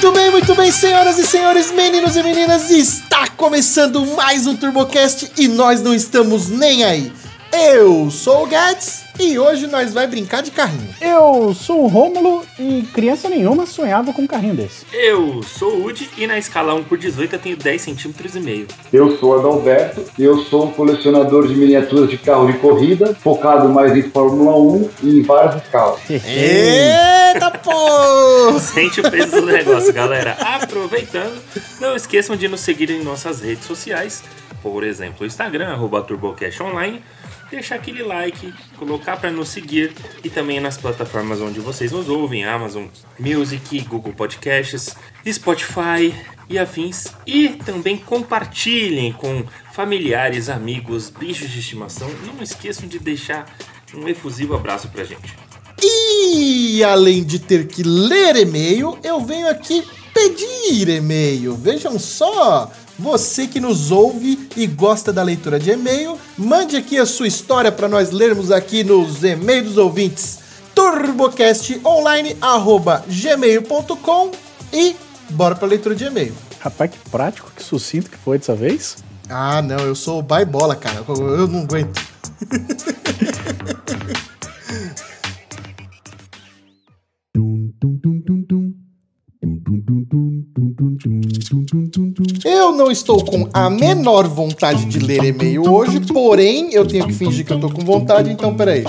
Muito bem, muito bem, senhoras e senhores, meninos e meninas, está começando mais um TurboCast e nós não estamos nem aí. Eu sou o Guedes e hoje nós vai brincar de carrinho. Eu sou o Rômulo e criança nenhuma sonhava com um carrinho desse. Eu sou o Woody e na escala 1 por 18 eu tenho 10 centímetros e meio. Eu sou Adalberto e eu sou um colecionador de miniaturas de carro de corrida, focado mais em Fórmula 1 e em várias escalas. Eita pô! Sente o peso do negócio, galera. Aproveitando, não esqueçam de nos seguir em nossas redes sociais, por exemplo, o Instagram, arroba TurboCast Online, deixar aquele like, colocar para nos seguir e também nas plataformas onde vocês nos ouvem, Amazon Music, Google Podcasts, Spotify e afins. E também compartilhem com familiares, amigos, bichos de estimação. Não esqueçam de deixar um efusivo abraço pra gente. E além de ter que ler e-mail, eu venho aqui pedir e-mail. Vejam só, você que nos ouve e gosta da leitura de e-mail, mande aqui a sua história para nós lermos aqui nos e-mails dos ouvintes. turbocastonline@gmail.com e bora para leitura de e-mail. Rapaz, que prático, que sucinto que foi dessa vez. Ah, não, eu sou o bai bola, cara. Eu eu não aguento. Eu não estou com a menor vontade de ler e-mail hoje, porém eu tenho que fingir que eu tô com vontade, então peraí.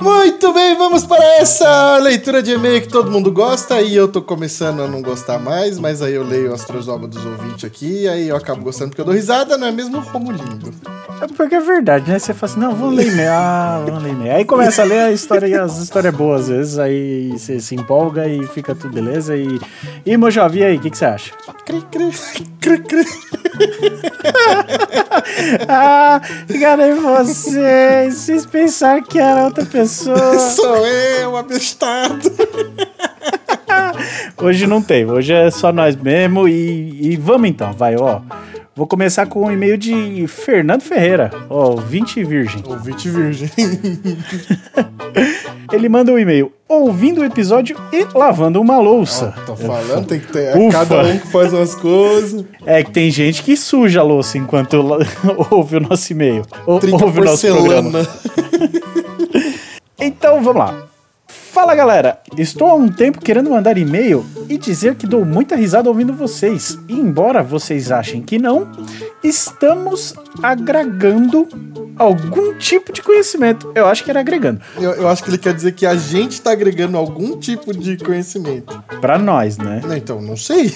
Muito bem, vamos para essa leitura de e-mail que todo mundo gosta e eu tô começando a não gostar mais, mas aí eu leio as trozomas dos ouvintes aqui e aí eu acabo gostando porque eu dou risada, não é mesmo, Romulindo? É porque é verdade, né? Você fala assim, não, vamos ler e-mail. Ah, vamos ler e-mail. Aí começa a ler a história, as histórias boas, às vezes, aí você se empolga e fica tudo beleza. E, e Mojave, e aí, o que, que você acha? Cri, cri, cri, cri. Ah, enganei vocês. Vocês pensaram que era outra pessoa. Sou eu, abestado. Hoje não tem, hoje é só nós mesmo. E, e vamos então, vai, ó. Vou começar com um e-mail de Fernando Ferreira, ó, 20 virgem. Ouvinte virgem. Ele manda um e-mail ouvindo o episódio e lavando uma louça. Tô falando, tem que ter. Ufa. cada um que faz umas coisas. É que tem gente que suja a louça enquanto ouve o nosso e-mail. Ou- ouve o nosso programa. Então vamos lá. Fala galera, estou há um tempo querendo mandar e-mail e dizer que dou muita risada ouvindo vocês. E embora vocês achem que não, estamos agregando algum tipo de conhecimento. Eu acho que era agregando. Eu, eu acho que ele quer dizer que a gente tá agregando algum tipo de conhecimento. Pra nós, né? Então, não sei.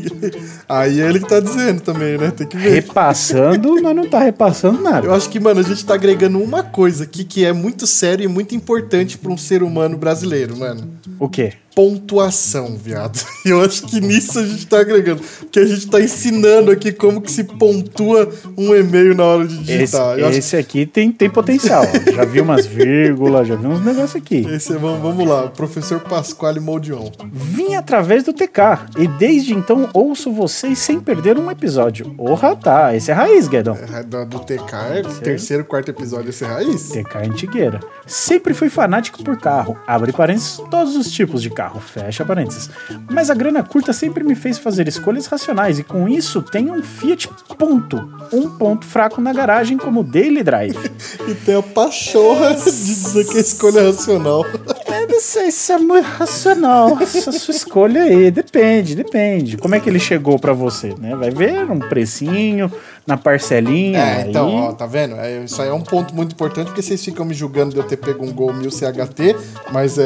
Aí é ele que tá dizendo também, né? Tem que ver. Repassando, mas não tá repassando Eu nada. acho que, mano, a gente tá agregando uma coisa aqui que é muito sério e muito importante pra um ser humano brasileiro, mano. O quê? Pontuação, viado. Eu acho que nisso a gente tá agregando. Porque a gente tá ensinando aqui como que se pontua um e-mail na hora de Esse, digitar. Acho esse aqui tem, tem potencial. Já vi umas vírgulas, já vi uns negócios aqui. Esse, é- vamos, vamos lá, professor Pasquale Moldion. Vim através do TK e desde então ouço vocês sem perder um episódio. Porra, tá. Esse é raiz, Guedão. É, Do, do TK, é terceiro, quarto episódio, esse é raiz. TK antigueira. Sempre fui fanático por carro. Abre parênteses, todos os tipos de carro. Fecha parênteses. Mas a grana curta sempre me fez fazer escolhas racionais e com isso tenho um Fiat Punto. Um ponto fraco na garagem como Daily Drive. E tem a pachorra de dizer que é escolha racional. Eu não sei se é muito racional essa sua escolha aí. Depende, depende. Como é que ele chegou pra você, né? Vai ver um precinho, na parcelinha. É, aí... então, ó, tá vendo? É, isso aí é um ponto muito importante, porque vocês ficam me julgando de eu ter pego um Gol 1000 CHT, mas é,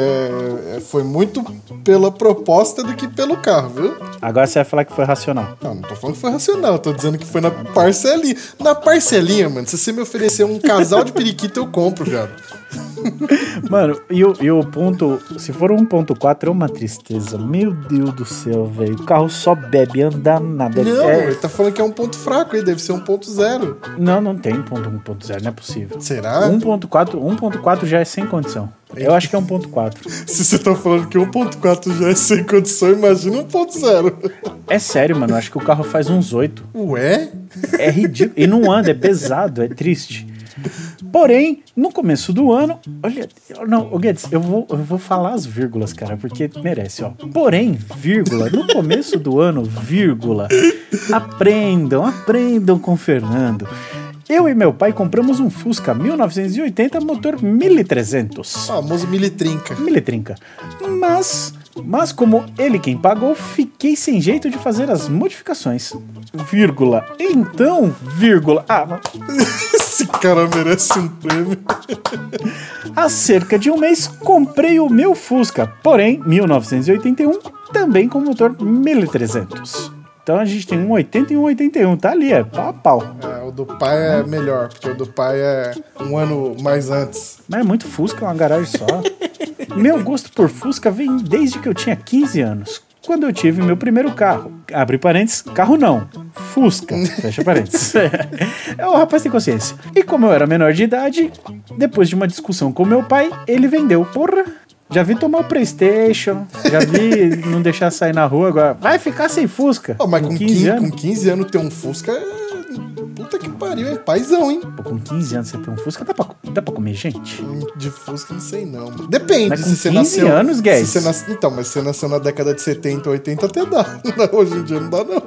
é- foi muito pela proposta do que pelo carro, viu? Agora você vai falar que foi racional. Não, não tô falando que foi racional, tô dizendo que foi na parcelinha. Na parcelinha, mano, se você me oferecer um casal de periquito, eu compro, viado. Mano, e o, e o ponto, se for um 1.4 é uma tristeza. Meu Deus do céu, velho. O carro só bebe, anda nada. Não, É- ele tá falando que é um ponto fraco aí, deve ser ponto zero. não, não tem ponto 1.0, não é possível. Será? 1.4, 1.4 já é sem condição. Eu acho que é 1.4. Se você tá falando que 1.4 já é sem condição, imagina 1.0. É sério, mano. Eu acho que o carro faz uns 8. Ué? É ridículo. E não anda, é pesado, é triste. Porém, no começo do ano, olha, não, o Guedes, eu vou, eu vou falar as vírgulas, cara, porque merece, ó. Porém, vírgula, no começo do ano, vírgula, aprendam, aprendam com o Fernando. Eu e meu pai compramos um Fusca 1980 motor 1300. Famoso militrinca. Militrinca. Mas, mas como ele quem pagou, fiquei sem jeito de fazer as modificações. Vírgula. Então, vírgula. Ah, Esse cara merece um prêmio. há cerca de um mês comprei o meu Fusca, porém 1981, também com motor 1300. Então a gente tem um 80 e um 81, tá ali, é pau a pau. É, o do pai é melhor, porque o do pai é um ano mais antes. Mas é muito Fusca, é uma garagem só. meu gosto por Fusca vem desde que eu tinha 15 anos. Quando eu tive meu primeiro carro. Abre parênteses, carro não. Fusca. Fecha parênteses. é, o rapaz tem consciência. E como eu era menor de idade, depois de uma discussão com meu pai, ele vendeu. Porra! Já vi tomar o Playstation, já vi não deixar sair na rua agora. Vai ficar sem Fusca. Ó, mas com 15, 15 anos. com 15 anos ter um Fusca é. Puta que pariu, é paizão, hein? Pô, com 15 anos você tem um Fusca, dá pra, dá pra comer gente? De Fusca não sei não. Depende Mas com se você 15 nasceu. anos, Guedes. se você nas- Então, mas se você nasceu na década de 70, 80, até dá. Hoje em dia não dá, não.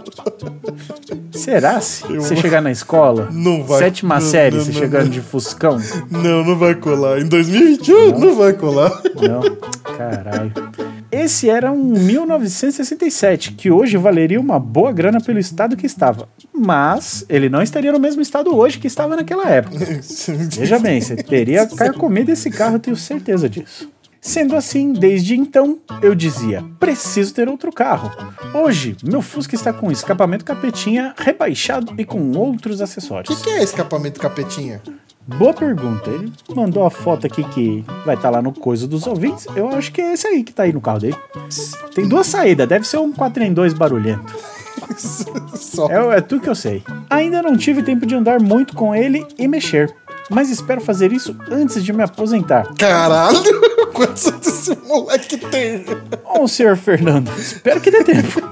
Será? Se Eu- você chegar na escola, Não vai. sétima Não, série, não, você não, chegando não. de Fuscão? Não, não vai colar. Em 2021 não, vai colar. Não, caralho. Esse era um 1967, que hoje valeria uma boa grana pelo estado que estava. Mas ele não estaria no mesmo estado hoje que estava naquela época. Veja bem, você teria carcomido esse carro, eu tenho certeza disso. Sendo assim, desde então, eu dizia: preciso ter outro carro. Hoje, meu Fusca está com escapamento capetinha rebaixado e com outros O acessórios. que, que é escapamento capetinha? Boa pergunta. Ele mandou a foto aqui que vai estar lá no coisa dos ouvintes. Eu acho que é esse aí que tá aí no carro dele. Tem duas saídas, deve ser um 4 em 2 barulhento. É, é tudo que eu sei. Ainda não tive tempo de andar muito com ele e mexer. Mas espero fazer isso antes de me aposentar. Caralho! Quantos anos esse moleque tem? Ô, senhor Fernando, espero que dê tempo.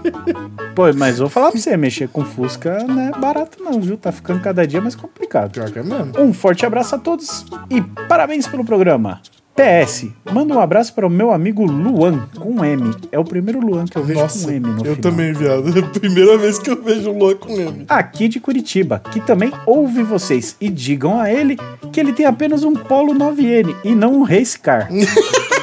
Pô, mas vou falar pra você, mexer com Fusca não é barato não, viu? Tá ficando cada dia mais complicado. Pior que é mesmo. Um forte abraço a todos e parabéns pelo programa. PS, manda um abraço para o meu amigo Luan, com M. É o primeiro Luan que eu vejo Nossa, com M no eu final. também, viado. É a primeira vez que eu vejo o Luan com M. Aqui de Curitiba, que também ouve vocês e digam a ele que ele tem apenas um Polo 9N e não um Race Car.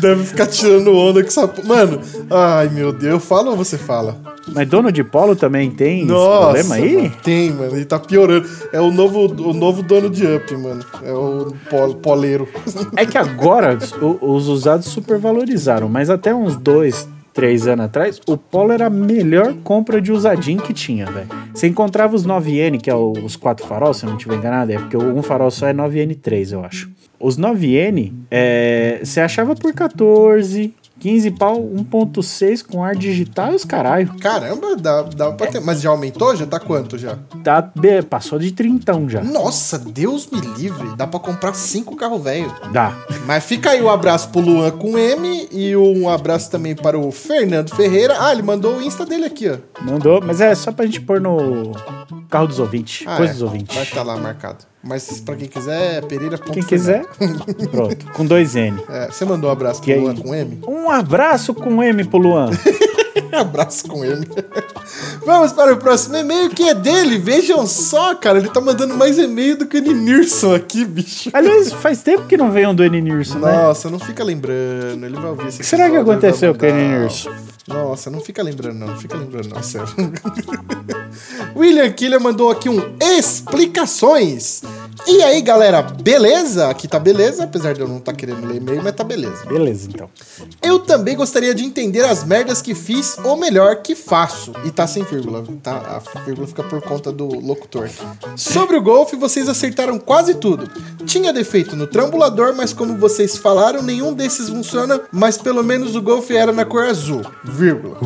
Deve ficar tirando onda com essa. Mano, ai meu Deus, eu falo ou você fala? Mas dono de Polo também tem esse Nossa, problema aí? mano, tem, mano, ele tá piorando. É o novo, o novo dono de Up, mano. É o pol, poleiro. É que agora os usados supervalorizaram, mas até uns dois, três anos atrás, o Polo era a melhor compra de usadinho que tinha, velho. Você encontrava os 9N, que é o- os quatro farol, se eu não estiver enganado, é porque um farol só é 9N3, eu acho. Os 9N, é, você achava por 14, 15 pau, 1.6 com ar digital e os caralho. Caramba, dá, dá pra ter. Mas já aumentou? Já tá quanto já? Tá, passou de trintão já. Nossa, Deus me livre. Dá pra comprar cinco carros velho. Dá. Mas fica aí o abraço pro Luan com M e um abraço também para o Fernando Ferreira. Ah, ele mandou o Insta dele aqui, ó. Mandou, mas é só pra gente pôr no carro dos ouvintes. Ah, coisa é. dos ouvintes. Vai estar lá marcado. Mas pra quem quiser, é Pereira. Quem quiser, pronto, com dois N. É, você mandou um abraço Que pro? Luan com M? Um abraço com M pro Luan. abraço com M. Vamos para o próximo e-mail que é dele. Vejam só, cara, ele tá mandando mais e-mail do que o Nilson aqui, bicho. Aliás, faz tempo que não veio um do N Nilson, né? Nossa, não fica lembrando. Ele vai ouvir esse O que será que episódio, ele aconteceu com o N mandar. Nilson? Nossa, não fica lembrando, não. Não fica lembrando, não, sério. William Killer mandou aqui um explicações. E aí, galera, beleza? Aqui tá beleza, apesar de eu não estar querendo ler e-mail, mas tá beleza. Beleza, então. Eu também gostaria de entender as merdas que fiz, ou melhor, que faço. E tá sem vírgula, tá? A vírgula fica por conta do locutor. Sobre o Golf, vocês acertaram quase tudo. Tinha defeito no trambulador, mas como vocês falaram, nenhum desses funciona, mas pelo menos o Golf era na cor azul. Vírgula.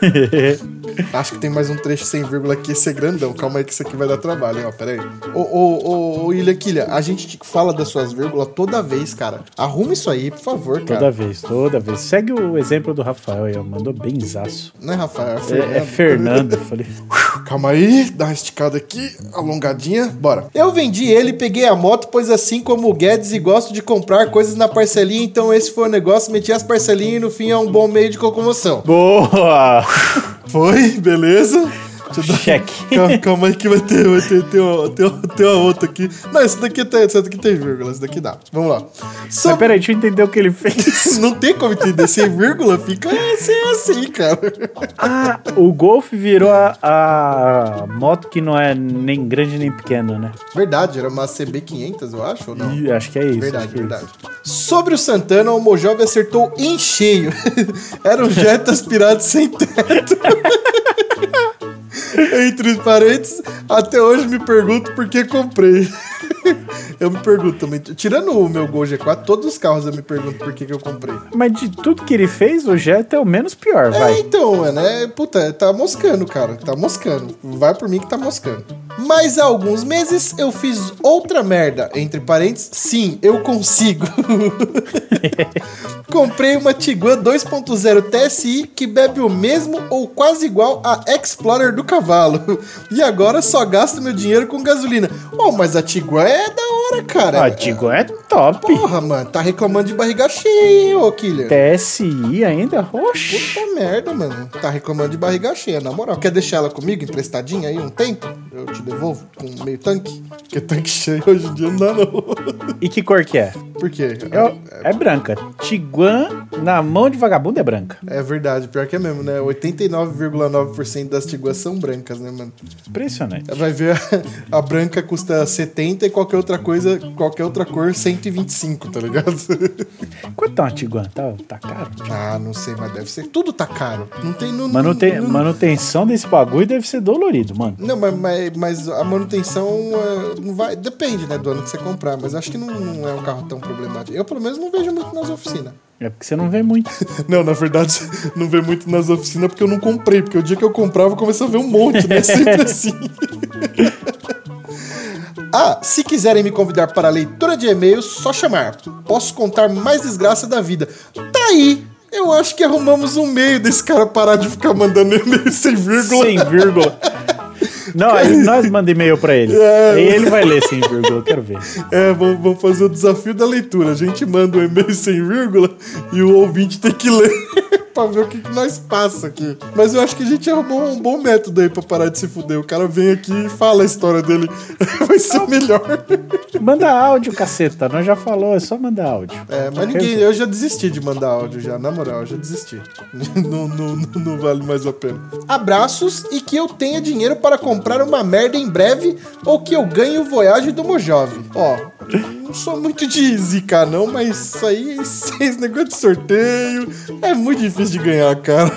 Acho que tem mais um trecho sem vírgula aqui, esse é grandão. Calma aí que isso aqui vai dar trabalho, hein? Ó, pera aí. Ô, ô, ô, ô, Ilha Quilha, a gente fala das suas vírgulas toda vez, cara. Arruma isso aí, por favor, cara. Toda vez, toda vez. Segue o exemplo do Rafael aí, ó. Mandou bem zaço. Não é, Rafael? É É, Fernando. é Fernando. Falei, Calma aí, dá uma esticada aqui, alongadinha, bora. Eu vendi ele, peguei a moto, pois assim como o Guedes e gosto de comprar coisas na parcelinha, então esse foi o negócio, meti as parcelinhas e no fim é um bom meio de locomoção. boa! Foi, beleza? Dar- Cheque. Calma, calma aí que vai ter, vai ter, ter, uma, ter, uma, ter uma outra aqui. Não, esse daqui, tem, daqui tem vírgula, esse daqui dá. Vamos lá. Mas Sobre- peraí, deixa eu entender o que ele fez. Não tem como entender, sem vírgula fica assim, assim, cara. Ah, o Golf virou a, a moto que não é nem grande nem pequena, né? Verdade, era uma CB500, eu acho, ou não? Ih, acho que é isso. Verdade, que é verdade. Sobre o Santana, o Mojove acertou em cheio. Era um jet aspirado sem teto. Entre parênteses, até hoje me pergunto por que comprei. Eu me pergunto também. Tirando o meu Gol G4, todos os carros eu me pergunto por que, que eu comprei. Mas de tudo que ele fez, o Jetta é o menos pior, É, vai. então, mano, é, puta, tá moscando, cara. Tá moscando. Vai por mim que tá moscando. Mas há alguns meses eu fiz outra merda. Entre parênteses, sim, eu consigo. Comprei uma Tiguan 2.0 TSI que bebe o mesmo ou quase igual a Explorer do cavalo. E agora só gasto meu dinheiro com gasolina. Oh, mas a Tiguan é da hora, cara. Ah, digo, é top. Porra, mano, tá reclamando de barriga cheia, hein, ô Killer. TSI ainda? Oxi. Puta merda, mano. Tá reclamando de barriga cheia, na moral. Quer deixar ela comigo emprestadinha aí um tempo? Eu te devolvo com meio tanque? Porque tanque cheio hoje em dia não dá, não. E que cor que é? Por quê? É, é branca. Tiguan na mão de vagabundo é branca. É verdade, pior que é mesmo, né? 89,9% das tiguas são brancas, né, mano? Impressionante. Vai ver, a, a branca custa 70 e qualquer outra coisa, qualquer outra cor, 125, tá ligado? Quanto tá uma Tiguan? Tá, tá caro? ah, não sei, mas deve ser. Tudo tá caro. Não tem. Não, Manuten- não- manutenção desse bagulho deve ser dolorido, mano. Não, mas, mas, mas a manutenção é, não vai. Depende, né, do ano que você comprar. Mas acho que não, não é um carro tão problemático. Eu, pelo menos, não vejo muito nas oficinas. É porque você não vê muito. Não, na verdade, não vê muito nas oficinas porque eu não comprei. Porque o dia que eu comprava, eu comecei a ver um monte, né? Sempre assim. Ah, se quiserem me convidar para a leitura de e-mails, só chamar. Posso contar mais desgraça da vida. Tá aí! Eu acho que arrumamos um meio desse cara parar de ficar mandando e-mail sem vírgula. Sem vírgula. Não, aí nós mandamos e-mail pra ele. É. Aí ele vai ler sem vírgula, eu quero ver. É, vamos, vamos fazer o desafio da leitura. A gente manda um e-mail sem vírgula e o ouvinte tem que ler pra ver o que, que nós passa aqui. Mas eu acho que a gente arrumou um bom método aí pra parar de se fuder. O cara vem aqui e fala a história dele. Vai ser melhor. Manda áudio, caceta. Nós já falou, é só mandar áudio. É, mas ninguém. Eu já desisti de mandar áudio já, na moral, eu já desisti. não, não, não, não vale mais a pena. Abraços e que eu tenha dinheiro para comprar uma merda em breve ou que eu ganhe o Voyage do Mojove. Ó, não sou muito de zicar não, mas isso aí, esse negócio de sorteio é muito difícil de ganhar, cara.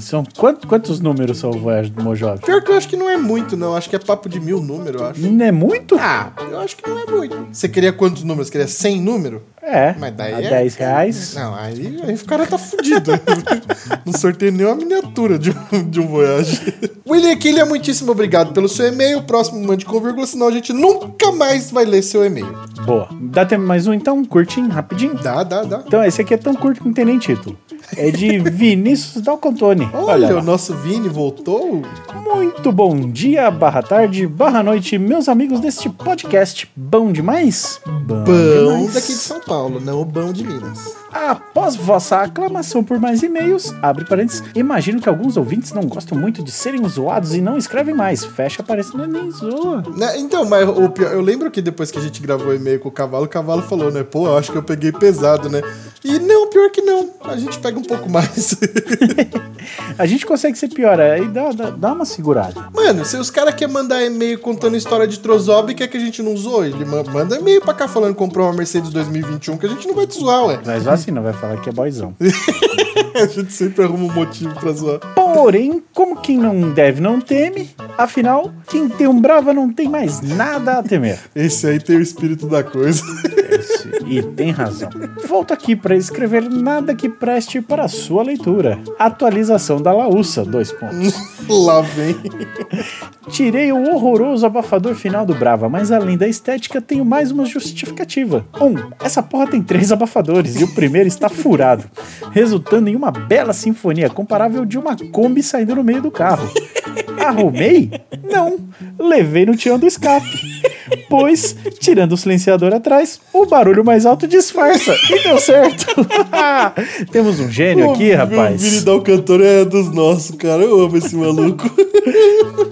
São quant- quantos números são o Voyage do Mojove? Pior que eu acho que não é muito, não. Acho que é papo de mil números, eu acho. Não é muito? Ah, eu acho que não é muito. Você queria quantos números? Queria 100 números? É. Mas daí a é- 10 reais. Não, aí, aí o cara tá fudido. não sorteio nem uma miniatura de um, de um Voyage. William Killian, muitíssimo obrigado pelo seu e-mail. Próximo mande com vírgula, senão a gente nunca mais vai ler seu e-mail. Boa. Dá tempo mais um então? Curtinho, rapidinho? Dá, dá, dá. Então, esse aqui é tão curto que não tem nem título. É de Vinícius Dalcontone. Olha, Olha, o nosso Vini voltou. Muito bom dia, barra tarde, barra noite, meus amigos deste podcast. Bom demais? Bom, Bom demais. daqui de São Paulo, não o bom de Minas. Após vossa aclamação por mais e-mails, abre parênteses, imagino que alguns ouvintes não gostam muito de serem zoados e não escrevem mais. Fecha parênteses, não é nem zoa. Né, Então, mas o pior, eu lembro que depois que a gente gravou o e-mail com o Cavalo, o Cavalo falou, né? Pô, eu acho que eu peguei pesado, né? E não, pior que não. A gente pega um pouco mais. A gente consegue ser pior, aí dá, dá, dá uma segurada. Mano, se os caras querem mandar e-mail contando história de Trozob, quer que a gente não zoe? Ele ma- manda e-mail pra cá falando que comprou uma Mercedes 2021, que a gente não vai te zoar, ué. Mas assim, não vai falar que é boizão. A gente sempre arruma um motivo pra zoar. Porém, como quem não deve não teme, afinal, quem tem um brava não tem mais nada a temer. Esse aí tem o espírito da coisa. Disse, e tem razão. Volto aqui para escrever nada que preste para a sua leitura. Atualização da Laúça, dois pontos. Lá vem. Tirei o horroroso abafador final do Brava, mas além da estética, tenho mais uma justificativa. Um, essa porra tem três abafadores e o primeiro está furado, resultando em uma bela sinfonia comparável de uma Kombi saindo no meio do carro. Arrumei? Não. Levei no tião do escape. Pois, tirando o silenciador atrás, o barulho mais alto disfarça. E deu certo. Temos um gênio aqui, rapaz. O Vini Dal Cantor é dos nossos, cara. Eu amo esse maluco.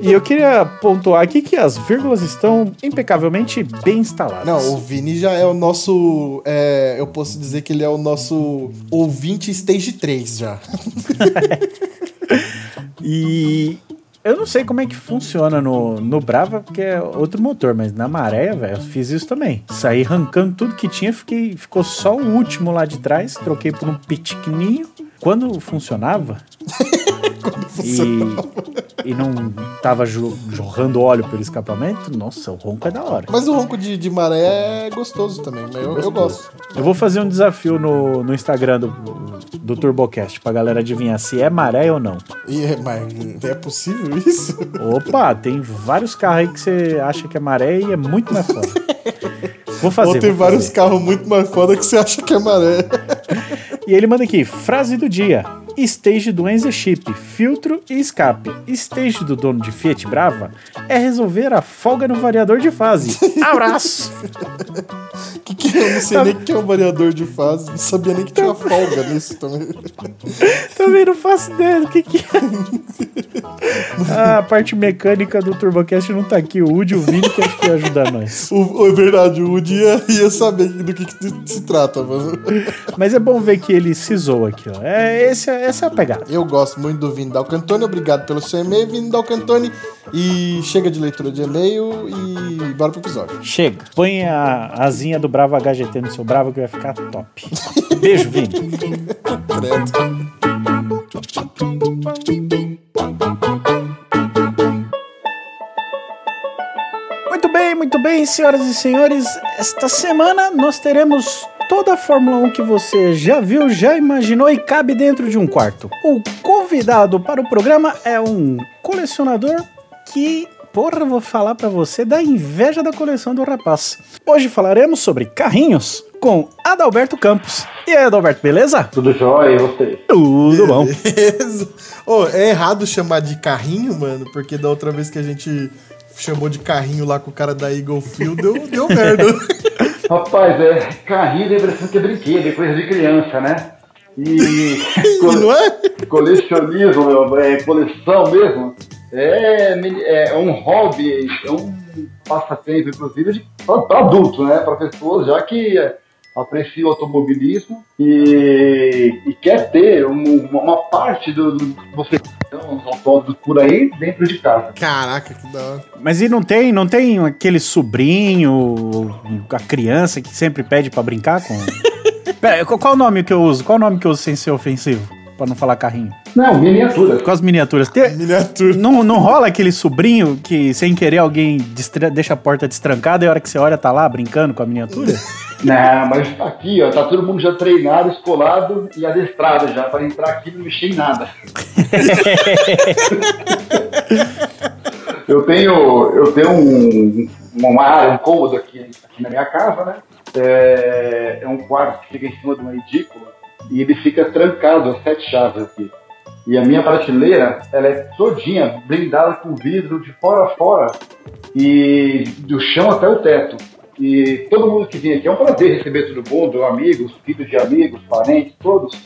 E eu queria pontuar aqui que as vírgulas estão impecavelmente bem instaladas. Não, o Vini já é o nosso. é, eu posso dizer que ele é o nosso ouvinte stage 3 já. E eu não sei como é que funciona no, no Brava, porque é outro motor, mas na maré, velho, eu fiz isso também. Saí arrancando tudo que tinha, fiquei, ficou só o último lá de trás, troquei por um pitiquininho. Quando funcionava, e, e não tava jo- jorrando óleo pelo escapamento, nossa, o ronco é da hora. Mas o ronco de, de maré é gostoso também, mas eu, eu gosto. Eu vou fazer um desafio no, no Instagram do, do TurboCast pra galera adivinhar se é maré ou não. E é, mas é possível isso? Opa, tem vários carros aí que você acha que é maré e é muito mais foda. Vou fazer. Ou tem vários carros muito mais foda que você acha que é maré. E ele manda aqui: frase do dia. Stage do Enze Chip, filtro e escape. Stage do dono de Fiat Brava é resolver a folga no variador de fase. Abraço! Que que eu não sei nem o que é um variador de fase. Não sabia nem que tinha folga nisso também. Também não faço ideia do que, que é. Ah, a parte mecânica do TurboCast não tá aqui. O Woody e o Vini que acho que ia ajudar nós. O, o- é verdade, o Woody ia, ia saber do que, que se trata, mano. Mas é bom ver que ele se zoa aqui, ó. É, esse, é- essa é a pegada. Eu gosto muito do Vini Dalcantoni. Obrigado pelo seu e-mail, Vini Dalcantoni. E chega de leitura de e-mail e bora pro episódio. Chega. Põe a asinha do Bravo HGT no seu Bravo que vai ficar top. Beijo, Vini. Muito bem, muito bem, senhoras e senhores. Esta semana nós teremos toda a Fórmula 1 que você já viu, já imaginou e cabe dentro de um quarto. O convidado para o programa é um colecionador que, porra, eu vou falar pra você da inveja da coleção do rapaz. Hoje falaremos sobre carrinhos com Adalberto Campos. E aí, Adalberto, beleza? Tudo jóia, e você? Tudo bom. Beleza. Ô, é errado chamar de carrinho, mano, porque da outra vez que a gente chamou de carrinho lá com o cara da Eagle Field, deu, deu merda. Rapaz, é carrinho de impressão que é brinquedo, é coisa de criança, né? E, e não é? colecionismo, é coleção mesmo. É, meni- é um hobby, é um passatempo, inclusive, pra adulto, né? Para pessoas já que é, apreciam o automobilismo e, e quer ter um- uma, parte do, do você uns autódromos por aí dentro de casa. Caraca, que da hora. Mas e não tem, não tem aquele sobrinho, a criança que sempre pede pra brincar com? Pera, qual o nome que eu uso? Qual o nome que eu uso sem ser ofensivo? Pra não falar carrinho. Não, miniaturas. Com as miniaturas. Tem- Miniatura. não, não rola aquele sobrinho que, sem querer, alguém destra- deixa a porta destrancada e a hora que você olha tá lá brincando com a miniatura? Não, mas aqui, ó, tá todo mundo já treinado, escolado e adestrado já para entrar aqui e não mexer em nada. eu tenho, eu tenho um, uma área, um cômodo aqui, aqui na minha casa, né? É, é um quarto que fica em cima de uma edícula e ele fica trancado, as sete chaves aqui. E a minha prateleira, ela é todinha blindada com vidro de fora a fora e do chão até o teto. E todo mundo que vem aqui é um prazer receber todo mundo, amigos, filhos de amigos, parentes, todos.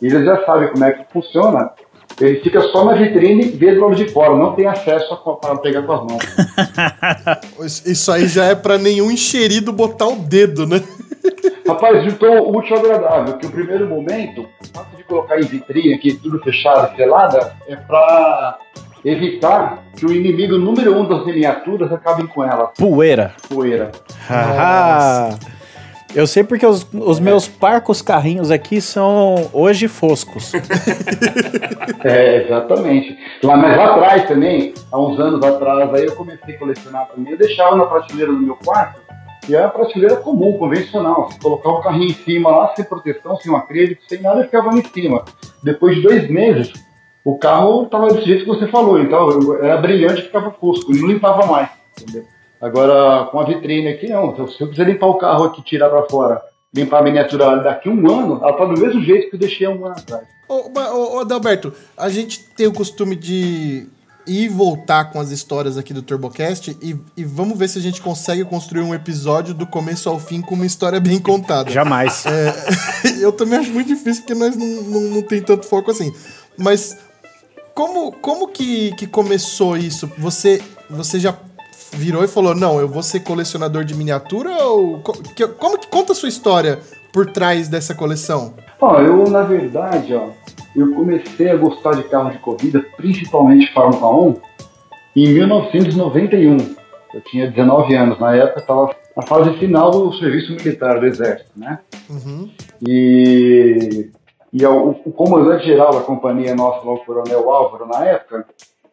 Eles já sabem como é que funciona. Ele fica só na vitrine e vê do lado de fora, não tem acesso a- para pegar com as mãos. Isso aí já é pra nenhum enxerido botar o dedo, né? Rapaz, juntou o útil agradável, que o primeiro momento, o fato de colocar em vitrine aqui, tudo fechado, selada, é para evitar que o inimigo número um das miniaturas acabe com ela, Poeira. poeira. Haha. Eu sei porque os, os meus parcos carrinhos aqui são hoje foscos. É, exatamente. Lá, mas lá atrás também, há uns anos atrás, aí eu comecei a colecionar também. Eu deixava na prateleira do meu quarto E é a prateleira comum, convencional. Você colocar o carrinho em cima lá, sem proteção, sem um acrílico, sem nada, ficava lá em cima. Depois de dois meses, o carro estava desse jeito que você falou. Então, era brilhante ficava fosco, não limpava mais. Entendeu? Agora, com a vitrine aqui, não. Então, se eu quiser limpar o carro aqui, tirar para fora, limpar a miniatura daqui um ano, ela tá do mesmo jeito que eu deixei um ano atrás. Ô, ô, ô, Adalberto, a gente tem o costume de ir voltar com as histórias aqui do TurboCast e, e vamos ver se a gente consegue construir um episódio do começo ao fim com uma história bem contada. Jamais. É, eu também acho muito difícil porque nós não, não, não tem tanto foco assim. Mas como, como que, que começou isso? Você, você já virou e falou, não, eu vou ser colecionador de miniatura? Ou como que conta a sua história por trás dessa coleção? Ó, eu na verdade, ó, eu comecei a gostar de carro de corrida, principalmente Fórmula 1, em 1991. Eu tinha 19 anos na época, estava na fase final do serviço militar do Exército, né? Uhum. E, e o, o comandante-geral da companhia nossa, o Coronel Álvaro, na época,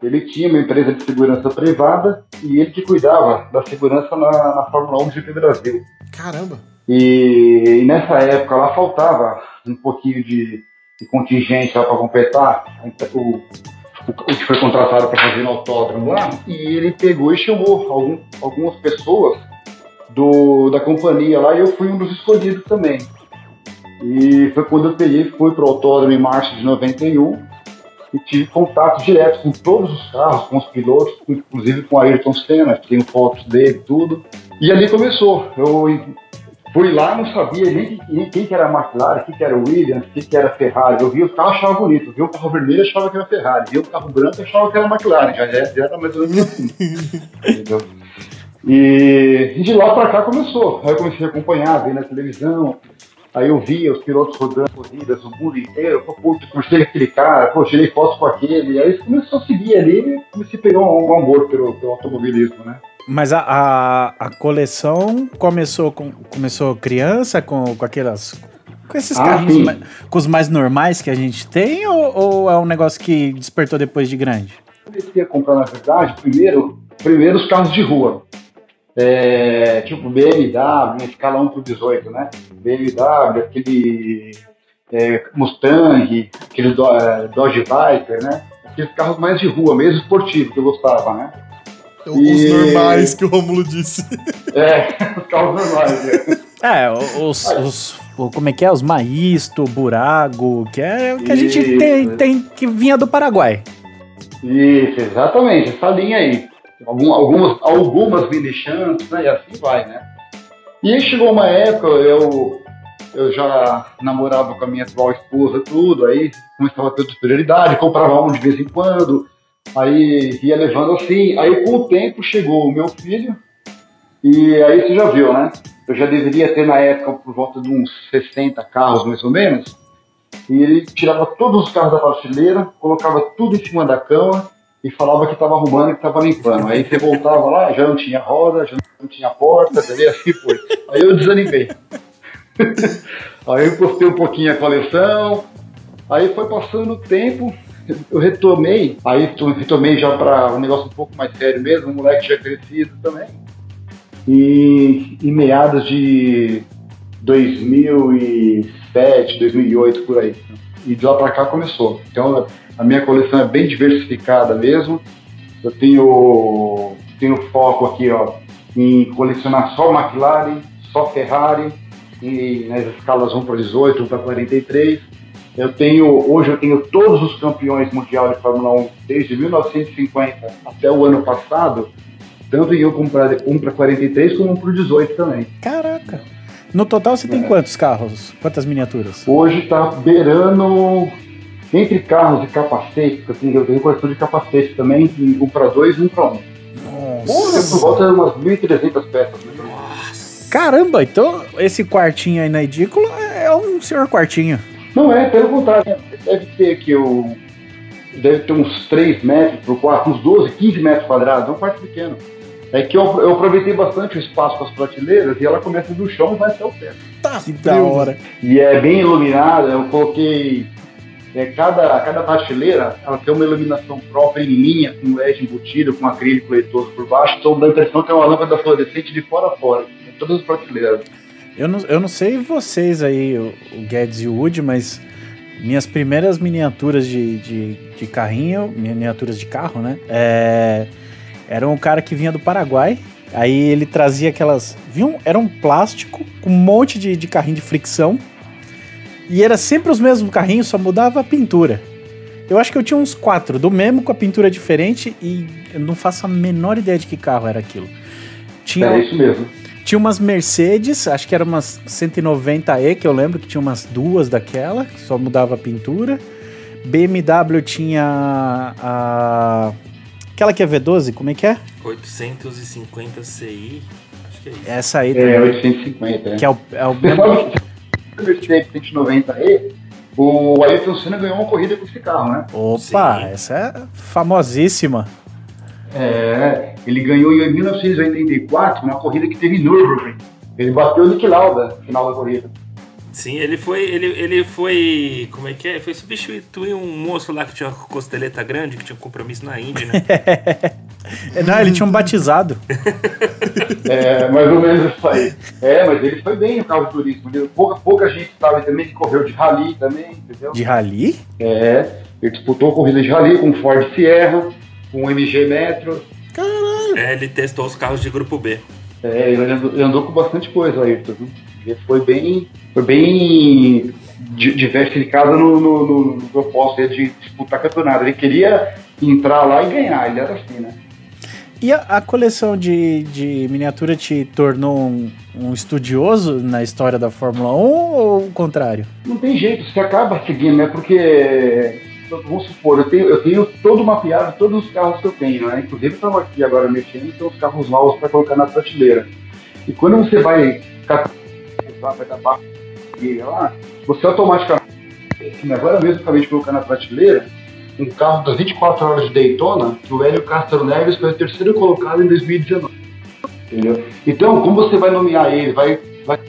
ele tinha uma empresa de segurança privada e ele que cuidava da segurança na, na Fórmula 1 do GP Brasil. Caramba! E, e, nessa época lá faltava um pouquinho de, de contingente para completar o, o, que foi contratado para fazer no autódromo lá. E ele pegou e chamou algum, algumas pessoas do, da companhia lá e eu fui um dos escolhidos também. E foi quando eu peguei, fui para o autódromo em março de 91 e tive contato direto com todos os carros, com os pilotos, inclusive com Ayrton Senna, que tenho fotos dele tudo. E ali começou. Eu fui lá não sabia nem, nem quem que era a McLaren, quem que era o Williams, quem que era a Ferrari. Eu vi o carro achava bonito, vi o carro vermelho achava que era Ferrari, vi o carro branco achava que era McLaren. Já, já, já era mais ou menos assim. Entendeu? E, e de lá para cá começou. Aí eu comecei a acompanhar, ver na televisão, Aí eu via os pilotos rodando corridas, o mundo inteiro, pô, curtei aquele cara, pô, tirei fotos com aquele. Aí começou a seguir ali e comecei a pegar um, um amor pelo, pelo, automobilismo, né? Mas a, a, a, coleção começou com começou criança, com, com aquelas. Com esses ah, carros mais, com os mais normais que a gente tem, ou, ou, é um negócio que despertou depois de grande? Eu comecei a comprar, na verdade, primeiro, primeiro os carros de rua é, tipo BMW, na escala 1 por 18, né? BMW, aquele é, Mustang, aquele é, Dodge Viper, né? Aqueles carros mais de rua, mesmo esportivo, que eu gostava, né? Os e... normais que o Romulo disse. É, os carros normais. É, é os, os, como é que é? Os Maisto, Burago, que é o que a gente tem, tem que vinha do Paraguai. Isso, exatamente, essa linha aí. Algum, algumas, algumas mini chances, né? E assim vai, né? E aí chegou uma época, eu, eu já namorava com a minha atual esposa, tudo, aí começava a ter prioridade, comprava um de vez em quando, aí ia levando assim. Aí com o tempo chegou o meu filho, e aí você já viu, né? Eu já deveria ter na época por volta de uns 60 carros mais ou menos. E ele tirava todos os carros da prateleira, colocava tudo em cima da cama e falava que estava arrumando e que estava limpando. Aí você voltava lá, já não tinha roda, já não tinha porta, entendeu? Assim foi. Aí eu desanimei. aí eu postei um pouquinho a coleção, aí foi passando o tempo, eu retomei, aí retomei já para um negócio um pouco mais sério mesmo, um moleque já crescido também. E em meados de 2007, 2008, por aí. E de lá para cá começou. Então a minha coleção é bem diversificada mesmo. Eu tenho, tenho foco aqui ó, em colecionar só McLaren, só Ferrari, e nas escalas 1 para 18, 1 para 43. Eu tenho, hoje eu tenho todos os campeões mundiais de Fórmula 1 desde 1950 até o ano passado, tanto em 1 para 1 para 43 como 1 para 18 também. Caraca! No total você tem é. quantos carros? Quantas miniaturas? Hoje está beirando entre carros e capacete, assim, eu tenho coleção de capacete também, um para dois e um para um. Nossa. Por volta de umas 1.300 peças. Né? Caramba, então esse quartinho aí na edícula é um senhor quartinho. Não é, pelo contrário. Deve ter aqui o. Deve ter uns 3 metros por quarto, uns 12, 15 metros quadrados, é um quarto pequeno. É que eu, eu aproveitei bastante o espaço com as prateleiras e ela começa do chão e vai até o teto. Tá, que da hora. E é bem iluminada, eu coloquei é, cada, cada prateleira ela tem uma iluminação própria em linha, com LED embutido, com acrílico leitoso por baixo, então dá a impressão que é uma lâmpada fluorescente de fora a fora, em todas as prateleiras. Eu não, eu não sei vocês aí, o, o Guedes e o Wood, mas minhas primeiras miniaturas de, de, de carrinho, miniaturas de carro, né? É, era um cara que vinha do Paraguai. Aí ele trazia aquelas. Viam? Era um plástico com um monte de, de carrinho de fricção. E era sempre os mesmos carrinhos, só mudava a pintura. Eu acho que eu tinha uns quatro, do mesmo com a pintura diferente, e eu não faço a menor ideia de que carro era aquilo. Tinha, É isso mesmo. Tinha umas Mercedes, acho que eram umas 190E, que eu lembro que tinha umas duas daquela, que só mudava a pintura. BMW tinha a. Aquela que é V12, como é que é? 850 CI, acho que é isso. Essa aí É, também. 850. É. Que é o, é o Você mesmo. sabe que o Mercedes 190E, o Ayrton Senna ganhou uma corrida com esse carro, né? Opa, Sim. essa é famosíssima. É, ele ganhou em 1984 uma corrida que teve em Nürburgring. Ele bateu o Nick Lauda no final da corrida. Sim, ele foi. Ele, ele foi. Como é que é? Foi substituir um moço lá que tinha uma costeleta grande, que tinha um compromisso na Indy, né? É, Não, ele tinha um batizado. É, mais ou menos isso aí. É, mas ele foi bem no carro de turismo. Pouca, pouca gente sabe também que correu de rally também, entendeu? De rally? É, ele disputou corrida de rally com Ford Sierra, com MG Metro. É, ele testou os carros de grupo B. É, ele andou, ele andou com bastante coisa, Ayrton. Ele foi bem, foi bem di- diversificado no, no, no, no propósito de disputar campeonato. Ele queria entrar lá e ganhar, ele era assim, né? E a, a coleção de, de miniatura te tornou um, um estudioso na história da Fórmula 1 ou o contrário? Não tem jeito, você acaba seguindo, né? Porque, vamos supor, eu tenho, eu tenho todo mapeado todos os carros que eu tenho, né? Inclusive, estava aqui agora mexendo, tem os carros novos para colocar na prateleira. E quando você vai vai dar lá, você automaticamente, agora mesmo acabei de colocar na prateleira, um carro das 24 horas de Daytona, que o Hélio Castro Neves foi o terceiro colocado em 2019. Entendeu? Então, como você vai nomear ele, vai, vai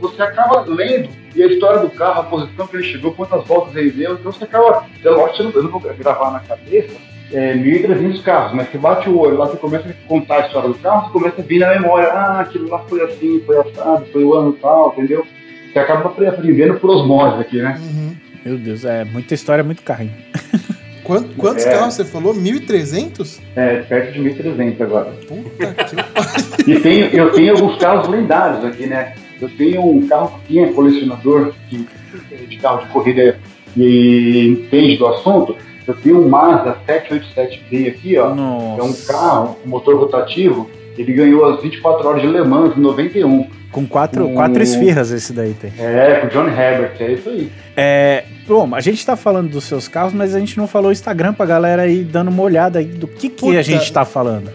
você acaba lendo e a história do carro, a posição que ele chegou, quantas voltas ele deu, então você acaba, é lógico que eu não- vou gravar na cabeça é, 1.300 carros, mas você bate o olho lá, você começa a contar a história do carro, você começa a vir na memória, ah, aquilo lá foi assim, foi assado, foi o ano tal, entendeu? Você acaba aprendendo por osmose aqui, né? Uhum. Meu Deus, é muita história, muito carrinho. Quant- quantos É. carros você falou? 1.300? É, perto de 1.300 agora. Puta que pariu. E tenho, eu tenho alguns carros lendários aqui, né? Eu tenho um carro que tinha colecionador de, de carro de corrida e entende do assunto. Eu tenho um Mazda 787B aqui, ó. Nossa. É um carro, um motor rotativo. Ele ganhou as 24 horas de Le Mans em 91. Com quatro, Hum. quatro esfirras esse daí tem. É, com o John Herbert, é isso aí. É, bom, a gente tá falando dos seus carros, mas a gente não falou o Instagram pra galera aí dando uma olhada aí do que, que Puta. a gente tá falando.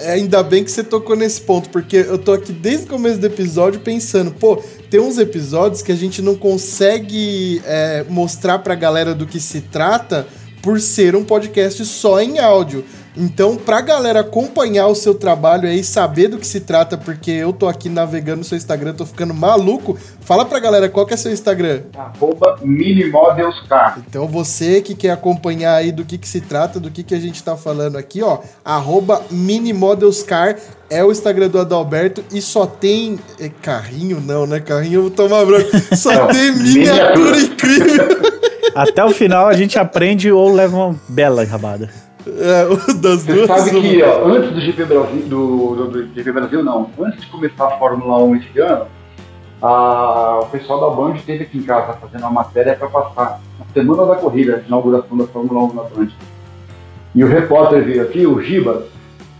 É, Ainda bem que você tocou nesse ponto, porque eu tô aqui desde o começo do episódio pensando, pô, tem uns episódios que a gente não consegue é, mostrar pra galera do que se trata por ser um podcast só em áudio. Então, pra galera acompanhar o seu trabalho aí, saber do que se trata, porque eu tô aqui navegando no seu Instagram, tô ficando maluco, fala pra galera qual que é seu Instagram. Arroba Minimodelscar. Então você que quer acompanhar aí do que, que se trata, do que, que a gente tá falando aqui, ó, arroba Minimodelscar é o Instagram do Adalberto e só tem. é, carrinho não, né? Carrinho eu vou tomar branco. Só Não, tem miniatura miniatura. incrível. Até o final a gente aprende ou leva uma bela enrabada. É, das Você duas. sabe uma. que ó, antes do GP Brasil, do, do, do GP Brasil não, antes de começar a Fórmula 1 esse ano, a- o pessoal da Band esteve aqui em casa fazendo uma matéria para passar na semana da corrida, a inauguração da Fórmula 1 na Band. E o repórter veio aqui, o Giba,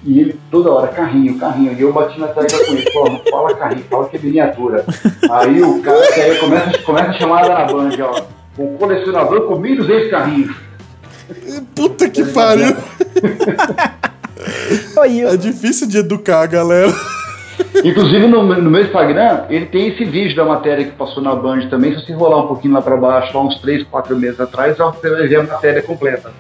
e ele toda hora, carrinho, carrinho, e eu bati na tecla com ele, não fala carrinho, fala que é miniatura. Aí o cara aí começa, começa a chamada na Band, ó, o colecionador com 1.200 carrinhos. Puta que pariu. Oi, É difícil de educar a galera. Inclusive no, no meu Instagram, ele tem esse vídeo da matéria que passou na Band também. Se você rolar um pouquinho lá pra baixo, há uns 3, 4 meses atrás, você vai ver a matéria completa.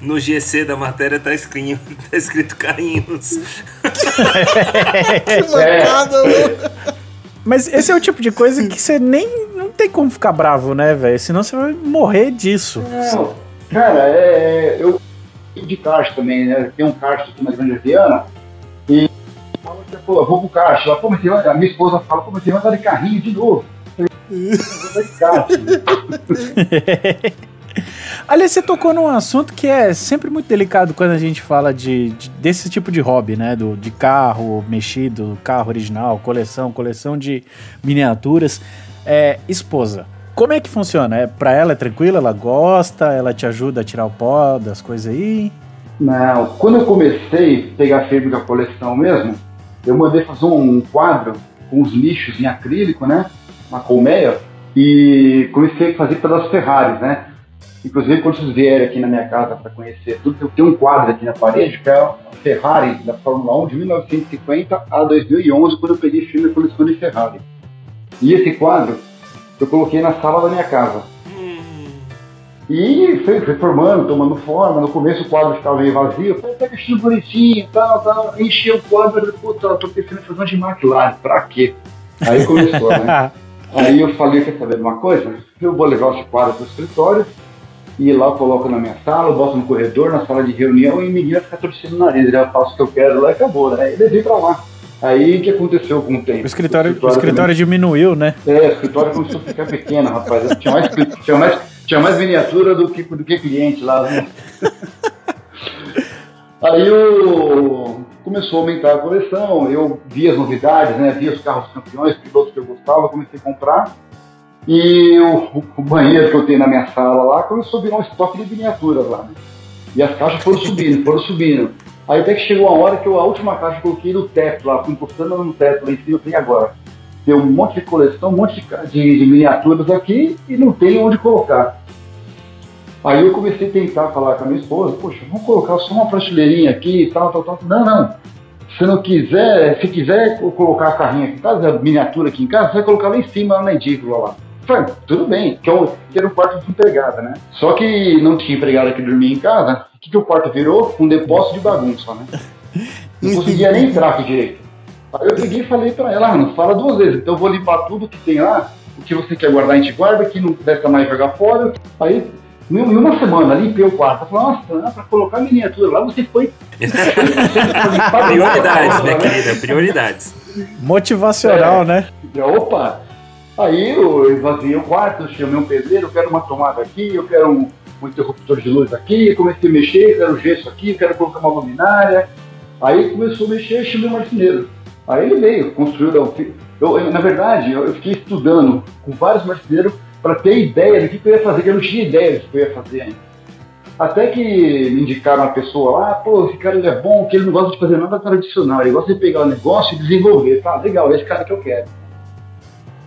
No GC da matéria tá escrito, tá escrito carrinhos. Que mancada, mano. Mas esse é o tipo de coisa que você nem não tem como ficar bravo, né, velho? Senão você vai morrer disso. Não, cara, é, eu de caixa também, né? Tem um caixa aqui na Grande Viana e pô, eu vou pro caixa. Ela, pô, mas a minha esposa fala, pô, mas você vai andar de carrinho de novo. Aliás, você tocou num assunto que é sempre muito delicado quando a gente fala de, de- desse tipo de hobby, né? Do, de carro mexido, carro original, coleção, coleção de miniaturas. É, esposa. Como é que funciona? É, pra ela é tranquilo? Ela gosta? Ela te ajuda a tirar o pó das coisas aí? Não, quando eu comecei a pegar firme com a coleção mesmo, eu mandei fazer um quadro com os nichos em acrílico, né? Uma colmeia, e comecei a fazer pelas Ferraris, né? Inclusive, quando vocês vierem aqui na minha casa para conhecer tudo, eu tenho um quadro aqui na parede que é a Ferrari da Fórmula 1 de 1950 a 2011, quando eu peguei firme a coleção de Ferrari. E esse quadro eu coloquei na sala da minha casa. E foi, foi formando, tomando forma. No começo o quadro ficava meio vazio. Eu falei, pega estilo bonitinho e tal, tal. Encheu o quadro. Eu falei, puta, tô pensando em fazer uma de McLaren. Pra quê? Aí começou, né? Aí eu falei, quer saber de uma coisa? Eu vou levar esse quadro pro escritório. E lá eu coloco na minha sala, boto no corredor, na sala de reunião, e ninguém vai ficar torcendo o nariz. Ele já faço o que eu quero lá e acabou, né? Aí eu levei pra lá. Aí o que aconteceu com o tempo? O escritório, o também- escritório diminuiu, né? é, o escritório começou a ficar pequeno, rapaz. Tinha mais, tinha mais, tinha mais miniatura do que, do que cliente lá. Né? Aí o, começou a aumentar a coleção, eu vi as novidades, né? vi os carros campeões, pilotos que eu gostava, comecei a comprar. E o, o banheiro que eu tenho na minha sala lá começou a virar um estoque de miniaturas lá. Né? E as caixas foram subindo, foram subindo. Aí até que chegou a hora que eu, a última caixa eu coloquei no teto lá, fui encostando no teto lá em cima, eu falei, agora? Tem um monte de coleção, um monte de, de, miniaturas aqui e não tem onde colocar. Aí eu comecei a tentar falar com a minha esposa, poxa, vamos colocar só uma prateleirinha aqui e tal, tal, tal. Não, não. Se não quiser, se quiser co- colocar a carrinha aqui em casa, a miniatura aqui em casa, você vai colocar lá em cima, lá na edícula lá. Falei, tudo bem, que, é um- que era um quarto de empregada, né? Só que não tinha empregada que dormia em casa, o que, que o quarto virou? Um depósito de bagunça, né? Não conseguia nem entrar aqui direito. Aí eu peguei e falei pra ela, ah, não fala duas vezes, então eu vou limpar tudo que tem lá, o que você quer guardar a gente guarda, o que não deve mais jogar fora. Aí, em uma semana, limpei o quarto. Eu falei, nossa, pra colocar miniatura lá, você foi... prioridades, né, querida? Prioridades. Motivacional, né? Opa! Aí eu esvaziei o quarto, chamei um pedreiro, eu quero uma tomada aqui, eu quero um, um interruptor de luz aqui, comecei a mexer, quero gesso aqui, quero colocar uma luminária. Aí começou a mexer, chamei o marceneiro. Aí ele veio, construiu. Eu, eu- eu- na verdade, eu, eu fiquei estudando com vários marceneiros para ter ideia do que, que eu ia fazer, que eu não tinha ideia do que eu ia fazer ainda. Até que me indicaram uma pessoa lá, pô, esse cara ele é bom, que ele não gosta de fazer nada tradicional, ele gosta de pegar o negócio e desenvolver. Tá, legal, esse cara que eu quero.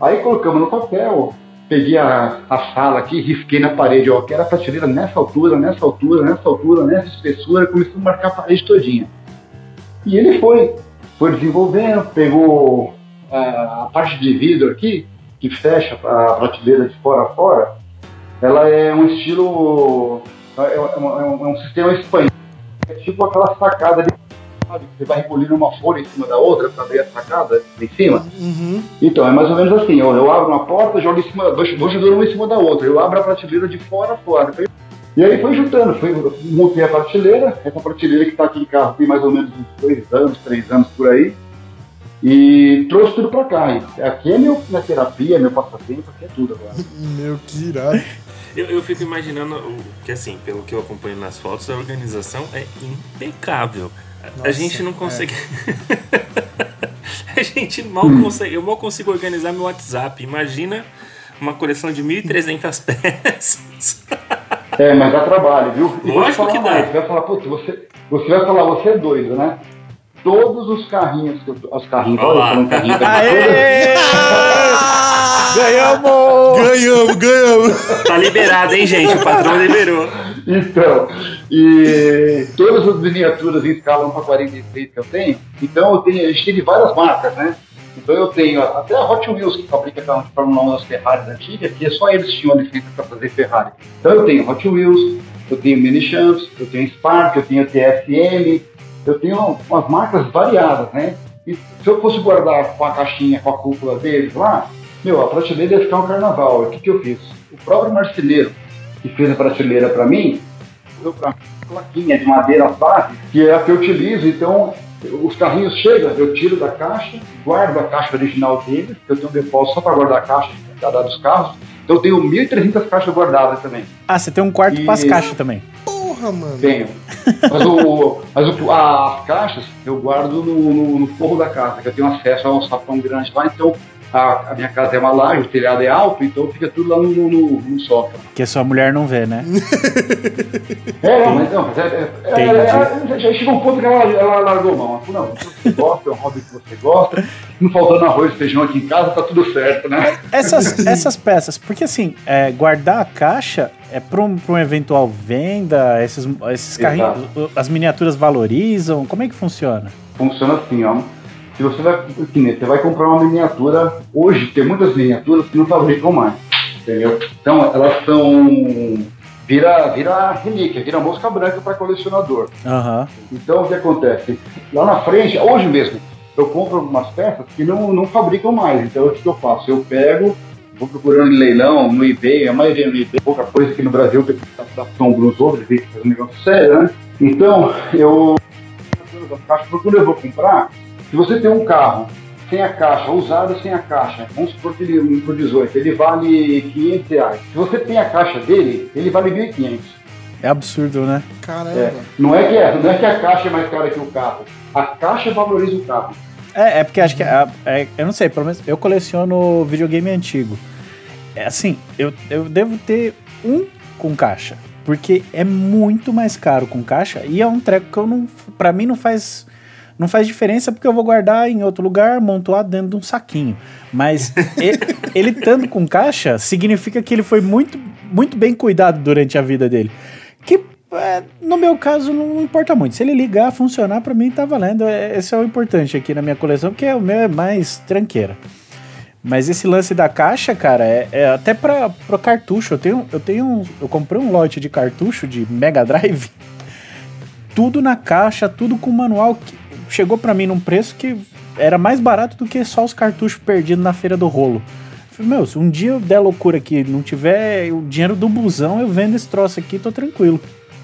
Aí colocamos no papel, peguei a, a sala aqui, risquei na parede, ó, quero a prateleira nessa altura, nessa altura, nessa altura, nessa espessura, comecei a marcar a parede todinha. E ele foi, foi desenvolvendo, pegou ah, a parte de vidro aqui, que fecha a prateleira de fora a fora, ela é um estilo, é, é um, é um- é um sistema espanhol, é tipo aquela sacada de sabe, você vai repolindo uma folha em cima da outra para abrir a sacada em cima. Uhum. Então, é mais ou menos assim, ó, eu abro uma porta, jogo em cima, dois, dois jogadores uma em cima da outra, eu abro a prateleira de fora a fora. E aí foi juntando, foi, montei a prateleira, essa prateleira que está aqui em casa tem mais ou menos uns dois anos, três anos por aí, e trouxe tudo pra cá. Aqui é meu, minha terapia, meu passatempo, aqui é tudo agora. Meu, que irado. Eu, eu fico imaginando o- que, assim, pelo que eu acompanho nas fotos, a organização é impecável. A- a Nossa, gente não é. consegue. a gente mal consegue. Eu mal consigo organizar meu WhatsApp. Imagina uma coleção de 1.300 peças. É, mas dá trabalho, viu? E Lógico falar que dá. mais, Você vai falar, putz, você, você vai falar, você é doido, né? Todos os carrinhos que eu tô- Os carrinhos, Olha eu falando carrinho, Aê! Ganhamos! Ganhamos, ganhamos. Tá liberado, hein, gente? O patrão liberou. Então, e todas as miniaturas em escala 1 para 46 que eu tenho, então eu tenho, a gente tem de várias marcas, né? Então eu tenho até a Hot Wheels, que fabrica de Fórmula 1 das Ferraris antigas, que só eles tinham a licença para fazer Ferrari. Então eu tenho Hot Wheels, eu tenho Mini Champs, eu tenho Spark, eu tenho TSM, eu tenho umas marcas variadas, né? E se eu fosse guardar com a caixinha, com a cúpula deles lá, meu, a prateleira ia ficar um carnaval. O que, que eu fiz? O próprio marceneiro que fez a prateleira para mim, deu para plaquinha de madeira base, que é a que eu utilizo. Então, os carrinhos chegam, eu tiro da caixa, guardo a caixa original deles, eu tenho um depósito só para guardar a caixa cada dos carros. Então, eu tenho 1.300 caixas guardadas também. Ah, você tem um quarto E- para as caixas também. Porra, mano. Tenho. Mas, o, mas o, a- as caixas eu guardo no, no, no forro da casa, que eu tenho acesso a um sapão grande lá, então a, a minha casa é uma laje, o telhado é alto, então fica tudo lá no, no, no. Que a sua mulher não vê, né? É, não, mas não, mas é, é, é, Entendi. é, é, já chegou um ponto que ela, ela largou mão. Ela falou, não, você gosta, é um hobby que você gosta, não faltando arroz e feijão aqui em casa, tá tudo certo, né? Essas, essas peças, porque assim, é, guardar a caixa é para um, pra um eventual venda, esses, esses carrinhos, as miniaturas valorizam, como é que funciona? Funciona assim, ó. Se você vai, que nem, você vai comprar uma miniatura, hoje tem muitas miniaturas que não fabricam mais, entendeu? Então elas são vira vira relíquia, vira mosca branca para colecionador. Aham. Então o que acontece? Lá na frente, hoje mesmo, eu compro algumas peças que não, não fabricam mais. Então o que eu faço? Eu pego, vou procurando em leilão, no eBay, a maioria no eBay, pouca coisa aqui no Brasil que da São Bruno outros, tem que fazer um negócio sério, né? Então eu quando eu vou comprar, se você tem um carro sem a caixa, usado sem a caixa, vamos supor que ele, um por 18, ele vale 500 reais. Se você tem a caixa dele, ele vale 1.500. É absurdo, né? Caramba. É, não, é que é, não é que a caixa é mais cara que o carro. A caixa valoriza o carro. É, é porque acho que. a- é- eu não sei, pelo menos eu coleciono videogame antigo. É assim, eu, eu devo ter um com caixa. Porque é muito mais caro com caixa e é um treco que eu não. Pra mim não faz. Não faz diferença porque eu vou guardar em outro lugar, montuado dentro de um saquinho. Mas ele, ele estando com caixa significa que ele foi muito, muito bem cuidado durante a vida dele. Que é, no meu caso não importa muito. Se ele ligar, funcionar, pra mim tá valendo. É, Esse é o importante aqui na minha coleção, porque o meu é mais tranqueira. Mas esse lance da caixa, cara, é, é até para pro cartucho. Eu tenho, eu tenho, um- eu comprei um lote de cartucho de Mega Drive, tudo na caixa, tudo com manual que chegou pra mim num preço que era mais barato do que só os cartuchos perdidos na feira do rolo. Falei, meu, se um dia eu der loucura aqui, não tiver o dinheiro do busão, eu vendo esse troço aqui, tô tranquilo.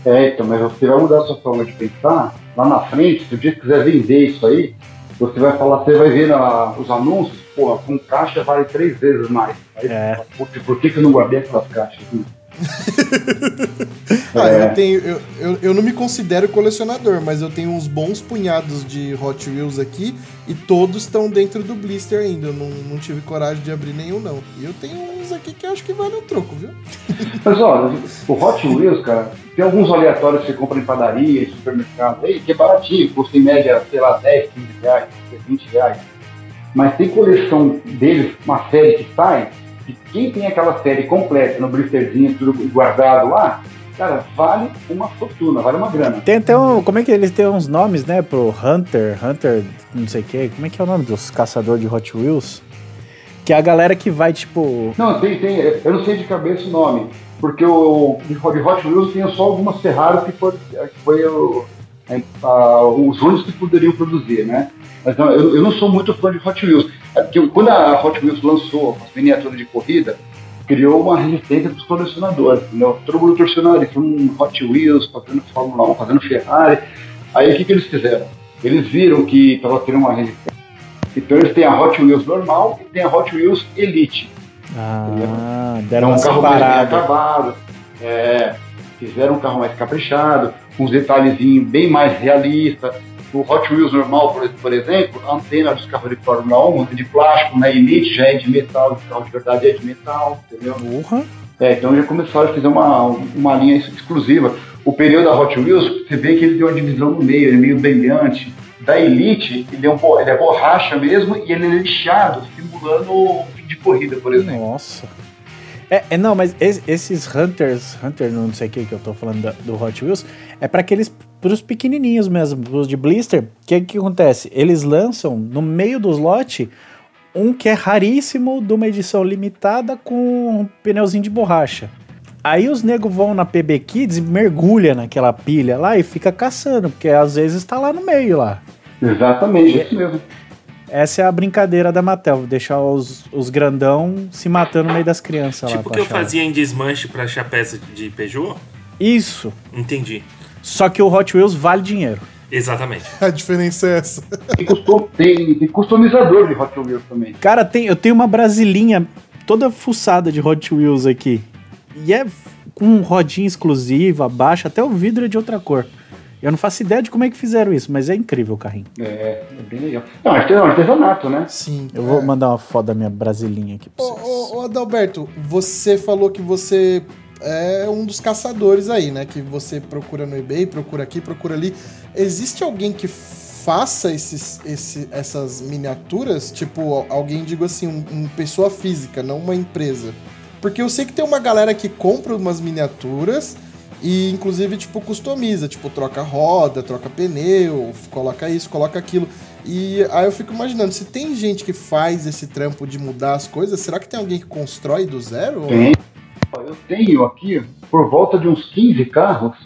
É, então, mas você vai mudar a sua forma de pensar. Lá na frente, se o dia que quiser vender isso aí, você vai falar, você vai ver na- os anúncios, pô, com caixa vale três vezes mais. Aí, É. por, por que, que eu não guardei aquelas caixas? Ah, É. eu tenho. Eu, eu, eu não me considero colecionador, mas eu tenho uns bons punhados de Hot Wheels aqui e todos estão dentro do blister ainda. Eu não, não tive coragem de abrir nenhum, não. E eu tenho uns aqui que eu acho que valem um troco, viu? Mas olha, o Hot Wheels, cara, tem alguns aleatórios que você compra em padaria, em supermercado, aí, que é baratinho, custa em média, sei lá, 10, 15 reais, 20 reais. Mas tem coleção deles, uma série que sai, que quem tem aquela série completa no blisterzinho, tudo guardado lá, cara, vale uma fortuna, vale uma grana. Tem até um. Como é que eles têm uns nomes, né? Pro Hunter, Hunter, não sei o que. Como é que é o nome dos caçadores de Hot Wheels? Que é a galera que vai, tipo. Não, tem, tem, eu não sei de cabeça o nome, porque o de Hot Wheels tinha só algumas Ferraris que foi, que foi o- a- os únicos que poderiam produzir, né? Mas não, eu, eu não sou muito fã de Hot Wheels. É porque quando a Hot Wheels lançou as miniaturas de corrida, criou uma resistência dos colecionadores, entendeu? Todo mundo torceu o nariz, um Hot Wheels, fazendo Fórmula 1, fazendo Ferrari. Aí o que, que eles fizeram? Eles viram que estava tendo uma resistência. Então eles têm a Hot Wheels normal e tem a Hot Wheels Elite. Ah, É deram um uma carro mais bem acabado. É, fizeram um carro mais caprichado, com uns detalhezinhos bem mais realistas. O Hot Wheels normal, por, por exemplo, a antena dos carros de Fórmula 1 é de plástico, na Elite já é de metal, o carro de verdade é de metal, entendeu? Porra. É, então já começaram a fazer uma, uma linha exclusiva. O pneu da Hot Wheels, você vê que ele tem uma divisão no meio, ele é meio brilhante. Da Elite, ele é, um, ele é borracha mesmo e ele é lixado, simulando o fim de corrida, por exemplo. Nossa. É, é, não, mas es- esses Hunters, Hunter não sei o que que eu tô falando da- do Hot Wheels, é para aqueles, pros pequenininhos mesmo, pros de blister. O que que acontece? Eles lançam no meio dos lotes um que é raríssimo, de uma edição limitada com um pneuzinho de borracha. Aí os negros vão na PB Kids e mergulha naquela pilha lá e fica caçando, porque às vezes tá lá no meio lá. Exatamente, é isso mesmo. Essa é a brincadeira da Mattel, deixar os, os grandão se matando no meio das crianças lá. Tipo o pra que eu achar. fazia em desmanche pra achar peça de Peugeot? Isso. Entendi. Só que o Hot Wheels vale dinheiro. Exatamente. A diferença é essa. Tem, custom, tem, tem customizador de Hot Wheels também. Cara, tem, eu tenho uma brasilinha toda fuçada de Hot Wheels aqui. E é com rodinha exclusiva, abaixo, até o vidro é de outra cor. Eu não faço ideia de como é que fizeram isso, mas é incrível o carrinho. É, é bem legal. Não, é um artesanato, né? Sim. Eu vou é. mandar uma foto da minha brasilinha aqui pra Ô, vocês. ô, ô, Adalberto, você falou que você é um dos caçadores aí, né? Que você procura no eBay, procura aqui, procura ali. Existe alguém que faça esses, esse- essas miniaturas? Tipo, alguém, digo assim, um, um pessoa física, não uma empresa. Porque eu sei que tem uma galera que compra umas miniaturas e, inclusive, tipo, customiza. Tipo, troca roda, troca pneu, coloca isso, coloca aquilo. E aí eu fico imaginando, se tem gente que faz esse trampo de mudar as coisas, será que tem alguém que constrói do zero? Tem. Eu tenho aqui por volta de uns 15 carros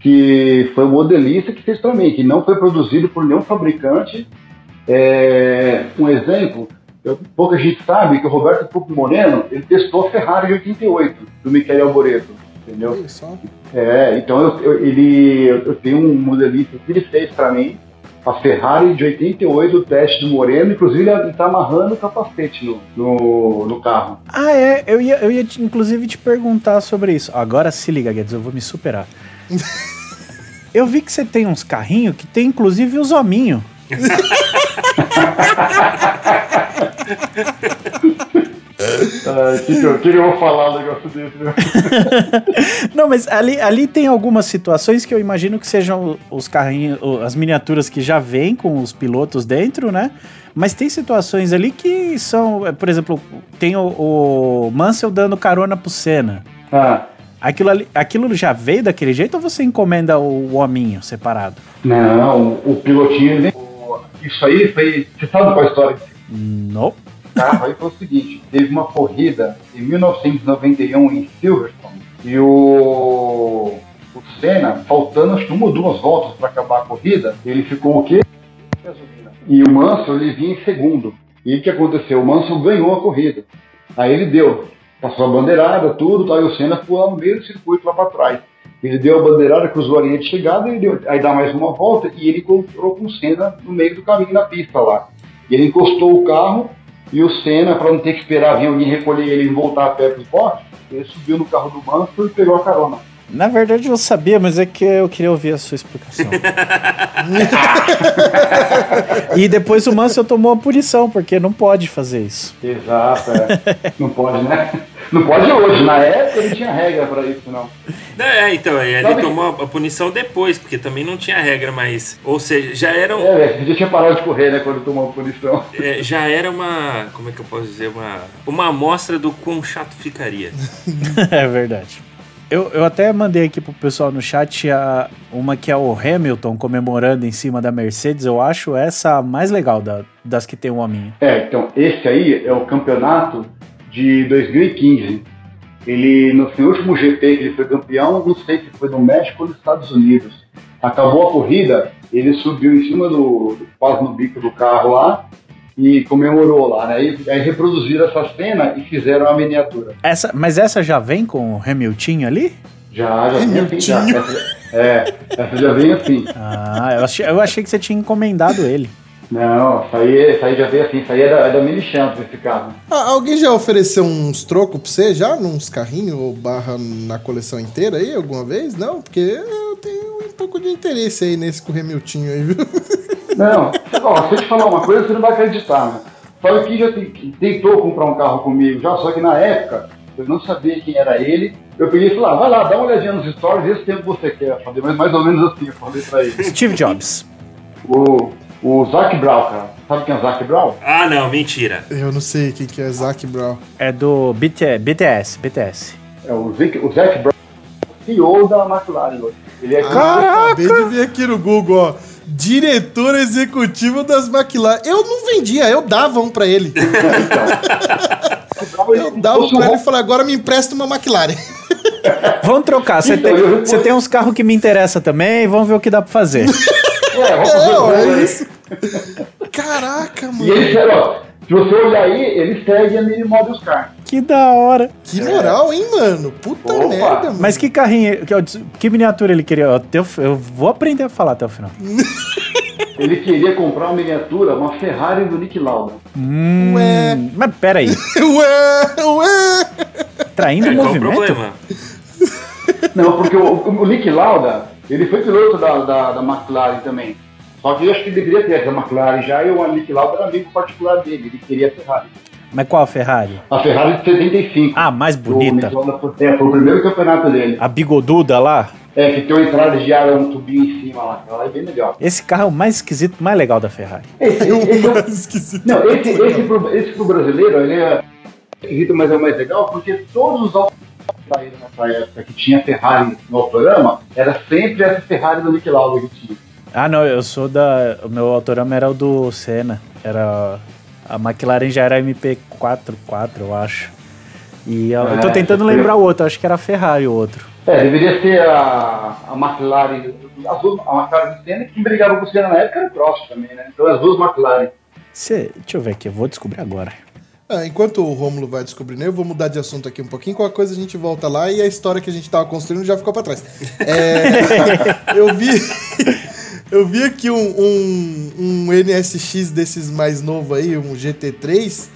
que foi o modelista que fez para mim, que não foi produzido por nenhum fabricante. É, um exemplo, eu- pouca gente sabe que o Roberto Pupo Moreno ele testou a Ferrari de 88 do Michele Alboreto, entendeu? É, então eu, eu- ele, eu tenho um modelista que ele fez para mim a Ferrari de 88, o teste do Moreno, inclusive ele está amarrando o capacete no, no, no carro. Ah, é. Eu ia, eu ia te- inclusive te perguntar sobre isso. Agora se liga, Guedes, eu vou me superar. eu vi que você tem uns carrinhos que tem inclusive os hominhos. O que, que, eu- que que eu vou falar um negócio desse? né? Não, mas ali, ali tem algumas situações que eu imagino que sejam os carrinhos, o- as miniaturas que já vêm com os pilotos dentro, né? Mas tem situações ali que são, é, por exemplo, tem o, o Mansell dando carona pro Senna. Ah, Aquilo, ali, aquilo já veio daquele jeito ou você encomenda o hominho separado? não, o, o pilotinho, ele- o- isso aí foi. Você sabe qual é a história Não. Carro? Aí foi o seguinte: teve uma corrida em 1991 em Silverstone e o, o Senna, faltando acho que uma ou duas voltas para acabar a corrida, ele ficou o quê? E o Mansell ele vinha em segundo. E o que aconteceu? O Mansell ganhou a corrida. Aí ele deu, passou a bandeirada, tudo, tá, e o Senna lá no meio do circuito lá para trás. Ele deu a bandeirada, cruzou a linha de chegada, e deu, aí dá mais uma volta e ele encontrou com o Senna no meio do caminho na pista lá. E ele encostou o carro e o Senna, para não ter que esperar vir alguém recolher ele e voltar a pé para os boxes, ele subiu no carro do Mansell e pegou a carona. Na verdade eu sabia, mas é que eu queria ouvir a sua explicação. e depois o Mansell tomou a punição, porque não pode fazer isso. Exato, é. não pode, né? Não pode hoje. Na época não tinha regra para isso, não. É, então, ele Sabe- tomou a punição depois, porque também não tinha regra, mas. Ou seja, já era, um- É, já tinha parado de correr, né, quando tomou a punição. é, já era uma. Como é que eu posso dizer? Uma, uma amostra do quão chato ficaria. é verdade. Eu, eu até mandei aqui pro pessoal no chat a, uma que é o Hamilton comemorando em cima da Mercedes. Eu acho essa a mais legal da- das que tem o hominho. É, então, esse aí é o campeonato de 2015. Ele, no seu último GP que ele foi campeão, não sei se foi no México ou nos Estados Unidos. Acabou a corrida, ele subiu em cima do, quase no bico do carro lá e comemorou lá, né? Aí, aí reproduziram essa cena e fizeram a miniatura. Essa, mas essa já vem com o Hamilton ali? Já, já vem assim, já. Essa, é, essa já vem assim. Ah, eu achei, eu achei que você tinha encomendado ele. Não, isso aí, isso aí já veio assim, isso aí é da, é da Mini Champs esse carro. Ah, alguém já ofereceu uns trocos pra você já? Nos carrinhos ou barra na coleção inteira aí alguma vez? Não? Porque eu tenho um pouco de interesse aí nesse com o Hamilton aí, viu? Não, ó, se eu te falar uma coisa, você não vai acreditar, né? Sabe que já tentou comprar um carro comigo já, só que na época eu não sabia quem era ele. Eu peguei e falei, ah, vai lá, dá uma olhadinha nos stories, vê se tempo você quer fazer, mas mais ou menos assim, eu falei pra ele. Steve Jobs. O, o Zac Brown, cara. Sabe quem é o Zac Brown? Ah, não, mentira. Eu não sei quem que é Zac Brown. É do BT, BTS, BTS. É o Zac, o Zac Brown, CEO da McLaren hoje. Ele é Ah, acabei de ver aqui no Google, ó. Diretor executivo das McLaren. Eu não vendia, eu dava um pra ele. Eu dava um pra ele e falei, agora me empresta uma McLaren. Vamos trocar. Você Então, tem, eu- tem uns carros que me interessam também. Vamos ver o que dá pra fazer. É, vamos É, ó, é isso. Caraca, E mano. ele, ó, se você olhar aí, ele segue a Mini Models Car. Que da hora. Que moral, hein, mano? Puta Opa. merda, mano. Mas que carrinho, que, que miniatura ele queria? O- Eu vou aprender a falar até o final. Ele queria comprar uma miniatura, uma Ferrari do Nick Lauda. Hum, Ué. Mas peraí, Ué, ué. traindo o É, qual o movimento? problema? Não, porque o, o Nick Lauda, ele foi piloto da, da, da McLaren também. Só que eu acho que deveria ter essa McLaren já, e o Nick Lauda era amigo particular dele, ele queria a Ferrari. Mas qual a Ferrari? A Ferrari de 75. Ah, mais O bonita. Lauda foi, é, foi o primeiro campeonato dele. A bigoduda lá. É, que tem uma entrada de ar, um tubinho em cima lá. Ela é bem legal. Esse carro é o mais esquisito, mais legal da Ferrari. Esse, Eu esse, esse é o- esqueci. Não, esse, esse, pro, esse pro brasileiro, ele é esquisito, mas é o mais legal, porque todos os saíram nessa época que tinha Ferrari no autorama, era sempre essa Ferrari do Nick Lauda que tinha. Ah, não, eu sou da. O meu autorama era o do Senna. Era. A McLaren já era MP44, eu acho. E eu, eu tô É, tentando lembrar o outro, acho que era a Ferrari o outro. É, deveria ser a, a McLaren, as duas, a McLaren do Senna, que brigava com o Senna na época era o Prost também, né? Então as duas McLaren. Cê, deixa eu ver aqui, eu vou descobrir agora. Ah, enquanto o Rômulo vai descobrindo, eu vou mudar de assunto aqui um pouquinho. Qualquer coisa a gente volta lá e a história que a gente tava construindo já ficou pra trás. É, eu vi. Eu vi aqui um, um, um NSX desses mais novo aí, um GT3,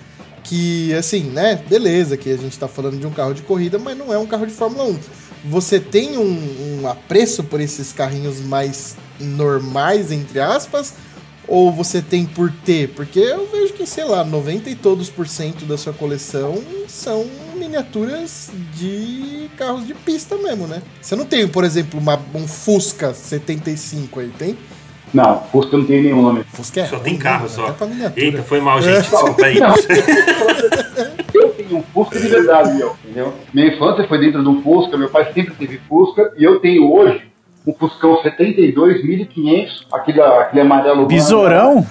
que assim, né? Beleza, que a gente tá falando de um carro de corrida, mas não é um carro de Fórmula 1. Você tem um, um apreço por esses carrinhos mais normais, entre aspas, ou você tem por ter? Porque eu vejo que, sei lá, 90 e todos por cento da sua coleção são miniaturas de carros de pista mesmo, né? Você não tem, por exemplo, uma- um Fusca 75 aí, tem? Não, Fusca não tem nenhum nome. Fusca é Só tem né, carro mano? só. Até pra miniatura. Eita, foi mal, gente. Desculpa aí. Não. Eu tenho um Fusca de verdade, meu, entendeu? Minha infância foi dentro de um Fusca, meu pai sempre teve Fusca, e eu tenho hoje um Fuscão 72, 1500, aquele, aquele amarelo. Besourão?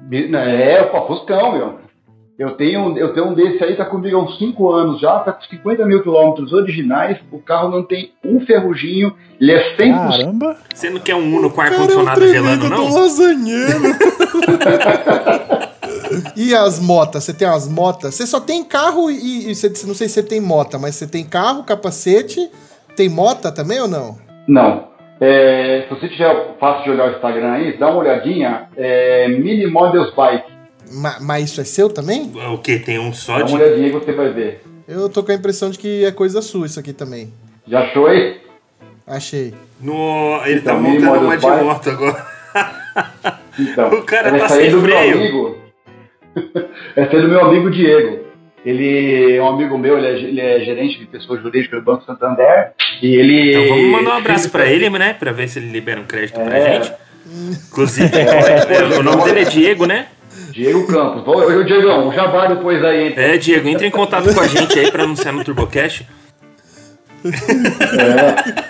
Bi- É, o Fuscão, meu. Eu tenho, eu tenho um desse aí, tá comigo há uns 5 anos já, tá com 50 mil quilômetros originais, o carro não tem um ferruginho, ele é 100%. Caramba. Você não quer um Uno com ar-condicionado gelando, não? do lasanheiro. e as motas? Você tem as motas? Você só tem carro e, e você, não sei se você tem mota, mas você tem carro, capacete, tem mota também ou não? Não. É, se você tiver fácil de olhar o Instagram aí, dá uma olhadinha, é, Mini Models Bike. Ma- mas isso é seu também? O que? Tem um só Dá de. uma olhadinha que você vai ver. Eu tô com a impressão de que é coisa sua isso aqui também. Já achou aí? Achei. No... Ele tá Então, Mini montando uma de Bike. moto agora. Então, O cara tá é sem do meu freio. amigo. essa é do meu amigo Diego. Ele é um amigo meu, ele é, ele é gerente de pessoa jurídica do Banco Santander. E ele. Então vamos mandar um abraço pra ele, né? Pra ver se ele libera um crédito pra É. gente. Inclusive, é, o nome dele é Diego, né? Diego Campos. Ô, ô, Diegão, o jabá depois aí? É, Diego, entre em contato com a gente aí pra anunciar no TurboCast.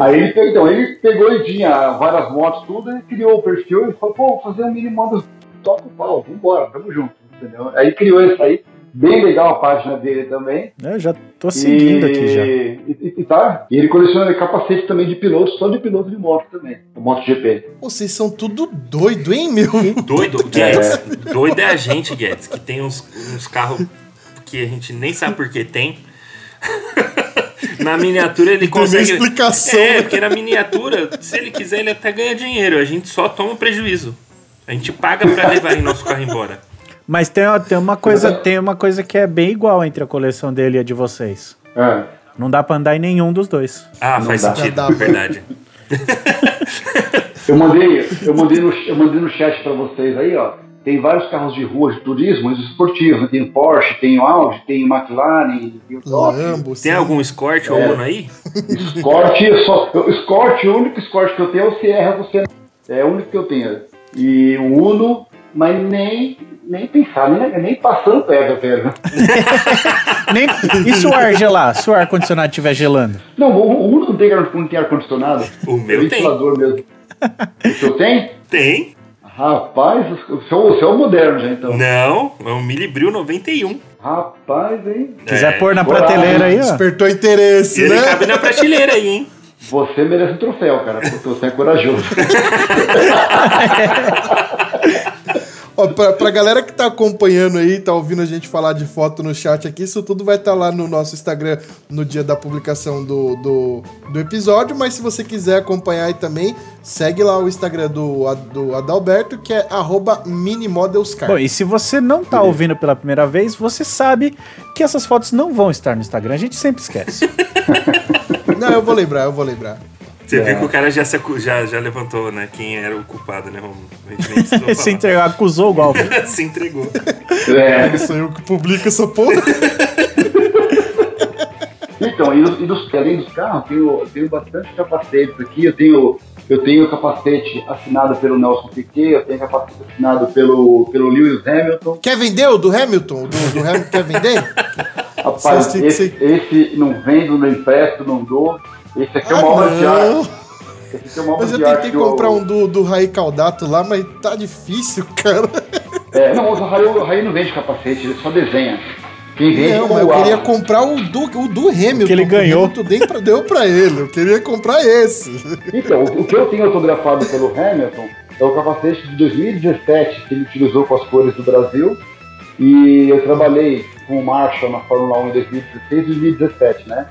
Aí ele, pegou- então, ele pegou e tinha várias motos, tudo, ele criou o perfil e falou, pô, vou fazer um mini modo toca o pau, vambora, tamo junto, entendeu? Aí criou isso aí, bem legal a página dele também. Eu já tô seguindo e, aqui já. E, e tá, e ele coleciona capacete também de piloto, só de piloto de moto também, o MotoGP. Pô, Vocês são tudo doido, hein, meu? Doido, Guedes. Doido é a gente, Guedes, que tem uns, uns carros que a gente nem sabe por que tem. Na miniatura ele Tem consegue. explicação. É, porque na miniatura, se ele quiser, ele até ganha dinheiro. A gente só toma prejuízo. A gente paga pra levar nosso carro embora. Mas tem, ó, tem, uma coisa, tem uma coisa que é bem igual entre a coleção dele e a de vocês. É. Não dá pra andar em nenhum dos dois. Ah, faz dá. sentido, Dá, verdade. Eu mandei, eu mandei no, eu mandei no chat pra vocês aí, ó. Tem vários carros de rua de turismo, os esportivos, né? Tem o Porsche, tem o Audi, tem o McLaren, tem o. Lambo, Tem sim. algum Escort ou Uno aí? Escort, só, Escort, o único Escort que eu tenho é o Sierra do Senna. É o único que eu tenho. E o Uno, mas nem, nem pensar, nem, nem passando perto eu quero. Nem, e se o ar gelar? Se o ar-condicionado estiver gelando? Não, o, o tem, ar- não tem ar-condicionado. O meu é tem. ventilador mesmo. O seu tem? Tem? Rapaz, o seu, o seu é moderno já então. Não, é um Milibril 91. Rapaz, hein? Quiser É. pôr na Coragem. prateleira aí, ó. Despertou E interesse, ele né? cabe na prateleira aí, hein? Você merece um troféu, cara, porque você é corajoso. Ó, pra, pra galera que tá acompanhando aí, tá ouvindo a gente falar de foto no chat aqui, isso tudo vai estar lá no nosso Instagram no dia da publicação do, do, do episódio. Mas se você quiser acompanhar aí também, segue lá o Instagram do, do Adalberto, que é arroba minimodelscar. Bom, e se você não tá ouvindo pela primeira vez, você sabe que essas fotos não vão estar no Instagram. A gente sempre esquece. Não, eu vou lembrar, eu vou lembrar. Você É. viu que o cara já, se acu- já, já levantou, né? Quem era o culpado, né, Romulo? Se entregou, acusou o golpe. se entregou. É, Sou eu que publico essa porra. Então, e, dos- e dos, além dos carros, eu tenho, eu tenho bastante capacetes aqui. Eu tenho, eu tenho capacete assinado pelo Nelson Piquet, eu tenho capacete assinado pelo, pelo Lewis Hamilton. Quer vender o do Hamilton? O Do, do Hamilton quer vender? Rapaz, esse, se- esse não vendo, não empresto, não dou. Esse aqui é Ah, uma obra de arte. Esse aqui é uma obra Mas eu de arte. tentei eu- comprar um do, do Raí Caldato lá, mas tá difícil, cara. É, não, o Raí, o Raí não vende capacete, ele só desenha. Quem vende Não, é mas eu o queria comprar o do, o do Hamilton. Que ele o ganhou. Hamilton deu pra, deu pra ele. Eu queria comprar esse. Então, o o que eu tenho autografado pelo Hamilton é o capacete de 2017 que ele utilizou com as cores do Brasil. E eu trabalhei com o Marshall na Fórmula 1 em 2016 e 2017, né?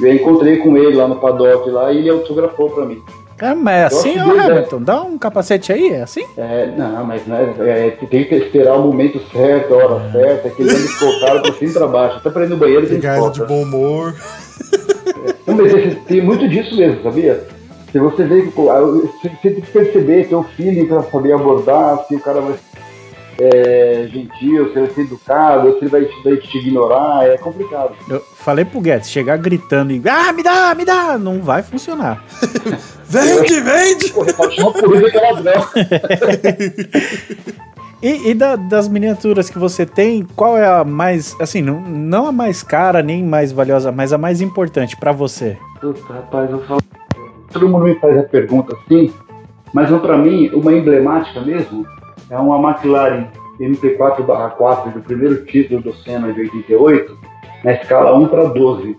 Eu encontrei com ele lá no paddock lá e ele autografou pra mim. É, mas é assim, acho que Hamilton? Dá um capacete aí, é assim? É, não, mas né, é, tu tem que esperar o momento certo, a hora certa, que ele anda escoltado pra cima e pra baixo. Até pra ir no banheiro tem ele de bom humor. Não, mas esse- tem muito disso mesmo, sabia? Se você vê que você tem que perceber, ter o feeling pra saber abordar, se o cara vai é, gentil, se ele vai ser educado, ou se ele vai te, vai te ignorar, é complicado. Eu falei pro Guedes, chegar gritando e. Ah, me dá, me dá! Não vai funcionar. Vende, vende! Reparte uma corrida que é. E, e da- das miniaturas que você tem, qual é a mais. Assim, não, não a mais cara nem mais valiosa, mas a mais importante pra você? Puta, rapaz, eu falo. Todo mundo me faz a pergunta assim, mas pra mim, uma emblemática mesmo é uma McLaren MP4/4 do primeiro título do Senna de 88, na escala 1 para 12.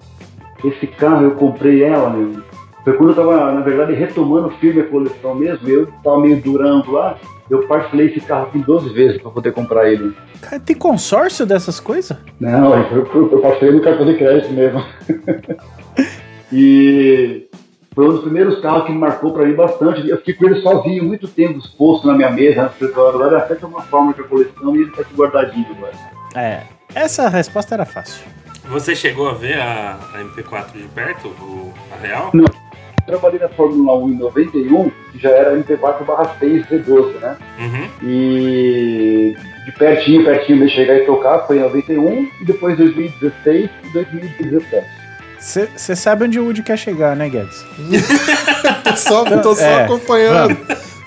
Esse carro eu comprei ela, meu. Foi quando eu tava, na verdade, retomando firme a coleção mesmo, eu tava meio durando lá, eu parcelei esse carro aqui 12 vezes para poder comprar ele. Cara, tem consórcio dessas coisas? Não, eu, eu, eu parcelei no cartão de crédito mesmo. e foi um dos primeiros carros que me marcou para mim bastante. Eu fiquei com ele sozinho, muito tempo exposto na minha mesa, no escritório. Agora até que é uma forma de coleção e ele tá aqui guardadinho agora. É. Essa resposta era fácil. Você chegou a ver a, a MP4 de perto, o, a real? Eu trabalhei na Fórmula 1 em 91, que já era MP4/6 V12, né? Uhum. E de pertinho, pertinho de chegar e tocar foi em 91, e depois 2016 e 2017. Você sabe onde o Woody quer chegar, né, Guedes? Tô só, tô só É, acompanhando.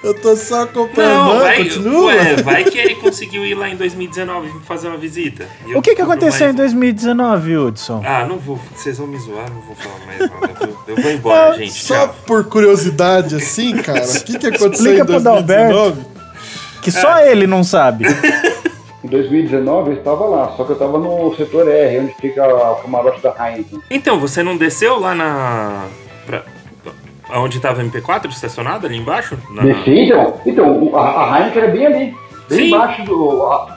Eu tô só acompanhando. Não, vai, continua. ué, vai que ele conseguiu ir lá em 2019 e fazer uma visita. Eu O que, que aconteceu mais- em 2019, Hudson? Ah, não vou. Vocês vão me zoar, não vou falar mais nada. Eu, eu vou embora, Ah, gente. Só Tchau. por curiosidade, assim, cara, o que, que aconteceu Explica em pro 2019? Que só ele não sabe. Em 2019 eu estava lá, só que eu estava no setor R, onde fica o camarote da Heineken. Então, você não desceu lá na. Pra, onde tava a MP4 estacionada ali embaixo? Na- Desci, então, então a, a Heineken era bem ali, bem Sim. embaixo do. A,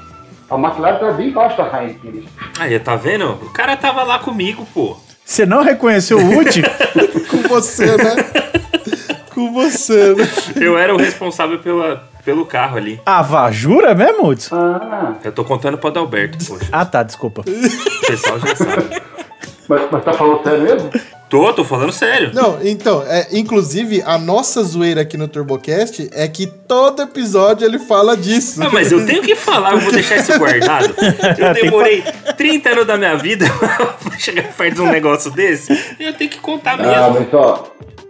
a McLaren estava bem embaixo da Heineken. Aí, tá vendo? O cara tava lá comigo, pô. Você não reconheceu o Woody? Com você, né? Com você, né? Eu era o responsável pela, pelo carro ali. ah, vá, jura mesmo, Hudson? Ah, Eu tô contando pro Adalberto, poxa. Ah, tá, desculpa. O pessoal já sabe. mas, mas tá falando sério mesmo? Tô, tô falando sério. Não, então, é, inclusive, a nossa zoeira aqui no TurboCast é que todo episódio ele fala disso. Não, mas eu tenho que falar, eu vou deixar isso guardado. Eu demorei 30 anos da minha vida pra chegar perto de um negócio desse. e Eu tenho que contar Ah, mesmo. mas ó,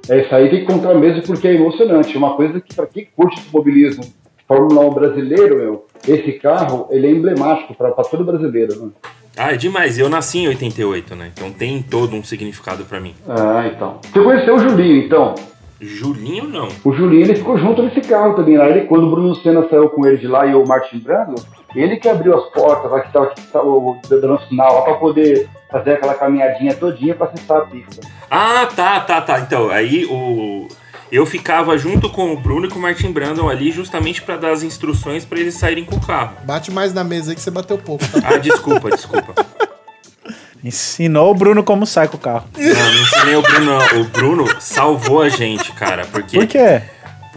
é isso aí tem que contar mesmo porque é emocionante. Uma coisa que, para quem curte automobilismo, Fórmula 1 brasileiro, meu, esse carro ele é emblemático para todo brasileiro. Né? Ah, é demais. Eu nasci em 88, né? Então tem todo um significado pra mim. Ah, então. Você conheceu o Julinho, então? Julinho não. O Julinho ele ficou junto nesse carro também. Lá ele, quando o Bruno Senna saiu com ele de lá e o Martin Brando, ele que abriu as portas, lá que estava dando sinal lá para poder fazer aquela caminhadinha todinha para acessar a pista. Ah, tá, tá, tá. Então, aí o. Eu ficava junto com o Bruno e com o Martin Brandon ali justamente para dar as instruções para eles saírem com o carro. Bate mais na mesa aí que você bateu pouco. Tá? Ah, desculpa, desculpa. Ensinou o Bruno como sai com o carro. Não, não ensinei o Bruno. não. O Bruno salvou a gente, cara. Porque, Por quê?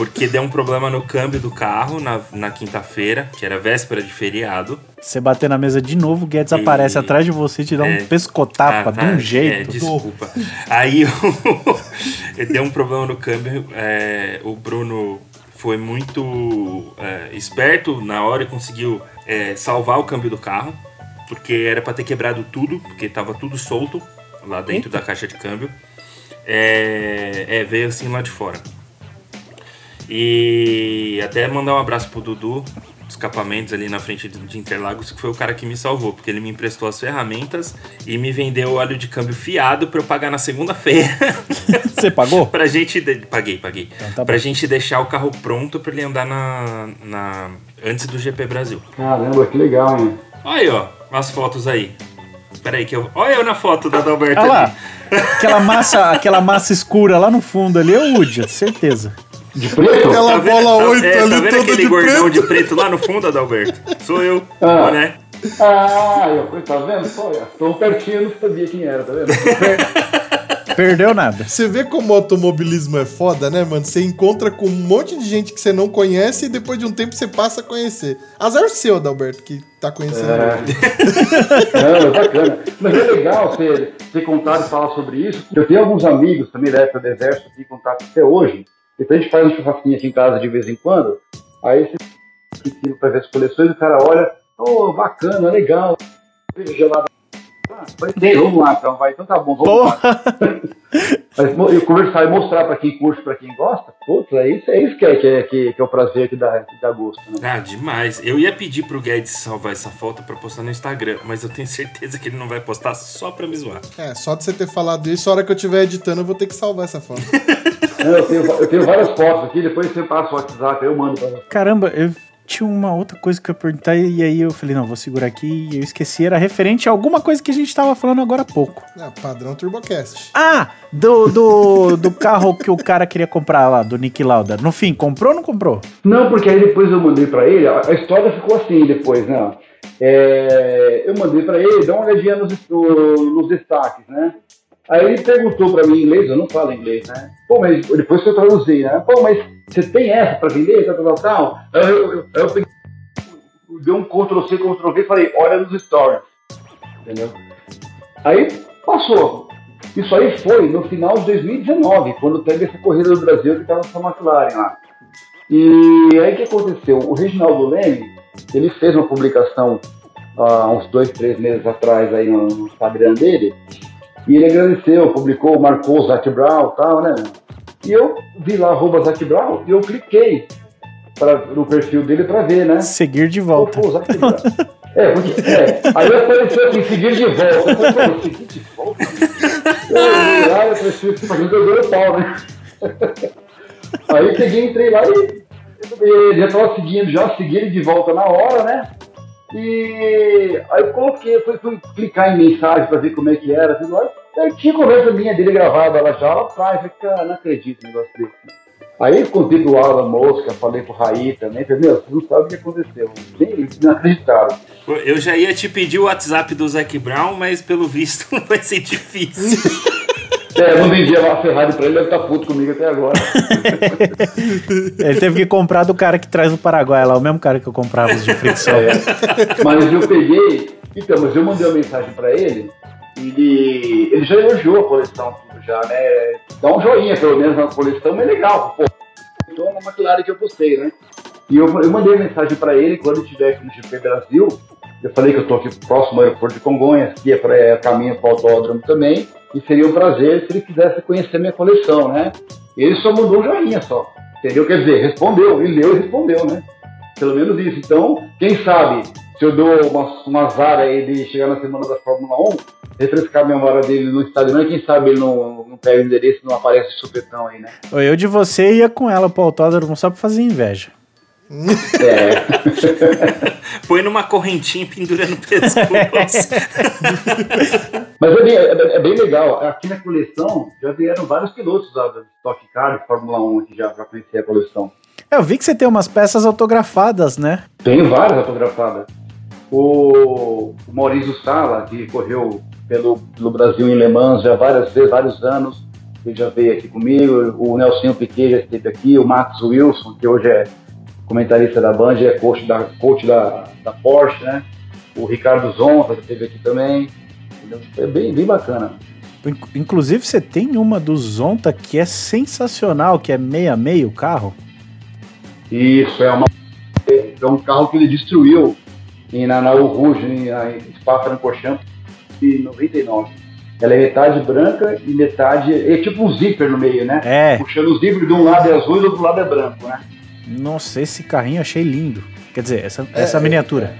Porque deu um problema no câmbio do carro na, na quinta-feira, que era véspera de feriado. Você bater na mesa de novo, o Guedes aparece E- atrás de você e te dá É. um pescotapa Ah, de um tá, jeito. É, desculpa. Aí deu um problema no câmbio. é, o Bruno foi muito é, esperto na hora e conseguiu é, salvar o câmbio do carro. Porque era pra ter quebrado tudo, porque tava tudo solto lá dentro da caixa de câmbio. É, é, veio assim lá de fora. E até mandar um abraço pro Dudu, escapamentos ali na frente de Interlagos, que foi o cara que me salvou, porque ele me emprestou as ferramentas e me vendeu óleo de câmbio fiado pra eu pagar na segunda-feira. Você pagou? pra gente. de- Paguei, paguei. Então tá pra bom. gente deixar o carro pronto pra ele andar na, na. antes do GP Brasil. Caramba, que legal, hein? Olha aí, ó, as fotos aí. Pera aí que eu. Olha eu na foto da Adalberto Olha ali. lá. Aquela massa, aquela massa escura lá no fundo ali é o Udia, certeza. De preto? Aquela vendo- bola tá- 8 é, ali tá vendo toda aquele de gordão preto. de preto lá no fundo, Adalberto? Sou eu, Ah. né? Ah, eu, tá vendo? Olha, tão pertinho, eu não sabia quem era, tá vendo? Perdeu nada. Você vê como o automobilismo é foda, né, mano? Você encontra com um monte de gente que você não conhece e depois de um tempo você passa a conhecer. Azar seu, Adalberto, que tá conhecendo. É. Não, é bacana. Mas é legal você ter contato e falar sobre isso. Eu tenho alguns amigos também da época do exército que contato até hoje. Então a gente faz um churrasquinho aqui em casa de vez em quando. Aí você fica para ver as coleções, o cara olha, oh, bacana, legal. Cerveja gelada. Ah, vamos lá então, vai. Então tá bom, vamos lá. Mas eu conversar e mostrar para quem curte, para quem gosta, putz, é isso, é isso que, é, que, é, que, é o prazer que dá, que dá gosto. Né? Ah, demais. Eu ia pedir pro Guedes salvar essa foto pra postar no Instagram, mas eu tenho certeza que ele não vai postar só pra me zoar. É, só de você ter falado isso, a hora que eu estiver editando, eu vou ter que salvar essa foto. Não, eu, tenho, eu tenho várias fotos aqui, depois você passa o WhatsApp, eu mando para você. Caramba, eu tinha uma outra coisa que eu ia perguntar e aí eu falei, não, vou segurar aqui e eu esqueci. Era referente a alguma coisa que a gente tava falando agora há pouco. É, padrão TurboCast. Ah, do, do, do carro que o cara queria comprar lá, do Nick Lauda. No fim, comprou ou não comprou? Não, porque aí depois eu mandei pra ele, a, a história ficou assim depois, né? É, eu mandei pra ele, dá uma olhadinha nos, no- nos destaques, né? Aí ele perguntou pra mim em inglês, eu não falo inglês, né? Pô, mas depois que eu traduzi, né? Pô, mas você tem essa pra vender, tal, tal, tal? Aí eu, peguei, dei um Ctrl-C, Ctrl-V e falei, olha nos stories, entendeu? Aí passou. Isso aí foi no final de 2019, quando teve essa corrida do Brasil que estava com a McLaren lá. E aí o que aconteceu? O Reginaldo Leme, ele fez uma publicação há uns dois, três meses atrás aí no Instagram dele, e ele agradeceu, publicou, marcou o Zac Brown e tal, né? E eu vi lá arroba Zac Brown e eu cliquei pra, no perfil dele para ver, né? Seguir de volta. pô, Zac Brown. É, porque, é, aí apareceu assim, seguir de volta. Eu falei, seguir de volta? Eu, lá, eu prefiro que fazendo eu dei o pau, né? Aí peguei, entrei lá e ele já tava seguindo, já segui ele de volta na hora, né? E aí eu coloquei, fui, fui clicar em mensagem pra ver como é que era, tudo lá. Aí tinha conversa minha dele gravada lá já atrás, falei, cara, não acredito no negócio desse. Aí eu contei pro Alan Mosca, falei pro Raí também, falei, meu, você não sabe o que aconteceu. Nem eles não acreditaram. Eu já ia te pedir o WhatsApp do Zac Brown, mas pelo visto vai ser difícil. É, eu não vendi a Ferrari pra ele, ele tá puto comigo até agora. Ele teve que comprar do cara que traz do Paraguai lá, o mesmo cara que eu comprava os de fricção. É. Mas eu peguei. Então, mas eu mandei uma mensagem pra ele. Ele, ele já elogiou a coleção, tudo já, né? Dá um joinha, pelo menos, na coleção, mas é legal. Pô, então é uma McLaren que eu postei, né? E eu, eu mandei mensagem pra ele quando estiver aqui no GP Brasil. Eu falei que eu tô aqui próximo ao aeroporto de Congonhas, que é, pra, é caminho para o autódromo também. E seria um prazer se ele quisesse conhecer minha coleção, né? Ele só mandou um joinha só. Entendeu? Quer dizer, respondeu. Ele leu e respondeu, né? Pelo menos isso. Então, quem sabe, se eu dou uma, uma azar aí de chegar na semana da Fórmula 1, refrescar a memória dele no Instagram, quem sabe ele não, não pega o endereço e não aparece supetão aí, né? Eu de você ia com ela pro autódromo só pra fazer inveja. É. Põe numa correntinha e pendura no pescoço. Mas é bem, é, é bem legal. Aqui na coleção já vieram vários pilotos da Stock Car de Fórmula 1 que já, já conheci a coleção. É, Eu vi que você tem umas peças autografadas, né? Tem várias autografadas. O, o Maurício Sala, que correu pelo, pelo Brasil em Le Mans já várias vezes, vários anos, ele já veio aqui comigo. O Nelson Piquet já esteve aqui. O Max Wilson, que hoje é comentarista da Band, é coach da, coach da, da Porsche, né? O Ricardo Zonta já esteve aqui também. É bem, bem bacana. Inc- Inclusive, você tem uma do Zonta que é sensacional, que é meia meio o carro. Isso, é, uma, é um carro que ele destruiu em, na, na Rouge, em, em Spa-Francorchamps, em 99. Ela é metade branca e metade... É tipo um zíper no meio, né? É, Puxando o zíper de um lado é azul e do outro lado é branco, né? Nossa, esse carrinho eu achei lindo. Quer dizer, essa, essa miniatura.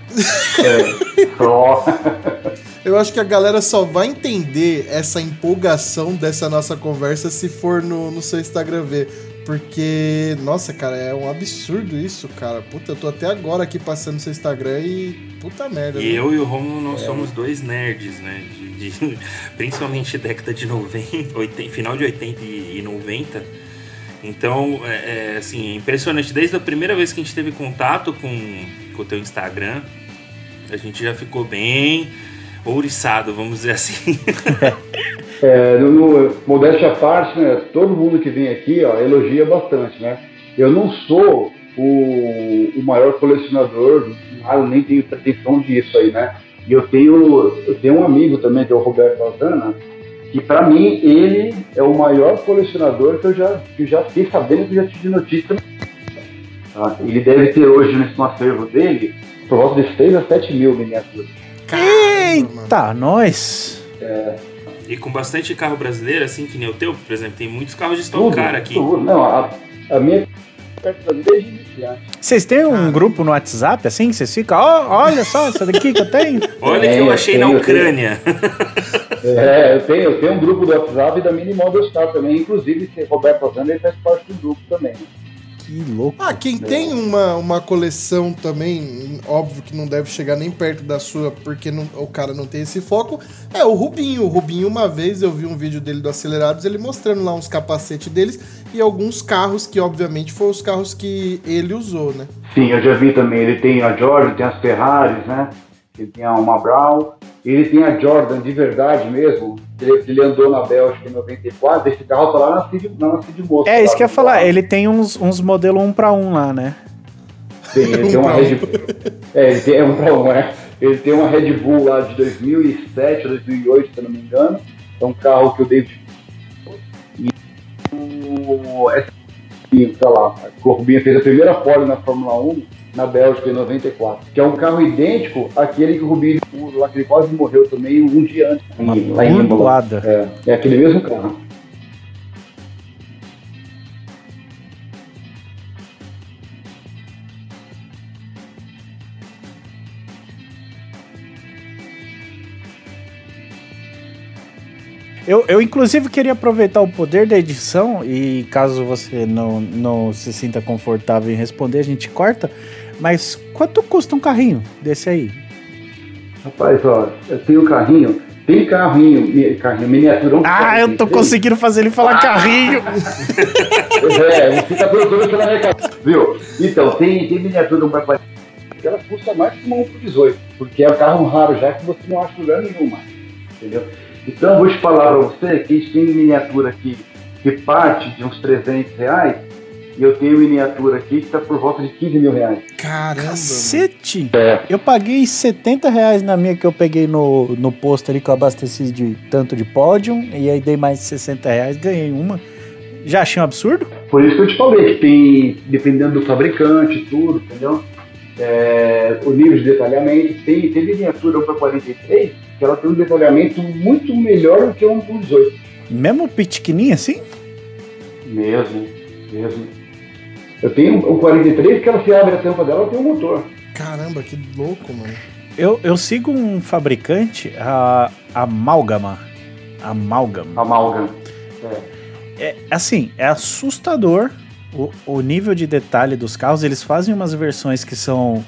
É. Ó. Eu acho que a galera só vai entender essa empolgação dessa nossa conversa se for no, no seu Instagram ver. Porque, nossa, cara, é um absurdo isso, cara. Puta, eu tô até agora aqui passando no seu Instagram e. Puta merda. E viu? eu e o Romulo, nós somos dois nerds, né? De, de- principalmente década de 90, 80, final de 80 e e 90. Então, é, é, assim, é impressionante. Desde a primeira vez que a gente teve contato com, o teu Instagram, a gente já ficou bem ouriçado, vamos dizer assim. É, no, no- modéstia à parte, né? Todo mundo que vem aqui, ó, elogia bastante, né? Eu não sou o, o maior colecionador, ah, eu nem tenho pretensão disso aí, né? E eu tenho, eu tenho um amigo também, que é o Roberto Altana, que pra mim ele é o maior colecionador que eu já, que eu já fiquei sabendo que eu já tive notícia. Tá? Ele deve ter hoje no acervo dele por volta de 6 a 7 mil miniaturas. Eita, nós! e com bastante carro brasileiro, assim, que nem o teu, por exemplo, tem muitos carros de Stock Car aqui. tudo. Não, a, a minha desde. Vocês têm um grupo no WhatsApp assim? que Vocês ficam, ó, olha só essa daqui que eu tenho. Olha que Tenho, eu achei na tenho, Ucrânia. É, eu tenho, eu tenho um grupo do WhatsApp da Mini Model Star também. Inclusive, esse Roberto ele faz parte do grupo também. Que louco. Ah, quem tem uma, uma coleção também, óbvio que não deve chegar nem perto da sua, porque não- o cara não tem esse foco, é o Rubinho. O Rubinho, uma vez eu vi um vídeo dele do Acelerados, ele mostrando lá uns capacetes deles e alguns carros que, obviamente, foram os carros que ele usou, né? Sim, eu já vi também. Ele tem a Jordan, tem as Ferraris, né? Ele tem a uma Brown. Ele tem a Jordan de verdade mesmo. Ele, ele andou na Bélgica em 94. Esse carro tá lá na Cid, na Cid Moça. É isso que eu ia falar, ele tem uns, uns modelos um pra um lá, né? Tem, ele tem Um uma um. Red É, ele tem é um pra um, né? Ele tem uma Red Bull lá de 2007 ou 2008, se eu não me engano. É um carro que o David. O. Essa, e, sei lá, fez a primeira pole na Fórmula 1 na Bélgica em 94. Que é um carro idêntico àquele que o Rubinho lá que ele quase morreu também um dia antes. Uma lá em Imola. É, é aquele mesmo carro. Eu, eu, inclusive, queria aproveitar o poder da edição e caso você não, não se sinta confortável em responder, a gente corta. Mas quanto custa um carrinho desse aí? Rapaz, ó, eu tenho carrinho. Tem carrinho, carrinho miniaturão. Ah, eu tô 43. conseguindo fazer ele falar carrinho! É, você tá perguntando pela minha cabeça, viu? Então, tem, tem miniatura 1x40 que ela custa mais que uma 1 por 18, porque é um carro raro já que você não acha lugar nenhum mais, entendeu? Então, eu vou te falar pra você que a gente tem miniatura aqui que parte de uns 300 reais e eu tenho miniatura aqui que tá por volta de 15 mil reais. Caramba. Cacete! É. Eu paguei 70 reais na minha que eu peguei no, no posto ali que eu abasteci de tanto de pódio, e aí dei mais 60 reais, ganhei uma. Já achei um absurdo? Por isso que eu te falei que tem, dependendo do fabricante e tudo, entendeu? É, o nível de detalhamento. Tem, tem miniatura 1 para 43 que ela tem um detalhamento muito melhor do que um por 18. Mesmo pequenininho assim? Mesmo, mesmo. Eu tenho um 43 que ela se abre a tampa dela, tem um motor. Caramba, que louco, mano. Eu, eu sigo um fabricante, a Amálgama. Amálgama. Amálgama. É. é, assim, é assustador o, o nível de detalhe dos carros. Eles fazem umas versões que são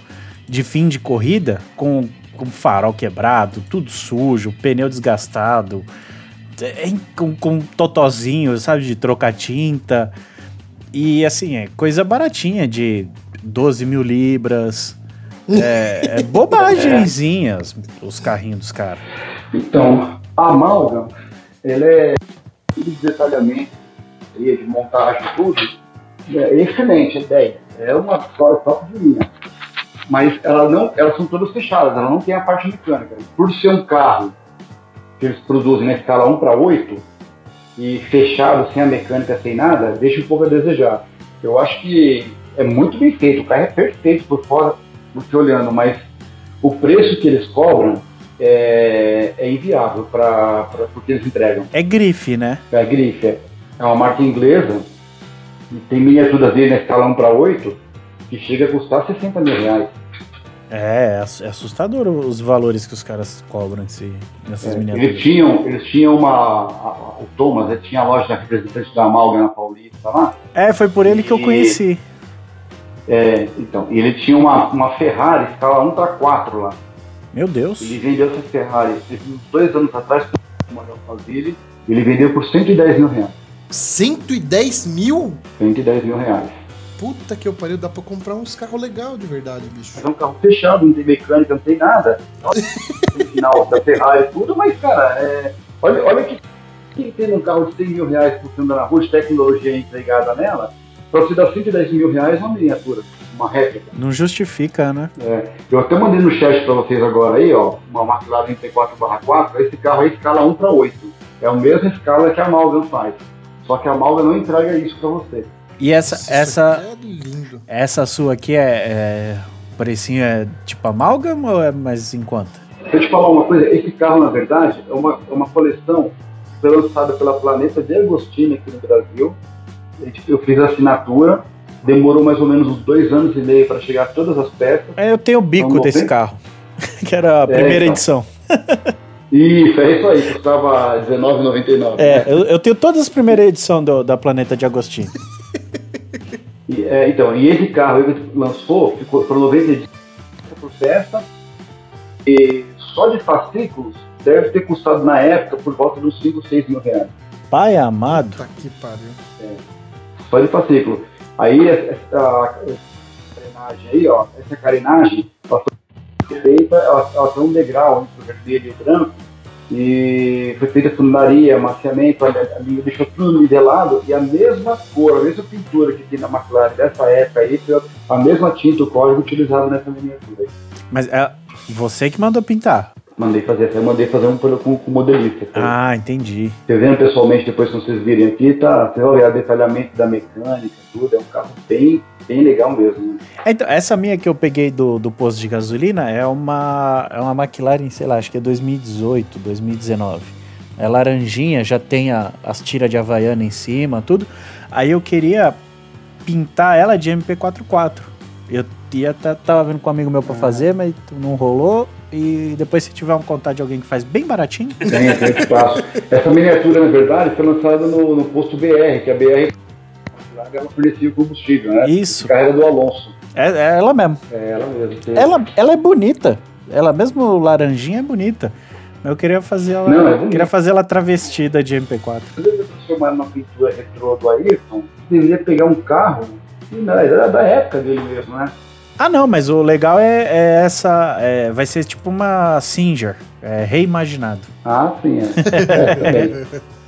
de fim de corrida, com, com farol quebrado, tudo sujo, pneu desgastado, é, com, com totozinho, sabe, de trocar tinta. E assim, é coisa baratinha, de 12 mil libras. É, é bobagenzinhas os carrinhos dos caras. Então, a Amalgam, ele é de detalhamento, de montagem, tudo, é excelente, é 10. É uma história top de linha. Mas ela não, elas são todas fechadas, ela não tem a parte mecânica. Por ser um carro que eles produzem na escala 1 para 8 e fechado, sem a mecânica, sem nada, deixa um pouco a desejar. Eu acho que é muito bem feito, o carro é perfeito por fora, você olhando, mas o preço que eles cobram é, é inviável para o que eles entregam. É grife, né? É grife, é. é uma marca inglesa tem miniaturas dele na escala 1 para 8 que chega a custar 60 mil reais. É, é assustador os valores que os caras cobram nesse, nessas é, miniaturas. Eles tinham, eles tinham uma. A, o Thomas, ele tinha a loja da representante da Amalga na Paulista lá. É, foi por ele e, que eu conheci. É, então, ele tinha uma, uma Ferrari escala 1 para 4 lá. Meu Deus. Ele vendeu essa Ferrari uns dois anos atrás, uma Alphaville, ele vendeu por 110 mil reais. 110 mil? 110 mil reais. Puta que eu pariu, dá pra comprar uns carros legais de verdade, bicho. é um carro fechado, não tem mecânica, não tem nada. tem final da Ferrari tudo, mas, cara, é... olha, olha que quem tem um carro de 100 mil reais funcionando na rua, de tecnologia empregada nela, pra você dar 110 mil reais uma miniatura, uma réplica. Não justifica, né? É. Eu até mandei no chat pra vocês agora aí, ó, uma McLaren T4/4, esse carro aí escala 1 para 8. É a mesma escala que a Malgan faz. Só que a Malgan não entrega isso pra você. E essa, Nossa, essa, é essa sua aqui é, é precinho é tipo amálgama ou é mais em conta? Deixa eu te falar uma coisa, esse carro na verdade é uma, é uma coleção foi lançada pela Planeta de Agostini aqui no Brasil. Eu fiz a assinatura, demorou mais ou menos uns dois anos e meio para chegar todas as peças. É, eu tenho o bico então, desse carro, que era a é, primeira então. edição. Isso, é isso aí, custava R$19,99. É, eu, eu, tenho todas as primeiras edições do, da Planeta de Agostinho. E, é, então, e esse carro ele lançou, ficou por 90 por peça, e só de fascículos deve ter custado na época por volta dos 5, 6 mil reais. Pai amado. Tá que pariu. É, só de fascículo. Aí essa, essa carenagem aí, ó, essa carenagem, ela foi feita, ela, ela tem um degrau entre o vermelho e o branco, e foi feita funilaria, maciamento, deixou tudo nivelado e a mesma cor, a mesma pintura que tem na McLaren dessa época aí, a mesma tinta, o código utilizado nessa miniatura. Mas é você que mandou pintar? Mandei fazer, eu mandei fazer um com, com o modelista. Ah, entendi. Você vendo pessoalmente, depois que vocês virem aqui, tá, você vai ver o detalhamento da mecânica, tudo, é um carro bem, bem legal mesmo. Né? Então, essa minha que eu peguei do, do posto de gasolina é uma, é uma McLaren, sei lá, acho que é 2018, 2019. É laranjinha, já tem a, as tiras de Havaiana em cima, tudo. Aí eu queria pintar ela de MP44. Eu ia tava vendo com um amigo meu para ah. fazer, mas não rolou. E depois, se tiver um contato de alguém que faz bem baratinho. Tem, tem espaço. Essa miniatura, na verdade, foi lançada no, no posto BR, que a BR ela fornecia o combustível, né? Isso. Carrega do Alonso. É, é ela mesmo. É ela mesmo. Ela, ela é bonita. Ela mesmo laranjinha é bonita. Eu queria fazer ela, Não, é queria fazer ela travestida de MP4. Se você transformar numa pintura retrô do Ayrton, deveria pegar um carro não, era da época dele mesmo, né? Ah, não, mas o legal é, é essa. É, vai ser tipo uma Singer, é, reimaginado. Ah, sim, é.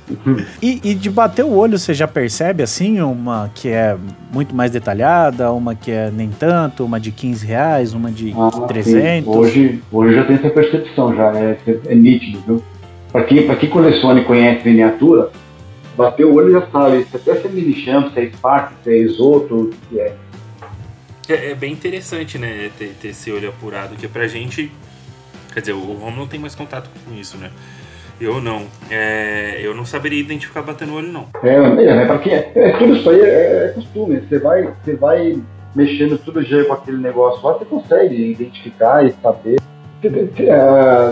e, e, de bater o olho, você já percebe assim, uma que é muito mais detalhada, uma que é nem tanto, uma de 15 reais, uma de ah, 300? Sim. Hoje, hoje já tem essa percepção, já é, é nítido, viu? Para quem, quem coleciona e conhece miniatura, bater o olho já sabe, até se é mini champ, se é Spark, se é Isoto, o que é. É, é bem interessante, né, ter, ter, esse olho apurado, que pra gente, quer dizer, o Romulo não tem mais contato com isso, né? Eu não. É, eu não saberia identificar batendo o olho, não. É, é, é, pra quem é, é, tudo isso aí é, é costume. Você vai, você vai mexendo tudo jeito com aquele negócio lá, você consegue identificar e saber. Você,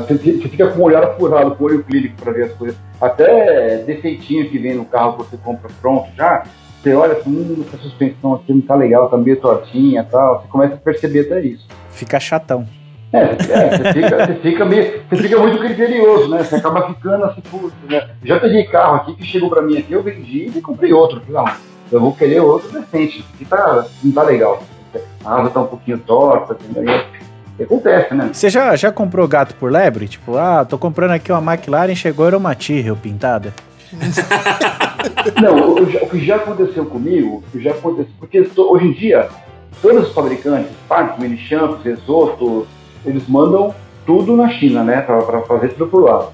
você fica com o olhar apurado, com o olho clínico para ver as coisas. Até defeitinho que vem no carro que você compra pronto já, você olha assim, hum, essa suspensão aqui não tá legal, tá meio tortinha e tal. Você começa a perceber até isso. Fica chatão. É, é você, fica, você, fica meio, você fica muito criterioso, né? Você acaba ficando assim, putz, né? Já peguei carro aqui que chegou pra mim aqui, eu vendi e comprei outro. Não, eu vou querer outro decente, que tá, não tá legal. A asa tá um pouquinho torta, entendeu? acontece, né? Você já, já comprou gato por lebre? Tipo, ah, tô comprando aqui uma McLaren, chegou era uma Tyrrell pintada. Não, o, o, que já aconteceu comigo, o que já aconteceu, porque hoje em dia, todos os fabricantes, parques, mini shampoos, Exoto, eles mandam tudo na China, né, para fazer tudo por lá.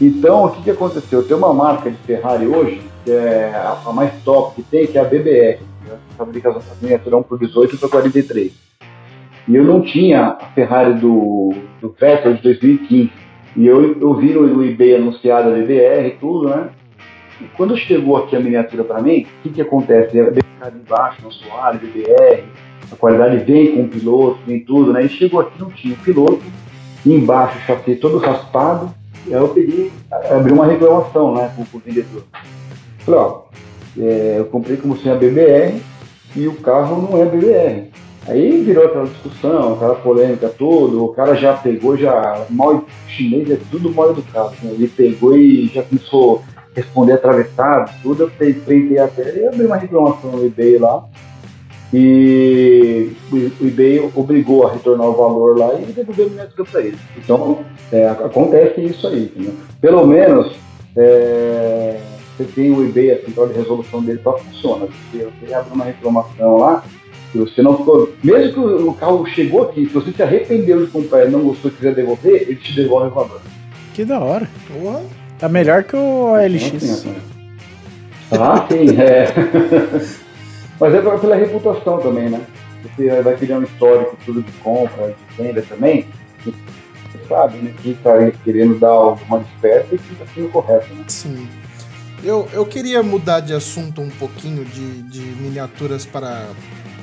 Então, o que, que aconteceu? Tem uma marca de Ferrari hoje, que é a, a mais top que tem, que é a BBR, né, que fabrica as miniaturas 1 por 18 e por 43. E eu não tinha a Ferrari do, do Vettel de 2015. E eu, eu vi no, no eBay anunciado a BBR e tudo, né? E quando chegou aqui a miniatura para mim, o que, que acontece? É BBR embaixo, no soalho, BBR, a qualidade vem com o piloto, vem tudo, né? E chegou aqui, não tinha o piloto, embaixo o chassi todo raspado, e aí eu peguei, abri uma reclamação, né, com, o vendedor. Falei, ó, é, eu comprei como sem a BBR, e o carro não é BBR. Aí virou aquela discussão, aquela polêmica toda, o cara já pegou, já mal chinês é tudo mal educado, né? ele pegou e já começou responder atravessado, tudo, eu printei até e abri uma reclamação no eBay lá. E o eBay obrigou a retornar o valor lá e devolveu a miniatura para ele. Então, é, acontece isso aí. Né? Pelo menos, é, você tem o eBay, a central de resolução dele só funciona. Você, você abre uma reclamação lá, se você não ficou. Mesmo que o carro chegou aqui, se você se arrependeu de comprar e não gostou e quiser devolver, ele te devolve o valor. Que da hora. Porra. Tá melhor que o LX. Ah, sim, é. Mas é pela reputação também, né? Você vai criar um histórico tudo de compra, de venda também. Você sabe, né? Quem tá querendo dar alguma desperta e quem tá sendo correto, né? Sim. Eu, eu queria mudar de assunto um pouquinho de, de miniaturas para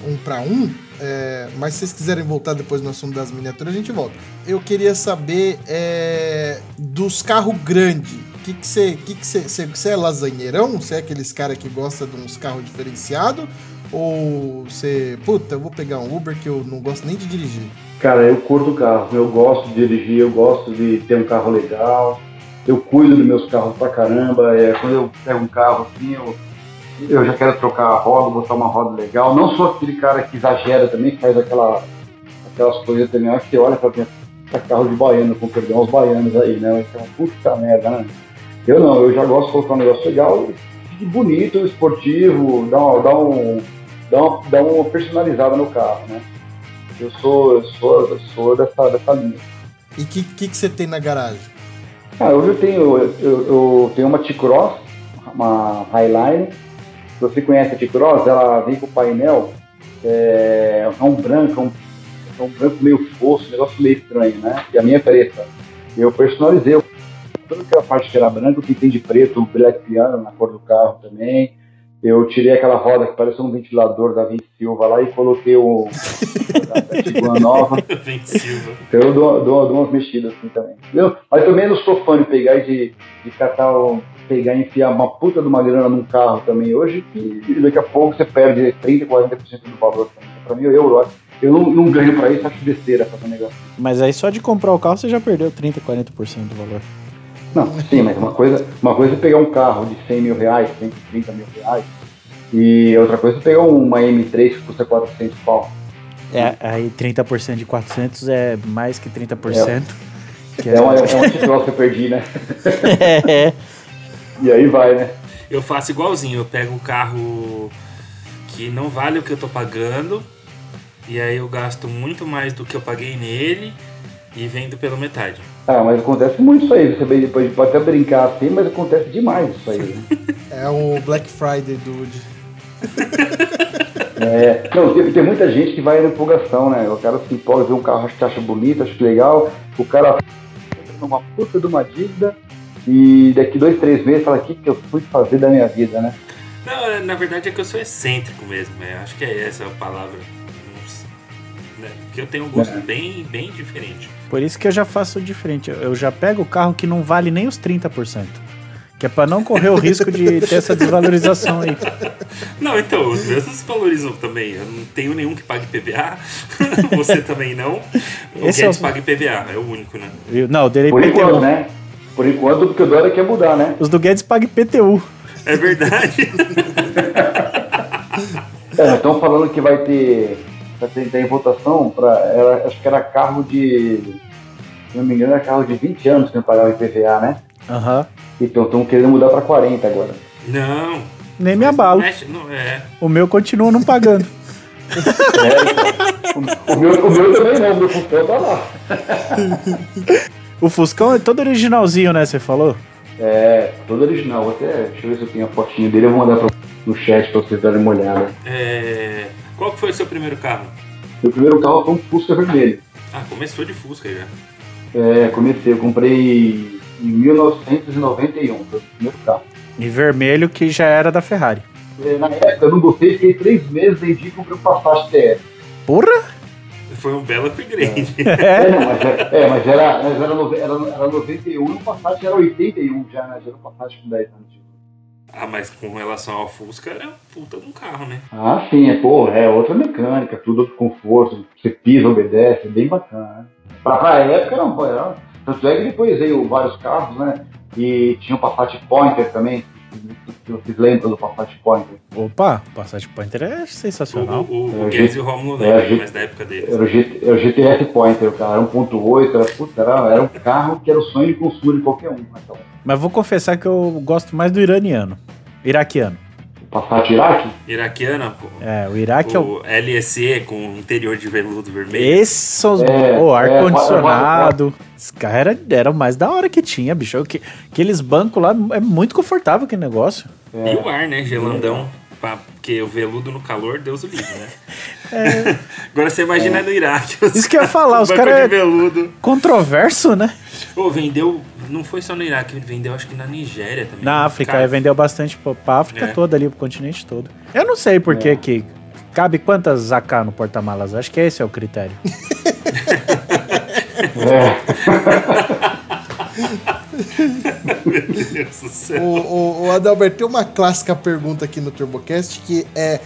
um para um, é, mas se vocês quiserem voltar depois no assunto das miniaturas, a gente volta. Eu queria saber é, dos carros grandes. O que você que que que que é lasanheirão? Você é aqueles cara que gosta de uns carros diferenciados? Ou você, puta, eu vou pegar um Uber que eu não gosto nem de dirigir? Cara, eu curto carro, eu gosto de dirigir, eu gosto de ter um carro legal, eu cuido dos meus carros pra caramba. É, quando eu pego um carro assim, eu eu já quero trocar a roda, botar uma roda legal. Não sou aquele cara que exagera também, que faz aquela, aquelas coisas também. Acho que olha pra, pra carro de baiano, com perdão aos baianos aí, né? É puta merda, né? Eu não, eu já gosto de colocar um negócio legal, bonito, esportivo, dá, uma, dá, um, dá, uma, dá uma personalizada no carro, né? Eu sou, eu sou, eu sou dessa, dessa linha. E o que, que, que você tem na garagem? Ah, hoje eu tenho, eu, eu tenho uma T-Cross, uma Highline, você conhece a T-Cross, ela vem com o painel, é, é um branco, é um, é um branco meio fosco, um negócio meio estranho, né? E a minha é preta. Eu personalizei toda aquela parte que era branca, eu pintei de preto, o black piano na cor do carro também. Eu tirei aquela roda que parece um ventilador da Vinci Silva lá e coloquei o da nova. Silva. Então eu dou, dou, dou umas mexidas assim também. Entendeu? Mas também não sou fã de pegar e de, de catar o, pegar e enfiar uma puta de uma grana num carro também hoje, que daqui a pouco você perde 30%, 40% do valor. Pra mim, eu, eu, eu não, não ganho pra isso, acho besteira um negócio. Mas aí só de comprar o carro você já perdeu 30%, 40% do valor. Não, sim, mas uma coisa, uma coisa é pegar um carro de 100 mil reais, 130 mil reais, e outra coisa é pegar uma M3 que custa 400 pau. É, aí 30% de 400 é mais que 30%. É, que é, é, uma, é uma que eu perdi, né? é. E aí vai, né? Eu faço igualzinho, eu pego um carro que não vale o que eu tô pagando, e aí eu gasto muito mais do que eu paguei nele e vendo pela metade. Ah, mas acontece muito isso aí. Você depois pode até brincar assim, mas acontece demais isso aí. Né? é o Black Friday, dude. é, não, tem, tem, muita gente que vai na empolgação, né? O cara se empolga, vê um carro que acha bonito, acha legal, o cara uma puta de uma dívida, e daqui dois, três meses fala, o que, que eu fui fazer da minha vida, né? Não, na verdade é que eu sou excêntrico mesmo, é, acho que é essa a palavra. Né? Porque eu tenho um gosto bem, bem diferente. Por isso que eu já faço diferente. Eu- já pego o carro que não vale nem os 30%. Que é pra não correr o risco de ter essa desvalorização aí. Não, então, os meus não se valorizam também. Eu não tenho nenhum que pague PVA. Você também não. O Esse é Guedes o- paga PVA, é o único, né? Não, eu dei Por enquanto, né? Por enquanto, porque o Dória quer mudar, né? Os do Guedes pagam PTU. É verdade. É, estão falando que vai ter. Vai ter em votação para. Acho que era carro de. Se não me engano, era carro de 20 anos que não pagava IPVA, né? Aham. Então estão querendo mudar para 40 agora. Não. Nem me abalo. Mexe, não, é. O meu continua não pagando. É, então. o, o meu, o meu também não, o meu função tá lá. O Fuscão é todo originalzinho, né? Você falou? É, todo original. Vou até, deixa eu ver se eu tenho a fotinha dele, eu vou mandar pra, no chat pra vocês darem uma olhada. é... Qual que foi o seu primeiro carro? Meu primeiro carro foi um Fusca vermelho. Ah, começou de Fusca já. É, comecei, eu comprei em 1991, foi o primeiro carro. E vermelho que já era da Ferrari. É, Na época eu não gostei, fiquei três meses, vendi e comprei um Passat TR. Porra! Foi um belo upgrade. É, não, mas, é, é, mas era, mas era, era, era 91 e o Passat era 81 já, né? Já era um Passat com 10 anos. de- ah, mas com relação ao Fusca, era puta de um carro, né? Ah, sim, é, pô, é outra mecânica, tudo outro conforto, você pisa, obedece, é bem bacana, né? Pra, pra época não, pô, era, tanto é que depois veio vários carros, né? E tinha o Passat Pointer também, que vocês lembram do Passat Pointer. Opa, Passat Pointer é O, sensacional. o, o É, Guedes e o Romulo é, lembram, mas da época deles. Era o, G, era o GTS Pointer, cara, era 1.8, era, puta, era, era um carro que era o sonho de consumo de qualquer um. Então. Mas vou confessar que eu gosto mais do iraniano. Iraquiano. O Passat Iraque, Iraquiana, pô. É, o Iraque é o. O LSE com interior de veludo vermelho. Esses são os. É, o é, ar-condicionado. Esse carro era, era o mais da hora que tinha, bicho. Que, aqueles bancos lá é muito confortável aquele negócio. E o ar, né? Gelandão. Pra- Porque o veludo no calor, Deus o livre, né? Agora você imagina no Iraque. É. Isso que eu ia falar, os caras- veludo. Controverso, né? Pô, vendeu. Não foi só no Iraque, vendeu acho que na Nigéria também. Na África, Cara, é, vendeu bastante pra, pra África É. toda ali, pro continente todo. Eu não sei por que que. Cabe quantas AK no porta-malas? Acho que esse é o critério. Meu Deus do céu. O, o, o Adalberto, tem uma clássica pergunta aqui no TurboCast que é: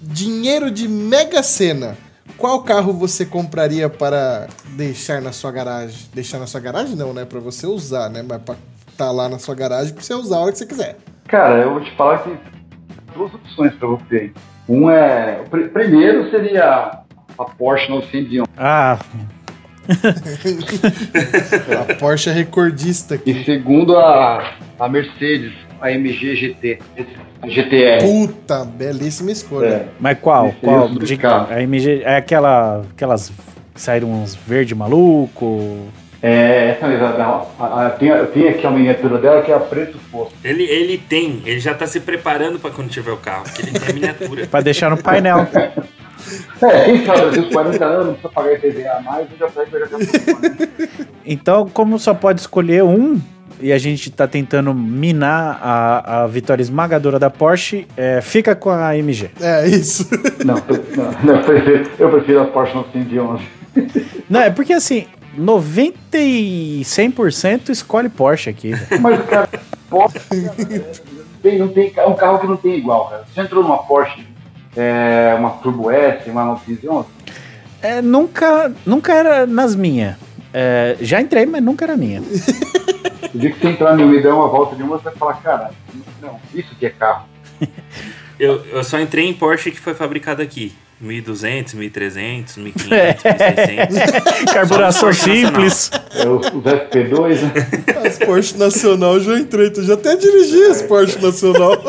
dinheiro de Mega Sena. Qual carro você compraria para deixar na sua garagem? Deixar na sua garagem não, né? Pra você usar, né? Mas pra estar lá na sua garagem pra você usar a hora que você quiser. Cara, eu vou te falar que duas opções pra você. Um é. O pr- primeiro seria a Porsche 911. Ah, A Porsche é recordista aqui. E segundo a, a Mercedes, a MG GT. GTR. Puta, belíssima escolha. É. mas qual? Esse qual? é De, a MG é aquela. Aquelas. que Saíram uns verde maluco. É, essa mesmo. a- a- a- Tem, tem aqui a miniatura dela que é a preto fosco. Ele, ele tem, ele já tá se preparando pra quando tiver o carro, porque ele tem a miniatura. Pra deixar no painel. É, quem sabe, às vezes 40 anos não precisa pagar IPVA a mais já? Então, como só pode escolher um, e a gente tá tentando minar a, a vitória esmagadora da Porsche, é, fica com a MG. É isso. Não, não, não, eu, prefiro, eu prefiro a Porsche 911. Não, é porque assim, 90 e 100% escolhe Porsche aqui. Mas, cara, Porsche tem, não tem, é um carro que não tem igual, cara. Você entrou numa Porsche, é, uma Turbo S, uma 911? É, nunca, nunca era nas minhas. É, já entrei, mas nunca era minha. O dia que você entrar no e der uma volta de uma, você vai falar, cara, não, isso que é carro. Eu, eu só entrei em Porsche que foi fabricado aqui. 1200, 1300, 1500, É. 1600. Carburação simples. É os, os FP2, né? As Porsche Nacional já entrei. Tu já até dirigi as Porsche Nacional.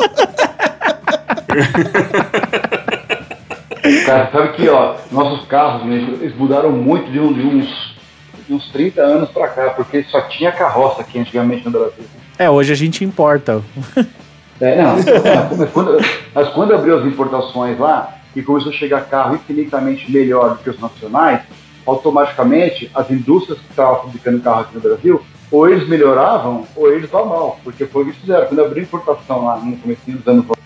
Cara, sabe que, ó, nossos carros, né, eles mudaram muito de, um- de uns, de uns 30 anos pra cá, porque só tinha carroça aqui antigamente no Brasil. É, hoje a gente importa. É, não, mas, quando, mas quando abriu as importações lá e começou a chegar carro infinitamente melhor do que os nacionais, automaticamente as indústrias que estavam fabricando carro aqui no Brasil, ou eles melhoravam, ou eles vão mal, porque foi o que fizeram. Quando abriu importação lá no começo dos anos 90,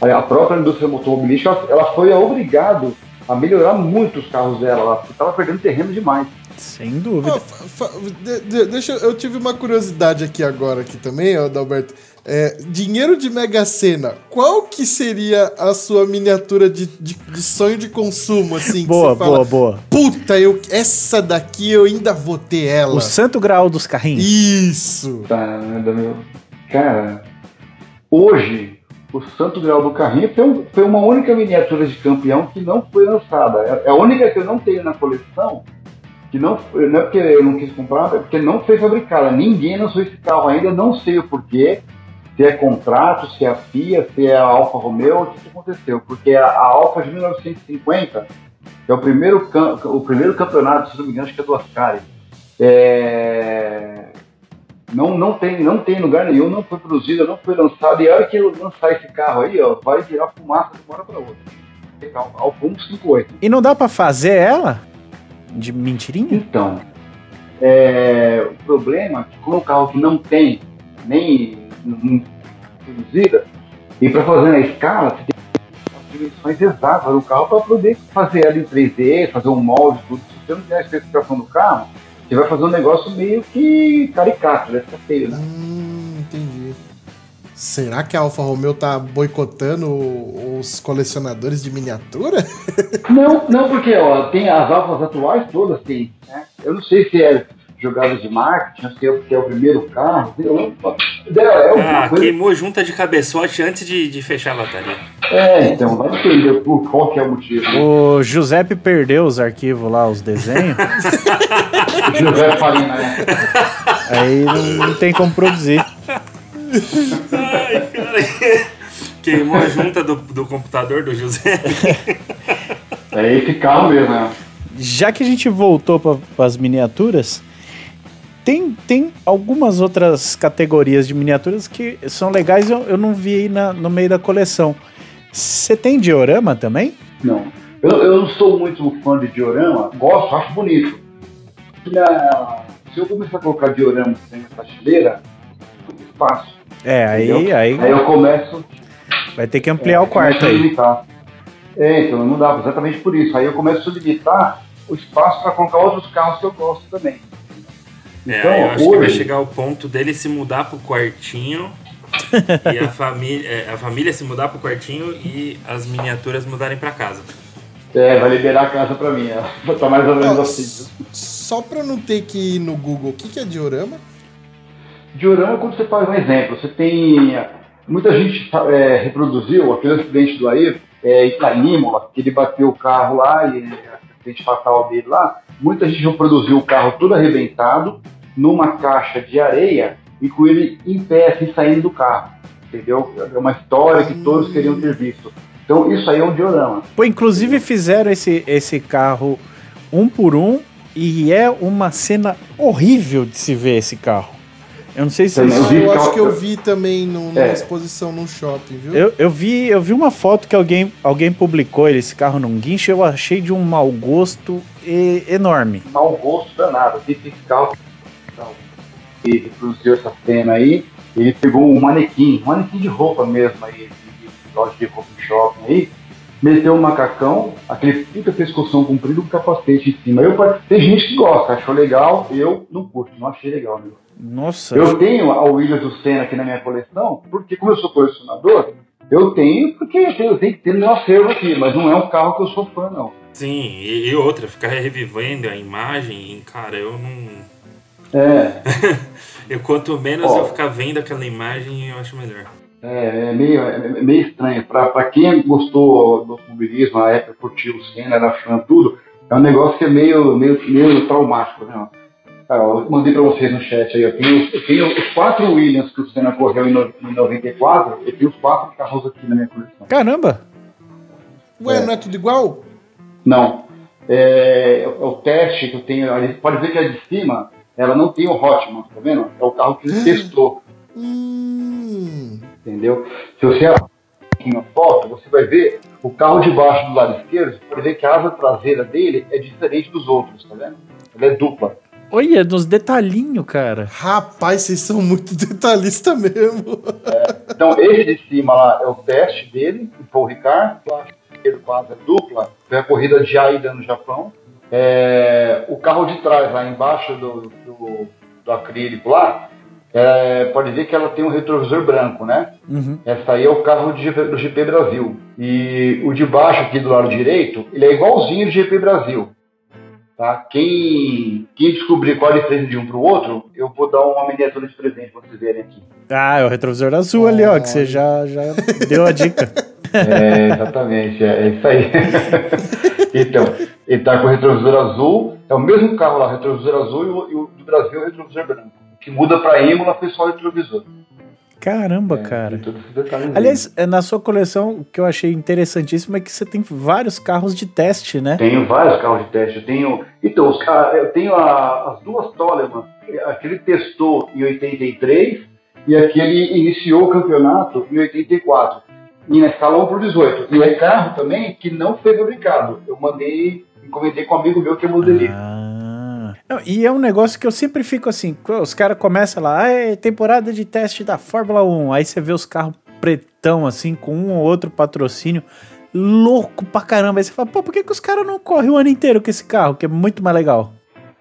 a própria indústria automobilística ela, ela foi obrigado a melhorar muito os carros dela lá, porque estava perdendo terreno demais. Sem dúvida. Fa- de- de- deixa, eu tive uma curiosidade aqui agora aqui também, Adalberto. É, dinheiro de Mega Sena, qual que seria a sua miniatura de, de, de sonho de consumo, assim? que boa, você fala, boa, boa. Puta, eu, essa daqui eu ainda vou ter ela. O santo grau dos carrinhos. Isso. Tá, meu. Cara, hoje, o Santo Grau do Carrinho foi, um- uma única miniatura de campeão que não foi lançada. É é a única que eu não tenho na coleção, que não, não é porque eu não quis comprar, é porque não foi fabricada. Ninguém lançou esse carro ainda, não sei o porquê. Se é contrato, se é a FIA, se é a Alfa Romeo, o que, que aconteceu? Porque a, a Alfa de 1950 é o primeiro, o primeiro campeonato, se não me engano, acho que é do Ascari. É, não, não, tem, não tem lugar nenhum, não foi produzido, não foi lançado. E a hora que eu lançar esse carro aí, ó, vai virar fumaça de uma hora para outra. Então, Alfa 158. E não dá pra fazer ela? De mentirinha? Então, é, o problema é que como é um carro que não tem nem produzida, e para fazer na escala, você tem que ter as dimensões exatas do carro para poder fazer ela em 3D, fazer um molde, tudo. Se você não tem a especificação do carro, você vai fazer um negócio meio que caricato, vai ficar feio, né? Hum, entendi. Será que a Alfa Romeo tá boicotando os colecionadores de miniatura? Não, não, porque ó, tem as alfas atuais todas tem, né? Eu não sei se é jogada de marketing, se é é o primeiro carro. É, é Ah, coisa- queimou junta de cabeçote antes de, de fechar a lataria. É, então, vai depender por qual que é o motivo. O Giuseppe perdeu os arquivos lá, os desenhos. O José Farina, né? aí não, não tem como produzir. Ai, cara. Queimou a junta do, do computador do José. É esse carro mesmo, né? Já que a gente voltou para as miniaturas, tem, tem algumas outras categorias de miniaturas que são legais eu, eu não vi aí na- no meio da coleção. Você tem diorama também? Não. Eu, eu não sou muito fã de diorama, gosto, acho bonito. Na- se eu começar a colocar diorama na prateleira, espaço. É, aí, entendeu? aí Aí eu começo vai ter que ampliar o quarto aí. limitar. É, então não dá, exatamente por isso. Aí eu começo a limitar o espaço para colocar outros carros que eu gosto também. É, Então, aí eu acho que vai hoje- chegar o ponto dele se mudar pro quartinho e a família, é, a família se mudar pro quartinho e as miniaturas mudarem pra casa. É, vai liberar a casa para mim. É. Tá mais ou menos Ó, assim. Só pra não ter que ir no Google, o que, que é diorama? Diorama, quando você faz um exemplo, você tem. Muita gente é, reproduziu aquele acidente do Ayrton é, em Imola, que ele bateu o carro lá e acidente fatal dele lá. Muita gente reproduziu o carro todo arrebentado numa caixa de areia e com ele em pé, assim, saindo do carro. Entendeu? É uma história que todos queriam ter visto. Então, isso aí é um diorama. Pô, inclusive fizeram esse, esse carro um por um e é uma cena horrível de se ver esse carro. Eu não sei se vocês Eu vi eu carro- acho que eu vi também no- numa É. exposição num shopping, viu? Eu, eu vi, eu vi uma foto que alguém, alguém publicou esse carro num guincho, eu achei de um mau gosto e- enorme. mau gosto danado. Esse fiscal que reproduziu essa cena aí, ele pegou um manequim, um manequim de roupa mesmo aí, de, de loja de roupa de shopping aí, meteu um macacão, aquele puta pescoção comprido com capacete em cima. Eu, tem gente que gosta, achou legal, eu não curto, não achei legal. Meu. Nossa, Eu tenho a Williams do Senna aqui na minha coleção, porque como eu sou colecionador, eu tenho porque eu tenho, eu tenho que ter no meu acervo aqui, mas não é um carro que eu sou fã, não. Sim, e outra, ficar revivendo a imagem, cara, eu não. É, Eu, quanto menos Ó. eu ficar vendo aquela imagem, eu acho melhor. É, é meio, é meio estranho. Pra, pra quem gostou do automobilismo, na época curtiu o Senna, era fã, tudo, é um negócio que é meio, meio, meio traumático, né? Cara, eu mandei pra vocês no chat aí, eu tenho, eu tenho os quatro Williams que o Senna correu em, no, em 94, eu tenho os quatro carros aqui na minha coleção. caramba! Ué, é. não é tudo igual? Não. É, é o teste que eu tenho, ali, pode ver que a de cima, ela não tem o Hotman, tá vendo? É o carro que ele testou. Hum. entendeu? Se você aqui na foto, você vai ver o carro de baixo do lado esquerdo, você pode ver que a asa traseira dele é diferente dos outros, tá vendo? Ela é dupla. Olha, nos detalhinhos, cara. Rapaz, vocês são muito detalhistas mesmo. Então, esse de cima lá é o teste dele, o Paul Ricard, o esquerdo com asa dupla, foi a corrida de Aida no Japão. É, o carro de trás, lá embaixo do, do, do acrílico lá, é, pode ver que ela tem um retrovisor branco, né? Uhum. Essa aí é o carro de GP do GP Brasil. E o de baixo aqui do lado direito, ele é igualzinho do GP Brasil. Tá? Quem, quem descobrir qual é a diferença de um para o outro, eu vou dar uma miniatura de presente para vocês verem aqui. Ah, é o retrovisor azul ali, ó, que você já, já deu a dica. É, exatamente, é, isso aí. então, ele está com o retrovisor azul, é o mesmo carro lá, retrovisor azul, e o, do Brasil é o retrovisor branco. O que muda para Imola foi só o retrovisor. Caramba, É, cara. Aliás, é, na sua coleção, o que eu achei interessantíssimo é que você tem vários carros de teste, né? Tenho vários carros de teste. Eu tenho. Então, os eu tenho a- as duas Toleman. Aquele testou em 83 e aquele iniciou o campeonato em 84. E na escala 1 por 18. E é carro também que não foi fabricado. Eu mandei, encomendei com um amigo meu que é modelista. Ah. Não, e é um negócio que eu sempre fico assim, os caras começam lá, ah, é temporada de teste da Fórmula 1, aí você vê os carros pretão assim, com um ou outro patrocínio, louco pra caramba, aí você fala, pô, por que, que os caras não correm o ano inteiro com esse carro, que é muito mais legal?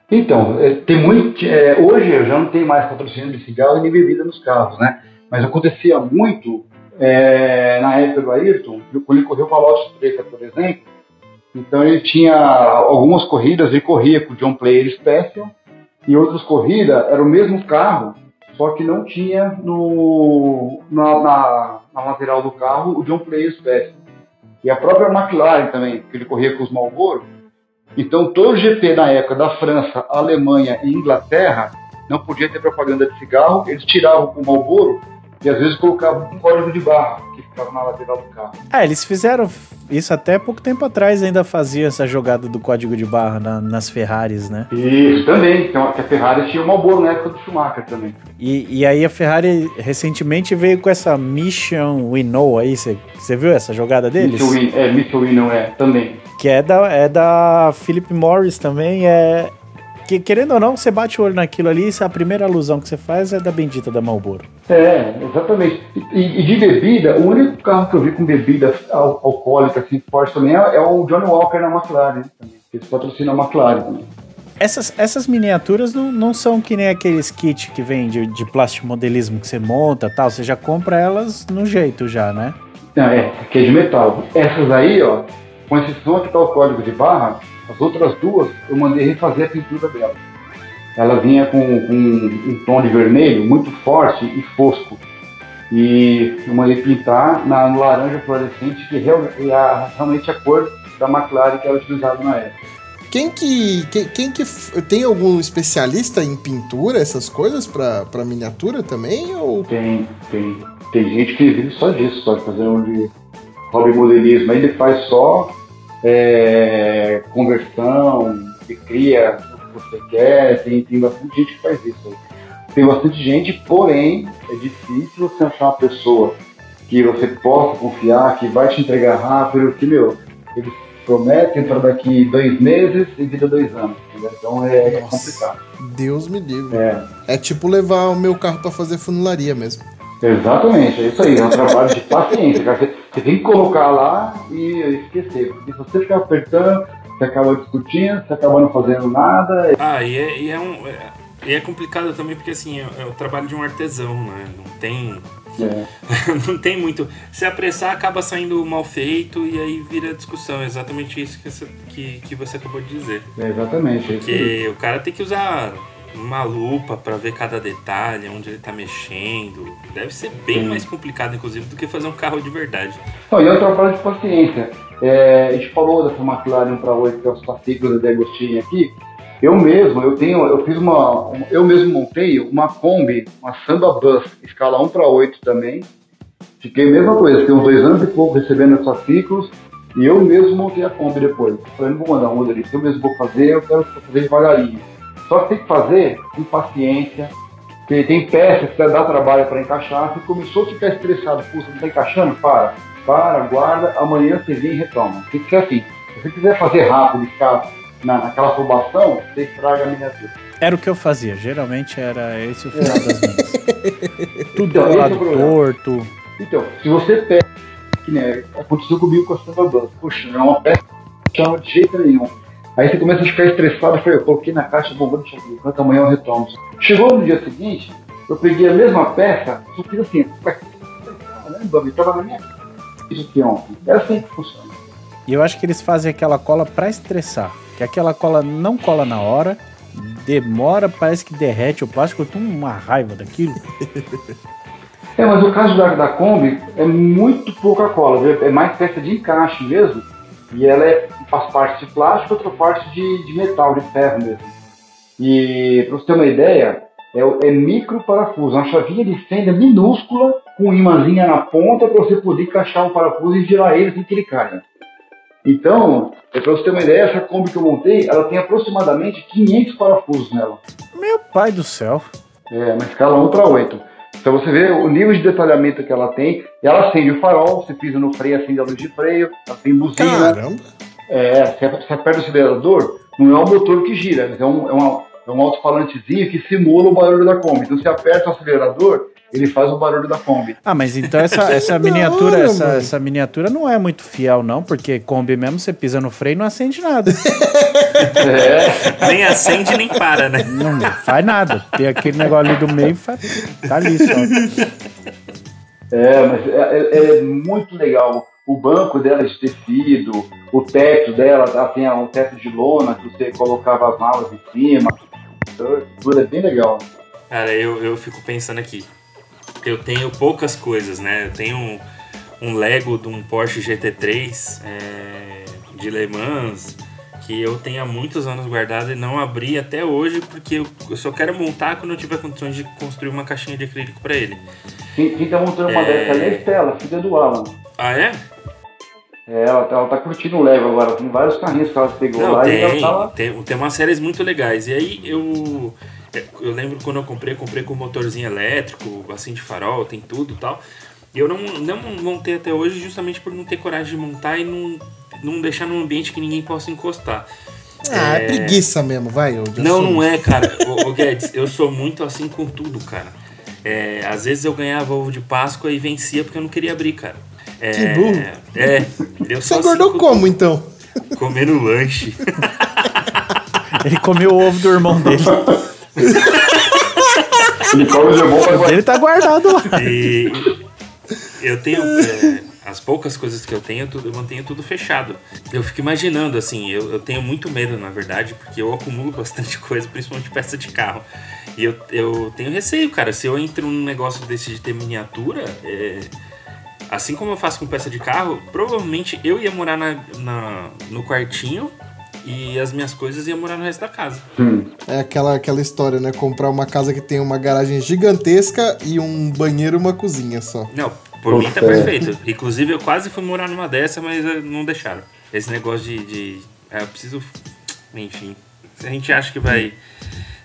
Então, é, tem muito. é, hoje eu já não tenho mais patrocínio de cigarro nem bebida nos carros, né? Mas acontecia muito é, na época do Ayrton, quando ele correu para a Lotus Preta, por exemplo. Então ele tinha algumas corridas, ele corria com o John Player Special, e outras corridas era o mesmo carro, só que não tinha no, na, na, na lateral do carro o John Player Special. E a própria McLaren também, que ele corria com os Marlboro, então, todo GP na época da França, Alemanha e Inglaterra não podia ter propaganda de cigarro, eles tiravam o Marlboro e às vezes colocavam um código de barra que ficava na lateral do carro. Ah, eles fizeram isso até pouco tempo atrás, ainda faziam essa jogada do código de barra na- nas Ferraris, né? Isso também, então, que a Ferrari tinha o Marlboro na época do Schumacher também. E, e aí a Ferrari recentemente veio com essa Mission We Know aí, você viu essa jogada deles? Michelin, é, Michelin não é, também. Que é da, é da Philip Morris também, é... Que, querendo ou não, você bate o olho naquilo ali, a primeira alusão que você faz é da bendita da Marlboro. É, exatamente. E, e de bebida, o único carro que eu vi com bebida al alcoólica assim, forte também é, é o Johnny Walker na McLaren. Também. Eles patrocinam a McLaren também. Essas, essas miniaturas não, não são que nem aqueles kits que vem de, de plástico modelismo que você monta tal, você já compra elas no jeito já, né? Não, é, aqui é de metal. Essas aí, ó, com exceção que tá o código de barra, as outras duas eu mandei refazer a pintura dela. Ela vinha com, com um tom de vermelho muito forte e fosco. E eu mandei pintar na no laranja fluorescente, que real- é a- realmente a cor da McLaren que era utilizada na época. Quem que, quem, quem que tem algum especialista em pintura, essas coisas pra miniatura também? Ou Tem, tem, tem gente que vive só disso, só de fazer um de hobby modelismo. Aí ele faz só é, conversão, que cria você quer, tem, tem bastante gente que faz isso. aí. Tem bastante gente, porém é difícil você achar uma pessoa que você possa confiar, que vai te entregar rápido, que, meu, eles prometem para daqui dois meses e vira dois anos. entendeu? Então é, é complicado. Deus me livre? É. É tipo levar o meu carro pra fazer funilaria mesmo. Exatamente, é isso aí, é um trabalho de paciência. cara. Você, você tem que colocar lá e esquecer, porque se você ficar apertando, você acaba discutindo, você acaba não fazendo nada. Ah, e é, e é um. é- e é complicado também porque assim, é, é o trabalho de um artesão, né? Não tem. É, não tem muito. Se apressar acaba saindo mal feito e aí vira discussão. É exatamente isso que, essa- que, que você acabou de dizer. é exatamente. Porque o cara tem que usar uma lupa pra ver cada detalhe, onde ele tá mexendo. Deve ser bem Sim. mais complicado, inclusive, do que fazer um carro de verdade. Não, e um trabalho de paciência. É, a gente falou dessa McLaren 1 para 8, que é os fascículos da Agostinho aqui. Eu mesmo, eu tenho, eu fiz uma, um- eu mesmo montei uma Kombi, uma Samba Bus, escala 1 para 8 também. Fiquei a mesma coisa, fiquei uns dois anos e pouco recebendo os fascículos, e eu mesmo montei a Kombi depois. Falei, não vou mandar um modelista, eu mesmo vou fazer, eu quero fazer devagarinho. Só que tem que fazer com paciência, Porque tem peças que dá trabalho para encaixar. Você começou a ficar estressado, você não tá encaixando? Para. Para, guarda, amanhã você vem e retoma. Tem que ser assim. Se você quiser fazer rápido e ficar na, naquela afobação, você estraga a miniatura. Era o que eu fazia, geralmente era esse o final das minhas. Tudo Então, do é lado problema. torto. Então, se você pega, que nem aconteceu comigo com a Samba Blanca, poxa, é uma peça que não chama de jeito nenhum. Aí você começa a ficar estressado, eu falei, eu coloquei na caixa, bom, vou deixar aqui, enquanto amanhã eu retomo. Chegou no dia seguinte, eu peguei a mesma peça, só fiz assim, caramba, tava na minha. Isso aqui ontem. É assim que funciona. E eu acho que eles fazem aquela cola pra estressar. Que aquela cola não cola na hora, demora, parece que derrete o plástico. Eu tenho uma raiva daquilo. É, mas o caso da, da Kombi é muito pouca cola, é mais peça de encaixe mesmo. E ela é, faz parte de plástico, outra parte de, de metal, de ferro mesmo. E para você ter uma ideia, é, é micro parafuso, uma chavinha de fenda minúscula com imãzinha na ponta para você poder encaixar o parafuso e girar ele sem que ele caia. Então, é para você ter uma ideia, essa Kombi que eu montei, ela tem aproximadamente 500 parafusos nela. Meu pai do céu. É, uma escala 1 para 8. Então você vê o nível de detalhamento que ela tem. Ela acende o farol, você pisa no freio, acende a luz de freio, ela tem buzina. Caramba. É, você, aperta o acelerador, não é o motor que gira, mas é um, é uma- é um alto-falantezinho que simula o barulho da Kombi. Então você aperta o acelerador, ele faz o barulho da Kombi. Ah, mas então essa, essa miniatura, essa, essa miniatura não é muito fiel, não, porque Kombi mesmo você pisa no freio e não acende nada. É, Nem acende nem para, né? Não faz nada. Tem aquele negócio ali do meio, faz, tá ali só. é mas é, é- é muito legal. O banco dela é de tecido, o teto dela ela tem um teto de lona que você colocava as malas em cima. Então, Tudo é bem legal. Cara, eu, eu fico pensando aqui. Eu tenho poucas coisas, né? Eu tenho um, um Lego de um Porsche GT3 é, de Le Mans que eu tenho há muitos anos guardado e não abri até hoje porque eu, só quero montar quando eu tiver condições de construir uma caixinha de acrílico pra ele. Quem, quem tá montando uma É. dessa ali é a Estela, filha do Alan. Ah, é? É, ela, tá- ela tá curtindo o Lego agora, tem vários carrinhos que ela pegou Não, lá e tem, ela tá lá. tem, tem umas séries muito legais. E aí eu. Eu lembro quando eu comprei, comprei com motorzinho elétrico, assim de farol, tem tudo e tal. E eu não, não montei até hoje justamente por não ter coragem de montar e não, não deixar num ambiente que ninguém possa encostar. Ah, é, É. preguiça mesmo, vai. Eu Não, sou- não é, cara. Ô, ô, Guedes, eu sou muito assim com tudo, cara. É, às vezes eu ganhava ovo de Páscoa e vencia porque eu não queria abrir, cara. É, Que burro. É, eu Você sou engordou assim, como, então? Comendo lanche. Ele comeu o ovo do irmão dele. Ele come bom O dele tá guardado lá. E eu tenho. é, as poucas coisas que eu tenho, eu tudo- eu mantenho tudo fechado. Eu fico imaginando, assim, eu, eu tenho muito medo, na verdade, porque eu acumulo bastante coisa, principalmente peça de carro. E eu, eu tenho receio, cara. Se eu entro num negócio desse de ter miniatura, é, assim como eu faço com peça de carro, provavelmente eu ia morar na, na- no quartinho e as minhas coisas iam morar no resto da casa. É aquela, aquela história, né? Comprar uma casa que tem uma garagem gigantesca e um banheiro e uma cozinha só. Não, por mim tá é. perfeito. Inclusive, eu quase fui morar numa dessa, mas eh, não deixaram. Esse negócio de. de ah, eu preciso. Enfim. A gente acha que vai.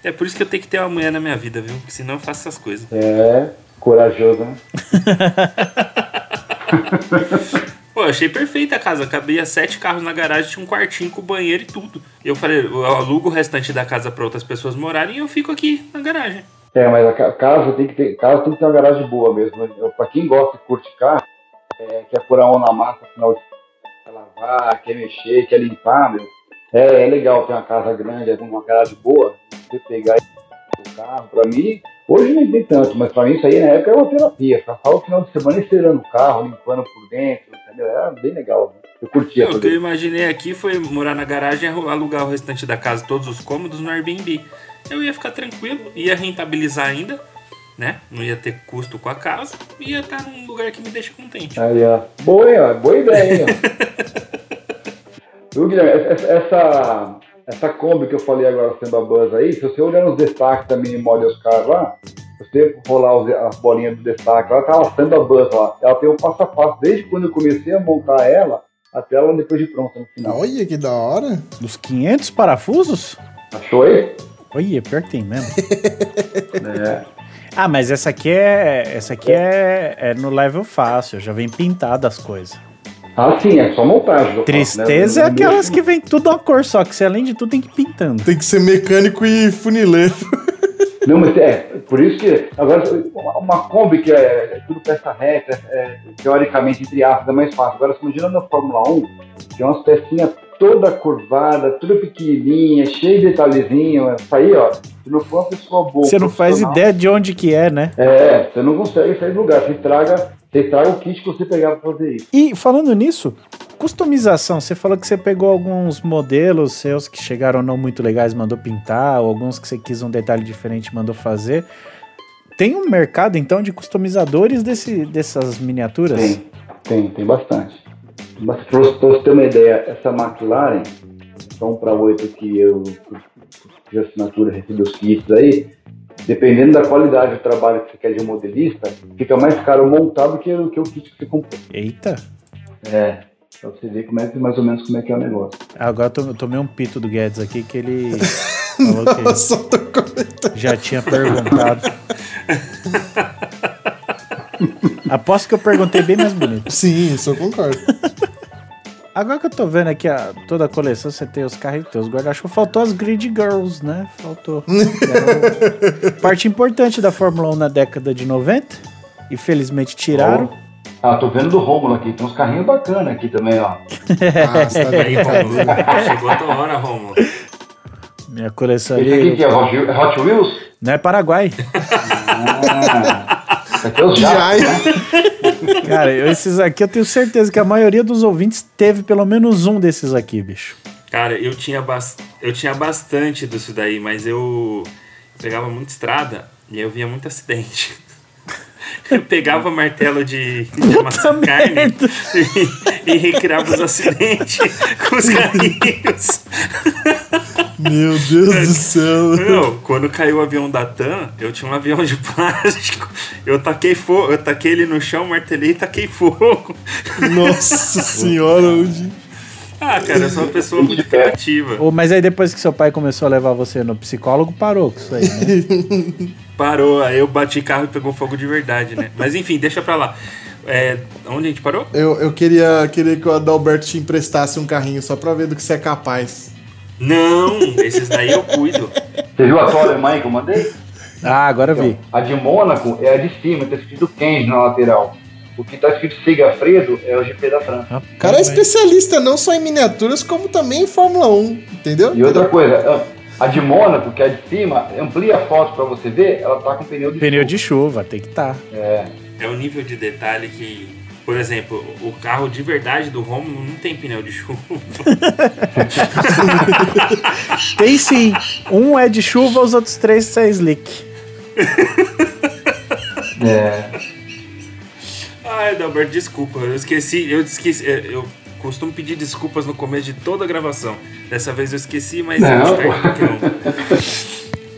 É por isso que eu tenho que ter uma mulher na minha vida, viu? Porque senão eu faço essas coisas. É, corajoso, né? Pô, achei perfeita a casa. Cabia sete carros na garagem, tinha um quartinho com banheiro e tudo. Eu falei, eu alugo o restante da casa pra outras pessoas morarem e eu fico aqui na garagem. É, mas a ca- casa tem que ter, casa tem que ter uma garagem boa mesmo. né? Pra quem gosta de curte carro, é, quer pôr a mão na massa, afinal de quer lavar, quer mexer, quer limpar, meu. É, é legal ter uma casa grande, uma garagem boa, você pegar e o carro, pra mim, hoje nem tem tanto, mas pra mim isso aí na época era uma terapia. Ficava o final de semana encerando o carro, limpando por dentro, entendeu? Era bem legal, né? Eu curtia Não, o que eu imaginei aqui foi morar na garagem e alugar o restante da casa, todos os cômodos, no Airbnb. Eu ia ficar tranquilo, ia rentabilizar ainda, né? Não ia ter custo com a casa, ia estar num lugar que me deixa contente. Aí, ó. Boa, hein, ó. Boa ideia, hein, ó. Viu, Guilherme? Essa, essa, Kombi que eu falei agora sendo a Buzz aí, se você olhar nos destaques da Mini Models Car lá, você rolar as bolinhas do destaque, ela tá lá sendo a Buzz lá. Ela tem um passo a passo, desde quando eu comecei a montar ela, até ela depois de pronta no final. Olha que da hora. Dos 500 parafusos? Achou aí? Olha, pior que tem mesmo. É. Ah, mas essa aqui é. Essa aqui é, é no level fácil, já vem pintada as coisas. Ah, sim, é só montagem. faço, né? Tristeza Eu é aquelas que vem tudo uma cor só, que você além de tudo tem que ir pintando. Tem que ser mecânico e funileiro. Não, mas é, por isso que. Agora, uma- Kombi que é tudo peça reta, é, teoricamente, entre aspas, é mais fácil. Agora, você imagina na Fórmula 1, que é umas pecinhas toda curvada, tudo pequenininha, cheio de detalhezinho. Isso aí, ó, se não for uma pessoa boa. Você não faz ideia de onde que é, né? É, você não consegue sair do lugar. Você traga, você traga o kit que você pegar pra fazer isso. E falando nisso, customização, você falou que você pegou alguns modelos seus que chegaram não muito legais, mandou pintar, ou alguns que você quis um detalhe diferente, mandou fazer. Tem um mercado então de customizadores desse, dessas miniaturas? Tem, tem, tem bastante. Mas pra você ter uma ideia, essa McLaren, só um para oito que eu de assinatura recebi os kits aí, dependendo da qualidade do trabalho que você quer de um modelista, fica mais caro montar do que, o- que o kit que você comprou. Eita, É, pra você ver como é, que- mais ou menos como é que é o negócio. agora eu to- eu tomei um pito do Guedes aqui que ele falou que Só tô comentando. já tinha perguntado. Aposto que eu perguntei bem mais bonito. Sim, isso eu concordo. Agora que eu tô vendo aqui a, toda a coleção, você tem os carros e tem os guarda-chuva, faltou as Grid Girls, né? Faltou. Parte importante da Fórmula 1 na década de 90. Infelizmente tiraram. Ah, tô vendo do Rômulo aqui, tem uns carrinhos bacanas aqui também, ó. Ah, você tá Aí? Romulo. Chegou a tua hora, Romulo. Minha coleção Esse aqui ali. que é Hot, Hot Wheels? Não é Paraguai. Ah, esse aqui é os né? Cara, eu- esses aqui eu tenho certeza que a maioria dos ouvintes teve pelo menos um desses aqui, bicho. Cara, eu tinha, bas... eu tinha bastante disso daí, mas eu pegava muita estrada e eu via muito acidente. Eu pegava martelo de, de amassar carne e, e recriava os acidentes com os carrinhos. Meu Deus do céu. Meu, quando caiu o avião da TAM, eu tinha um avião de plástico. Eu taquei fogo, eu taquei ele no chão, martelei e taquei fogo. Nossa senhora, hoje. Ah, cara, eu sou uma pessoa muito criativa. Ô, mas aí depois que seu pai começou a levar você no psicólogo, parou com isso aí, né? Parou, aí eu bati carro e pegou fogo de verdade, né? Mas enfim, deixa pra lá. É, onde a gente parou? Eu, eu queria, queria que o Adalberto te emprestasse um carrinho só pra ver do que você é capaz. Não, esses daí eu cuido. Você viu a tua Alemanha que eu mandei? Ah, agora eu vi. A de Mônaco é a de cima, tá escrito Kenji na lateral. O que tá escrito Segafredo é o GP da França. O cara é especialista não só em miniaturas, como também em Fórmula 1, entendeu? E outra coisa, a de Mônaco, que é a de cima, amplia a foto pra você ver, ela tá com pneu de Pneu fogo. de chuva, tem que estar. É. É o nível de detalhe que, por exemplo, o carro de verdade do Romulo não tem pneu de chuva. Tem sim. Um é de chuva, os outros três é slick. É. Ai, Dalberto, desculpa, eu esqueci, eu esqueci, é, eu costumo pedir desculpas no começo de toda a gravação. Dessa vez eu esqueci, mas Não, eu.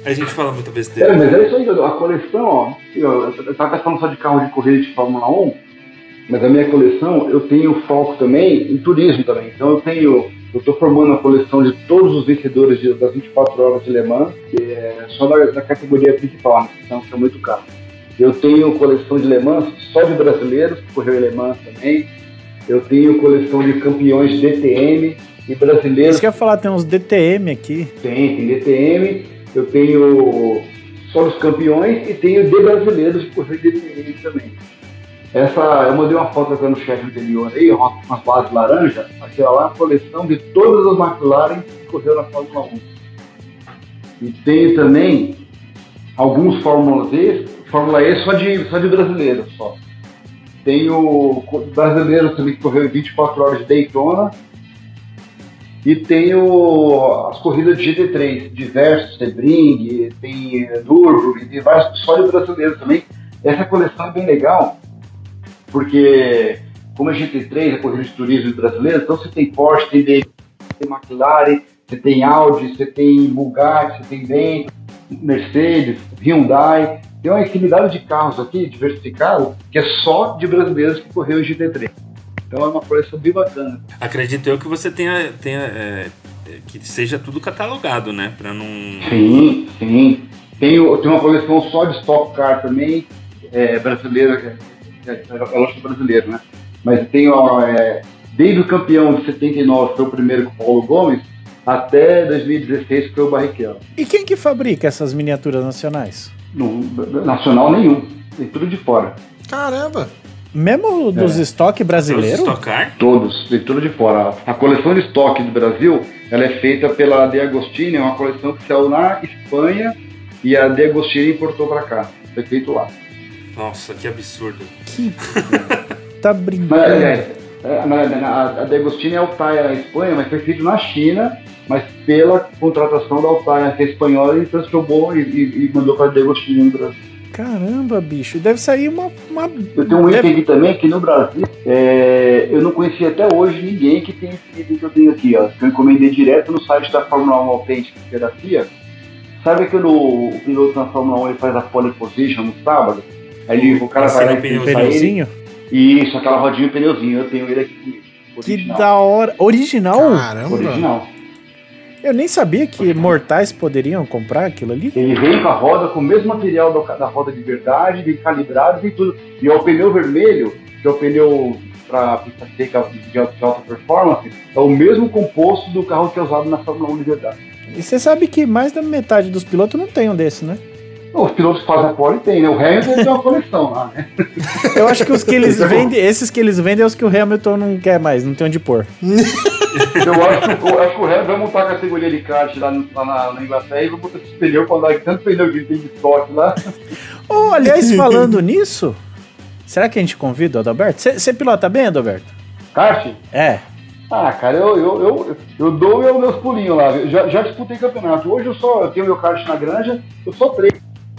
A gente fala muita É, besteira. mas é isso aí, a coleção, ó. Eu, eu tava falando só de carro de corrida de Fórmula 1, mas a minha coleção, eu tenho foco também em turismo também. Então eu tenho, eu tô formando a coleção de todos os vencedores de- das 24 horas de Le Mans, que é só da, da categoria principal, né? Então fica muito caro. Eu tenho coleção de Le Mans só de brasileiros, que correu em Le Mans também. Eu tenho coleção de campeões DTM e brasileiros Isso que eu ia falar, tem uns DTM aqui. tem, tem DTM, eu tenho só os campeões e tenho de brasileiros por ser DTM também. Essa, eu mandei uma foto até no chat anterior aí, uma, uma base laranja, aquela lá a coleção de todas as McLaren que correu na Fórmula 1. E tenho também alguns Fórmula E, Fórmula E só de, só de brasileiros só. Tenho co- brasileiros também que correu em 24 horas de Daytona, e tem o- as corridas de GT3, diversos, tem eh, Nürburgring, tem vários só de brasileiros também. Essa coleção é bem legal, porque como é GT3, a corrida de turismo brasileira, então você tem Porsche, tem BMW, tem McLaren, você tem Audi, você tem Bugatti, você tem Bentley, Mercedes, Hyundai. Tem uma infinidade de carros aqui, diversificados, que é só de brasileiros que correu em GT3. Então é uma coleção bem bacana. Acredito eu que você tenha, tenha é, que seja tudo catalogado, né? Pra não. Sim, sim. Tenho, tenho uma coleção só de Stock Car também, é, brasileira, é, é, é lógico brasileiro, né? Mas tenho, ó, é, desde o campeão de 79, que foi o primeiro com o Paulo Gomes, até 2016, que foi o Barrichello. E quem que fabrica essas miniaturas nacionais? No, nacional nenhum, tem tudo de fora. Caramba! Mesmo dos estoque brasileiro? Todos tem tudo de fora. A coleção de estoque do Brasil, ela é feita pela De Agostini, é uma coleção que saiu na Espanha e a De Agostini importou para cá. Foi feito lá. Nossa, que absurdo. Que tá Mas, brincando. é, é, a De Agostini é Altaia na Espanha, mas foi feito na China, mas pela contratação da Altaia, que é espanhola, e transformou e, e, e mandou para a De Agostini no Brasil. Caramba, bicho. Deve sair uma. uma... Eu tenho um deve- item aqui também que no Brasil é, eu não conhecia até hoje ninguém que tem esse item que eu tenho aqui, ó. Que eu encomendei direto no site da Fórmula 1 Autêntica que é da FIA. Sabe quando o piloto na Fórmula 1 ele faz a pole position no sábado? Aí ele- o cara vai lá e Um ele. pneuzinho? Isso, aquela rodinha e pneuzinho. Eu tenho ele aqui comigo. Que Original. da hora. Original? Caramba! Original. Eu nem sabia que mortais poderiam comprar aquilo ali. Ele vem com a roda, com o mesmo material da, da roda de verdade, bem calibrado, tem tudo. E é o pneu vermelho, que é o pneu para pista seca de alta, de alta performance, é o mesmo composto do carro que é usado na Fórmula 1 de verdade. E você sabe que mais da metade dos pilotos não tem um desse, né? Os pilotos que fazem a pole tem, né? O Hamilton tem uma coleção lá, né? Eu acho que os que eles vendem, esses que eles vendem é os que o Hamilton não quer mais, não tem onde pôr. Eu acho que, eu acho que o Hamilton vai montar a categoria de kart lá, lá na, na Inglaterra e vai botar esse pneu pra andar tanto pneu que tem de estoque lá. Oh, aliás, falando nisso, será que a gente convida o Adalberto? Você- pilota bem, Adalberto? Kart? É. Ah, cara, eu, eu, eu, eu dou meus, meus pulinhos lá. Já, já disputei campeonato. Hoje eu só eu tenho meu kart na granja, eu só treino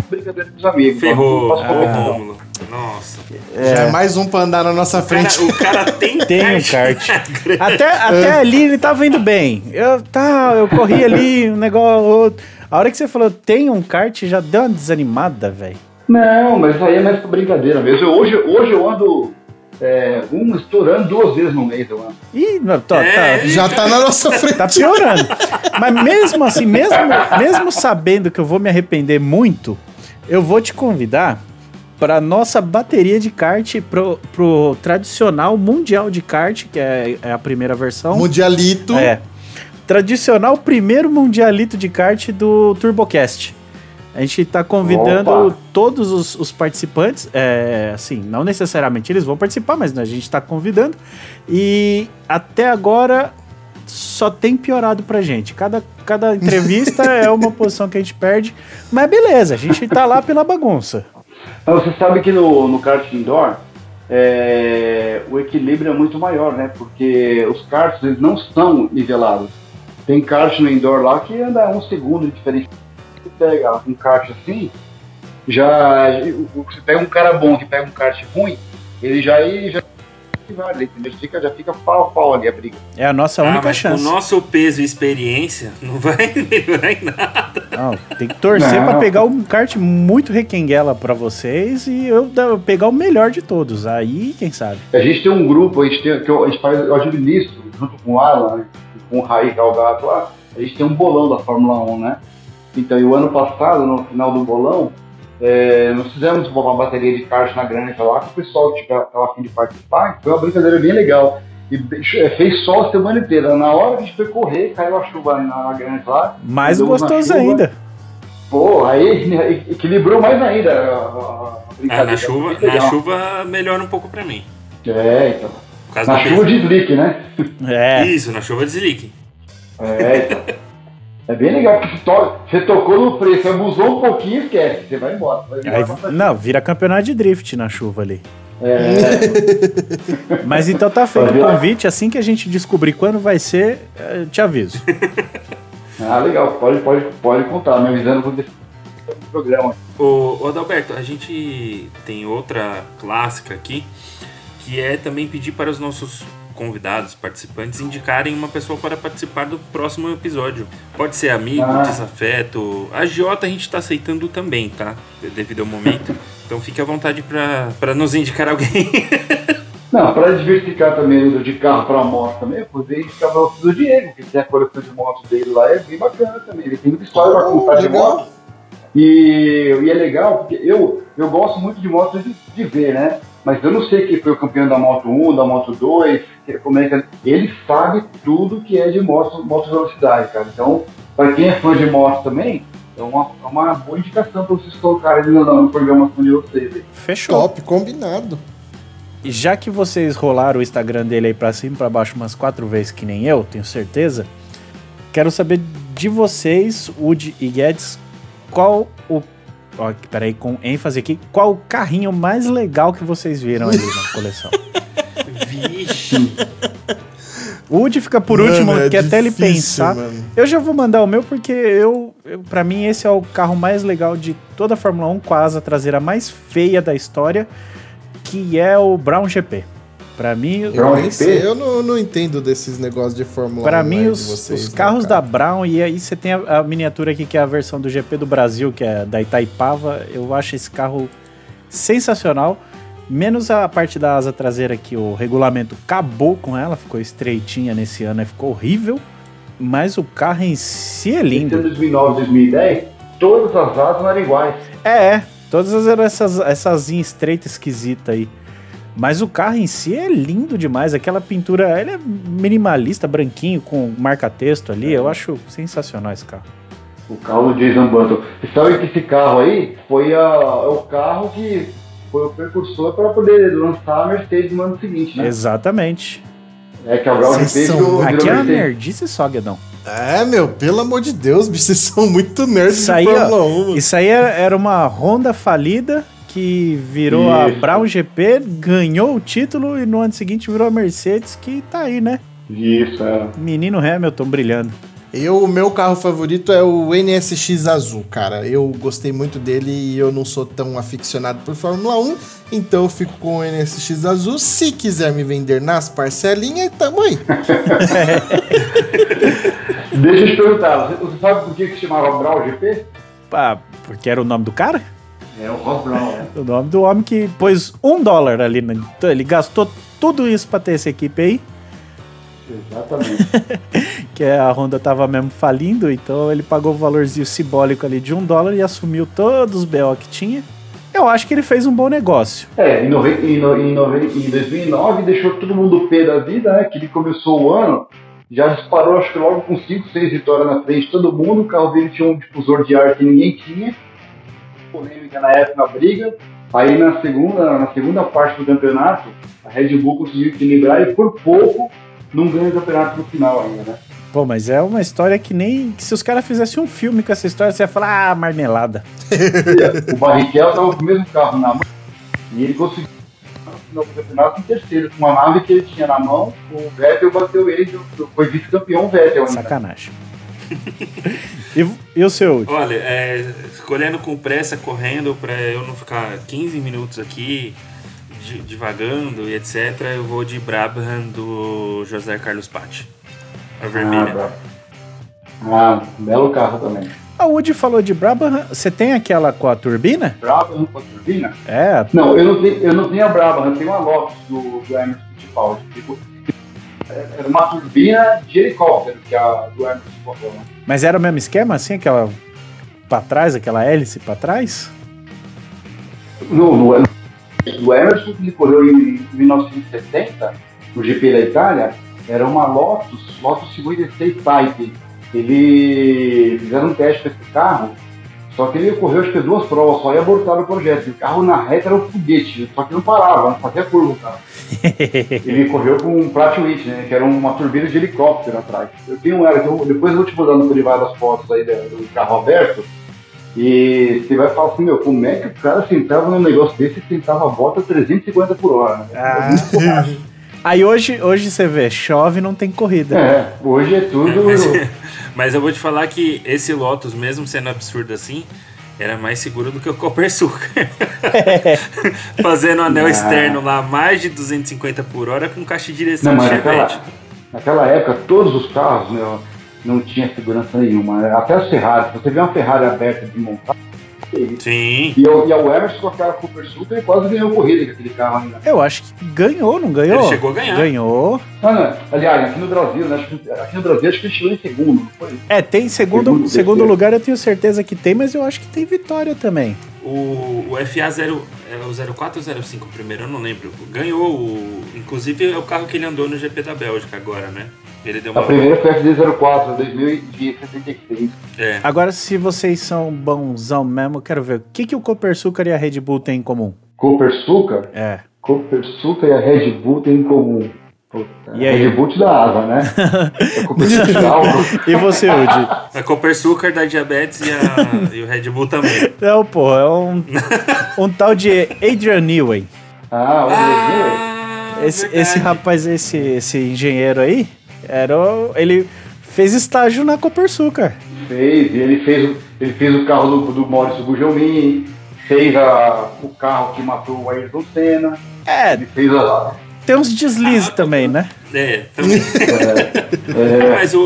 brincadeira com os amigos. Ferrou. Rômulo. Nossa. Já é mais um pra andar na nossa O cara, frente. o cara tem, Tem um kart. Até, até ali ele tava indo bem. Eu, tá, eu corri ali, um negócio. outro. A hora que você falou tem um kart, já deu uma desanimada, velho. Não, mas isso aí é mais pra brincadeira mesmo. Eu- hoje, hoje eu ando é, um estourando duas vezes no mês, eu ando. Ih, não, tô, É. tá, Já tá na nossa frente. tá piorando. Mas mesmo assim, mesmo, mesmo sabendo que eu vou me arrepender muito, eu vou te convidar para nossa bateria de kart pro, pro tradicional mundial de kart, que é, é a primeira versão. Mundialito. É. Tradicional primeiro mundialito de kart do TurboCast. A gente tá convidando Opa. todos os, os participantes, é, assim, não necessariamente eles vão participar, mas a gente tá convidando. E até agora só tem piorado pra gente. Cada, cada entrevista é uma posição que a gente perde, mas beleza, a gente tá lá pela bagunça. Você sabe que no, no kart indoor é, o equilíbrio é muito maior, né? Porque os karts eles não são nivelados. Tem kart no indoor lá que anda um segundo de diferença. Você pega um kart assim, já. Você pega um cara bom que pega um kart ruim, ele já ele já vale, entendeu? Fica, já fica pau a pau ali a briga. É a nossa Ah, única chance. com o nosso peso e experiência, não vai melhorar em nada. Não, tem que torcer Não. pra pegar um kart muito requenguela pra vocês e eu pegar o melhor de todos. Aí, quem sabe? A gente tem um grupo, a gente, tem, que eu, a gente faz, eu administro, junto com o Alan, né, com o Raí Galgato lá, a gente tem um bolão da Fórmula 1, né? Então, e o ano passado, no final do bolão, é, nós fizemos uma bateria de kart na granja lá, que o pessoal que estava afim de participar, foi uma brincadeira bem legal. E é, fez sol a semana inteira. Na hora que a gente foi correr, caiu a chuva na, na granja lá. Mais gostoso ainda. Pô, aí equilibrou mais ainda a, brincadeira. na chuva, na chuva melhora um pouco pra mim. É, então. Na chuva peso. de slick, né? É. Isso, na chuva de slick. É, então. É bem legal, porque você, to- você tocou no preço, abusou um pouquinho e esquece, você vai embora. Vai embora Aí, não, vira campeonato de drift na chuva ali. É, Mas então tá feito o convite. Assim que a gente descobrir quando vai ser, eu te aviso. ah, legal, pode, pode, pode contar, me avisando quando esse programa. Ô, ô Adalberto, a gente tem outra clássica aqui, que é também pedir para os nossos convidados, participantes, indicarem uma pessoa para participar do próximo episódio. Pode ser amigo, Ah. desafeto. A Giota a gente está aceitando também, tá? Devido ao momento. Então fique à vontade para nos indicar alguém. Não, para diversificar também de carro para moto também, eu poderia indicar para o do Diego, que tem a coleção de motos dele lá, é bem bacana também. Ele tem muita história para Oh, contar de moto. E, e é legal, porque eu, eu gosto muito de motos de, de ver, né? Mas eu não sei quem foi o campeão da Moto 1, da Moto 2, como é que é. Ele sabe tudo que é de moto, moto velocidade, cara. Então, para quem é fã de moto também, é uma, é uma boa indicação para vocês colocarem no, no programação de vocês. Fechou. Top, combinado. E já que vocês rolaram o Instagram dele aí pra cima e pra baixo umas quatro vezes, que nem eu, tenho certeza, quero saber de vocês, Woody e Guedes, qual o. Ó, peraí, com ênfase aqui, qual o carrinho mais legal que vocês viram ali na coleção? Vixe. O Woody fica por Mano, último, é que até ele pensar. mano. Eu já vou mandar o meu porque eu, eu para mim esse é o carro mais legal de toda a Fórmula 1 com a asa traseira mais feia da história, que é o Brown GP. Pra mim, Eu, sei, eu não, não entendo desses negócios de Fórmula 1. Para mim, de os, vocês, os né, carros cara? da Brown, e aí você tem a, a miniatura aqui, que é a versão do GP do Brasil, que é da Itaipava. Eu acho esse carro sensacional. Menos a parte da asa traseira, que o regulamento acabou com ela, ficou estreitinha nesse ano, e ficou horrível. Mas o carro em si é Em lindo. 2009, 2010, todas as asas eram iguais. É, é. Todas as- eram essas, essas estreitas esquisita aí. Mas o carro em si é lindo demais. Aquela pintura, ele é minimalista, branquinho, com marca-texto ali. Eu acho sensacional esse carro. O carro do Jason Button. Você sabe que esse carro aí foi a, é o carro que foi o precursor para poder lançar a Mercedes no ano seguinte, né? Exatamente. É que a Brown GP são Aqui é uma nerdice só, Guedão. É, meu, pelo amor de Deus, bicho, vocês são muito nerds Isso de aí, ó, Fórmula 1. mano. Isso aí era era uma Honda falida que virou a Isso. Brown GP, ganhou o título e no ano seguinte virou a Mercedes, que tá aí, né? Isso, é. Menino Hamilton brilhando. Eu, o meu carro favorito é o NSX azul, cara. Eu gostei muito dele e eu não sou tão aficionado por Fórmula 1, então eu fico com o NSX azul. Se quiser me vender nas parcelinhas, tamo aí. Deixa eu te perguntar, você, sabe por que, que chamava Brown GP? Ah, porque era o nome do cara? É o Ross Brown, né? O nome do homem que pôs um dólar ali. Na, então ele gastou tudo isso pra ter essa equipe aí, Exatamente. que a Honda tava mesmo falindo, então ele pagou o valorzinho simbólico ali de um dólar e assumiu todos os BO que tinha. Eu acho que ele fez um bom negócio. É, em, nove, em, no- em, nove, em 2009 deixou todo mundo pé da vida, né? Que ele começou o ano, já disparou acho que logo com 5, 6 vitórias na frente de todo mundo. O carro dele tinha um difusor de ar que ninguém tinha. Polêmica na época, na briga. Aí na segunda, na segunda parte do campeonato, a Red Bull conseguiu equilibrar e por pouco não ganha o campeonato no final ainda, né? Pô, mas é uma história que nem. que se os caras fizessem um filme com essa história, você ia falar, ah, marmelada. O Barrichello estava com o mesmo carro na mão e ele conseguiu no final do campeonato em terceiro, com uma nave que ele tinha na mão, o Vettel bateu ele, foi vice-campeão Vettel. Sacanagem. E, e o seu? Olha, é, escolhendo com pressa, correndo, pra eu não ficar 15 minutos aqui di- divagando e etc., eu vou de Brabham do José Carlos Patti. A Ah, vermelha. bravo. ah, belo carro também. A Woody falou de Brabham. Você tem aquela com a turbina? Brabham com a turbina? É, Não, eu não tenho, eu não tenho a Brabham, eu tenho uma Lotus do, do Emerson Fittipaldi. Tipo, era uma turbina de helicóptero que a do Emerson botou, né? mas era o mesmo esquema, assim, aquela pra trás, aquela hélice pra trás? No, no, do Emerson, que ele correu em 1970, no GP da Itália, era uma Lotus, Lotus 56 Type. Ele fizeram um teste com esse carro, só que ele correu acho que duas provas só e abortaram o projeto. O carro na reta era um foguete, só que não parava, não fazia curva o carro. ele correu com um Pratt Whitney, né, que era uma turbina de helicóptero atrás. Eu tenho ela, então, depois eu vou te mandar no privado as fotos aí do, do carro aberto. E você vai falar assim, meu, como é que o cara sentava num negócio desse e sentava a bota 350 por hora, né? Ah. Aí hoje, hoje você vê, chove não tem corrida. É, hoje é tudo. Mas, mas eu vou te falar que esse Lotus, mesmo sendo absurdo assim, era mais seguro do que o Copersucar. Fazendo anel Ah. externo lá, mais de 250 por hora com caixa de direção Não, de Chevette. naquela, naquela época, todos os carros, meu, não tinha segurança nenhuma. Até as Ferrari, se você vê uma Ferrari aberta de montar, Sim. E, o- e a Emerson com aquela Cooper Super quase ganhou corrida com aquele carro ainda. Eu acho que ganhou, não ganhou? Ele chegou a ganhar. Ganhou. Ah, não. Aliás, aqui no Brasil, né, acho que, aqui no Brasil acho que ele chegou em segundo, não foi? É, tem segundo, Segundo, segundo lugar, eu tenho certeza que tem, mas eu acho que tem vitória também. O, o FA0, é o 04 ou 05 primeiro, eu não lembro. Ganhou o. Inclusive é o carro que ele andou no GP da Bélgica agora, né? Ele deu A uma. primeira foi a FD04, 2076. É. Agora, se vocês são bonzão mesmo, eu quero ver o que, que o Copersucar e a Red Bull têm em comum. Cooper Suca, É. Cooper Suca e a Red Bull têm em comum. Puta, E a aí? Red Bull te dá asa, né? A dá asa. E você, Udi? A Copersucar da diabetes e, a- e o Red Bull também. Não, pô, é um, um tal de Adrian Newey. Ah, o Brasil, Ah, Esse, verdade. esse rapaz, esse, esse engenheiro aí, era o- ele fez estágio na Copersucar. fez, e ele fez, o- ele fez o carro do, do Maurício Gugelmin, fez a, o carro que matou o Ayrton Senna, É, ele fez a. tem uns deslizes também, né? É, também. É, Mas o,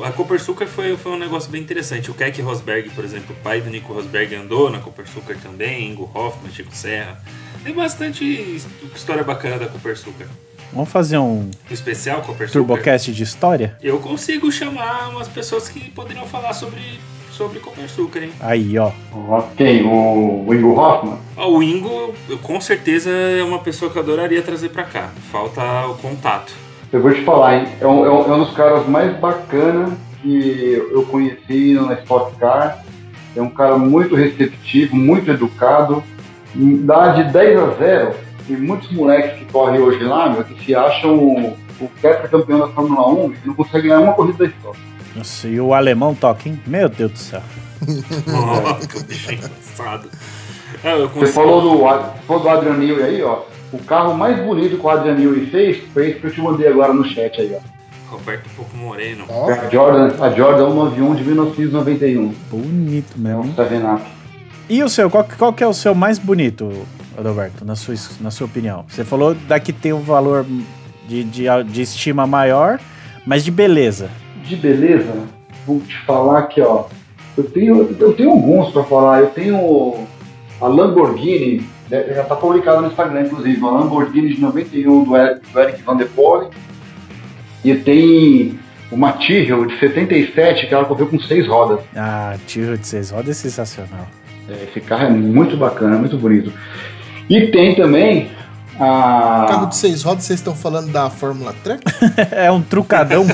o- a Copersucar foi, foi um negócio bem interessante. O Keck Rosberg, por exemplo, o pai do Nico Rosberg andou na Copersucar também, Ingo Hoffman, Chico Serra. Tem bastante história bacana da Copersucar. Vamos fazer um O especial Copersucar. turbocast de história? Eu consigo chamar umas pessoas que poderiam falar sobre, sobre Copersucar, hein? Aí, ó. quem? O, o Ingo Hoffman? O Ingo, com certeza, é uma pessoa que eu adoraria trazer pra cá. Falta o contato. Eu vou te falar, hein? É um, é um- é um dos caras mais bacanas que eu conheci na Stock Car. É um cara muito receptivo, muito educado. Dá de 10 a 0. Tem muitos moleques que correm hoje lá, meu, que se acham o, o tetracampeão da Fórmula 1 e não conseguem ganhar uma corrida da história. Nossa, e o alemão toca, hein? Meu Deus do céu. Nossa, que bicho engraçado. Eu Você falou do, falou do Adrian Newey aí, ó. O carro mais bonito que o Adrian Newey fez foi esse que eu te mandei agora no chat aí, ó. Roberto Pouco Moreno. Ó, A Jordan, a Jordan 191 de 1991. Bonito É mesmo. hein? Savenap. E o seu? Qual, qual que é o seu mais bonito, Adalberto, na sua, na sua opinião? Você falou daqui tem um valor de, de, de estima maior, mas de beleza. De beleza, vou te falar aqui, ó. Eu tenho, eu tenho alguns pra falar. Eu tenho a Lamborghini, né, já tá publicado no Instagram, inclusive, a Lamborghini de 91 do Eric, do Eric Van der Poel. E tem uma Tyrrell de 77 que ela correu com seis rodas. Ah, tiro de seis rodas é sensacional. É, Esse carro é muito bacana, muito bonito. E tem também a. carro de seis rodas, vocês estão falando da Fórmula Truck? é um trucadão.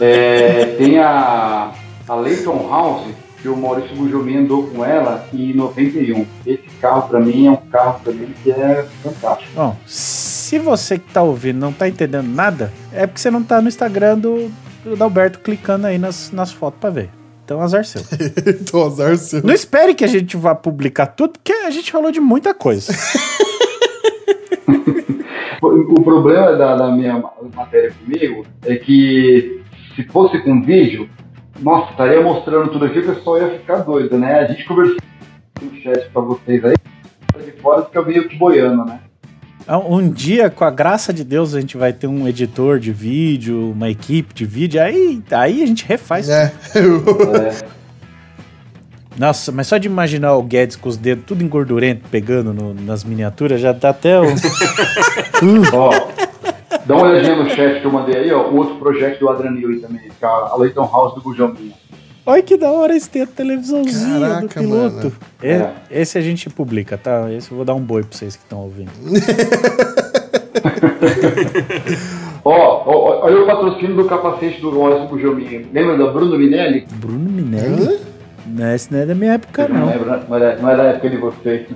É, tem a, a Leighton House, que o Maurício Gugelmin andou com ela em 91. Esse carro, pra mim, é um carro também que é fantástico. Bom, se você que tá ouvindo não tá entendendo nada, é porque você não tá no Instagram do, do Adalberto clicando aí nas, nas fotos pra ver. Então, azar seu. Tô azar seu. Não espere que a gente vá publicar tudo, porque a gente falou de muita coisa. O, problema da, da minha ma- matéria comigo é que se fosse com vídeo, nossa, estaria mostrando tudo aqui, o pessoal ia ficar doido, né? A gente conversou no chat pra vocês aí, de fora fica meio que boiando, né? Um um dia, com a graça de Deus, a gente vai ter um editor de vídeo, uma equipe de vídeo, aí, aí a gente refaz. É. Nossa, mas só de imaginar o Guedes com os dedos tudo engordurento pegando no- nas miniaturas, já dá até o. Ó, dá uma olhadinha no chat que eu mandei aí, ó, o outro projeto do Adrian Newey também, que é a Leighton House do Gujominho. Olha que da hora esse ter a televisãozinha do Caraca, piloto. mano. É, É. Esse a gente publica, tá? Esse eu vou dar um boi pra vocês que estão ouvindo. Ó, ó, olha o patrocínio do capacete do Maurício Gujominho. Lembra da Bruno Minelli? Bruno Minelli? Não, esse não é da minha época, Não não. lembra, não é, não é da época de vocês.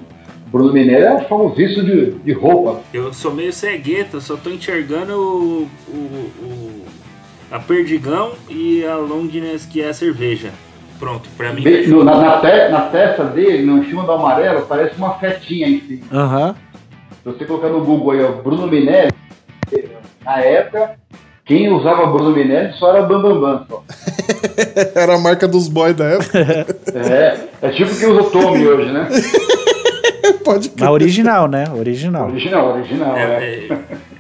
Bruno Minelli é famosíssimo de, de roupa. Eu sou meio cegueta, só tô enxergando o, o, o- a Perdigão e a Longiness, que é a cerveja. Pronto, pra mim. Bem, no- na, na te- na testa dele, no, em cima do amarelo, parece uma fetinha em cima. Aham. Se você colocar no Google aí, ó, Bruno Minelli, na época, quem usava Bruno Minelli só era Bambambam. Bam, Bam, só. Era a marca dos boys da época. É, é tipo quem usa Tommy hoje, né? Pode Mas original, né? Original. Original, original, É, é.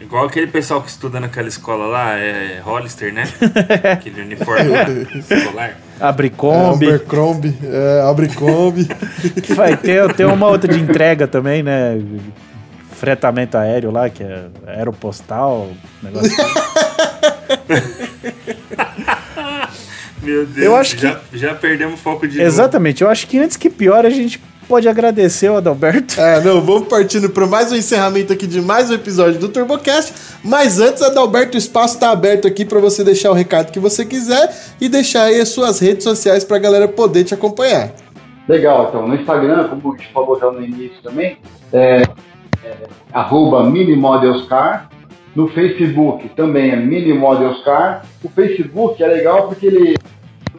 É, Igual aquele pessoal que estuda naquela escola lá, é Hollister, né? Aquele uniforme lá, escolar. Abricombi. É, Abercrombie, é, Abercrombie. Vai ter, tem uma outra de entrega também, né? Fretamento aéreo lá, que é aeropostal. Negócio. Meu Deus, Eu acho que- já, já perdemos o foco de novo. Exatamente. Eu acho que antes que piore, a gente pode agradecer o Adalberto. É, não, vamos partindo para mais um encerramento aqui de mais um episódio do TurboCast. Mas antes, Adalberto, o espaço está aberto aqui para você deixar o recado que você quiser e deixar aí as suas redes sociais para a galera poder te acompanhar. Legal, então no Instagram, como a gente falou já no início também, é, é arroba minimodelscar. No Facebook também é minimodelscar. O Facebook é legal porque ele.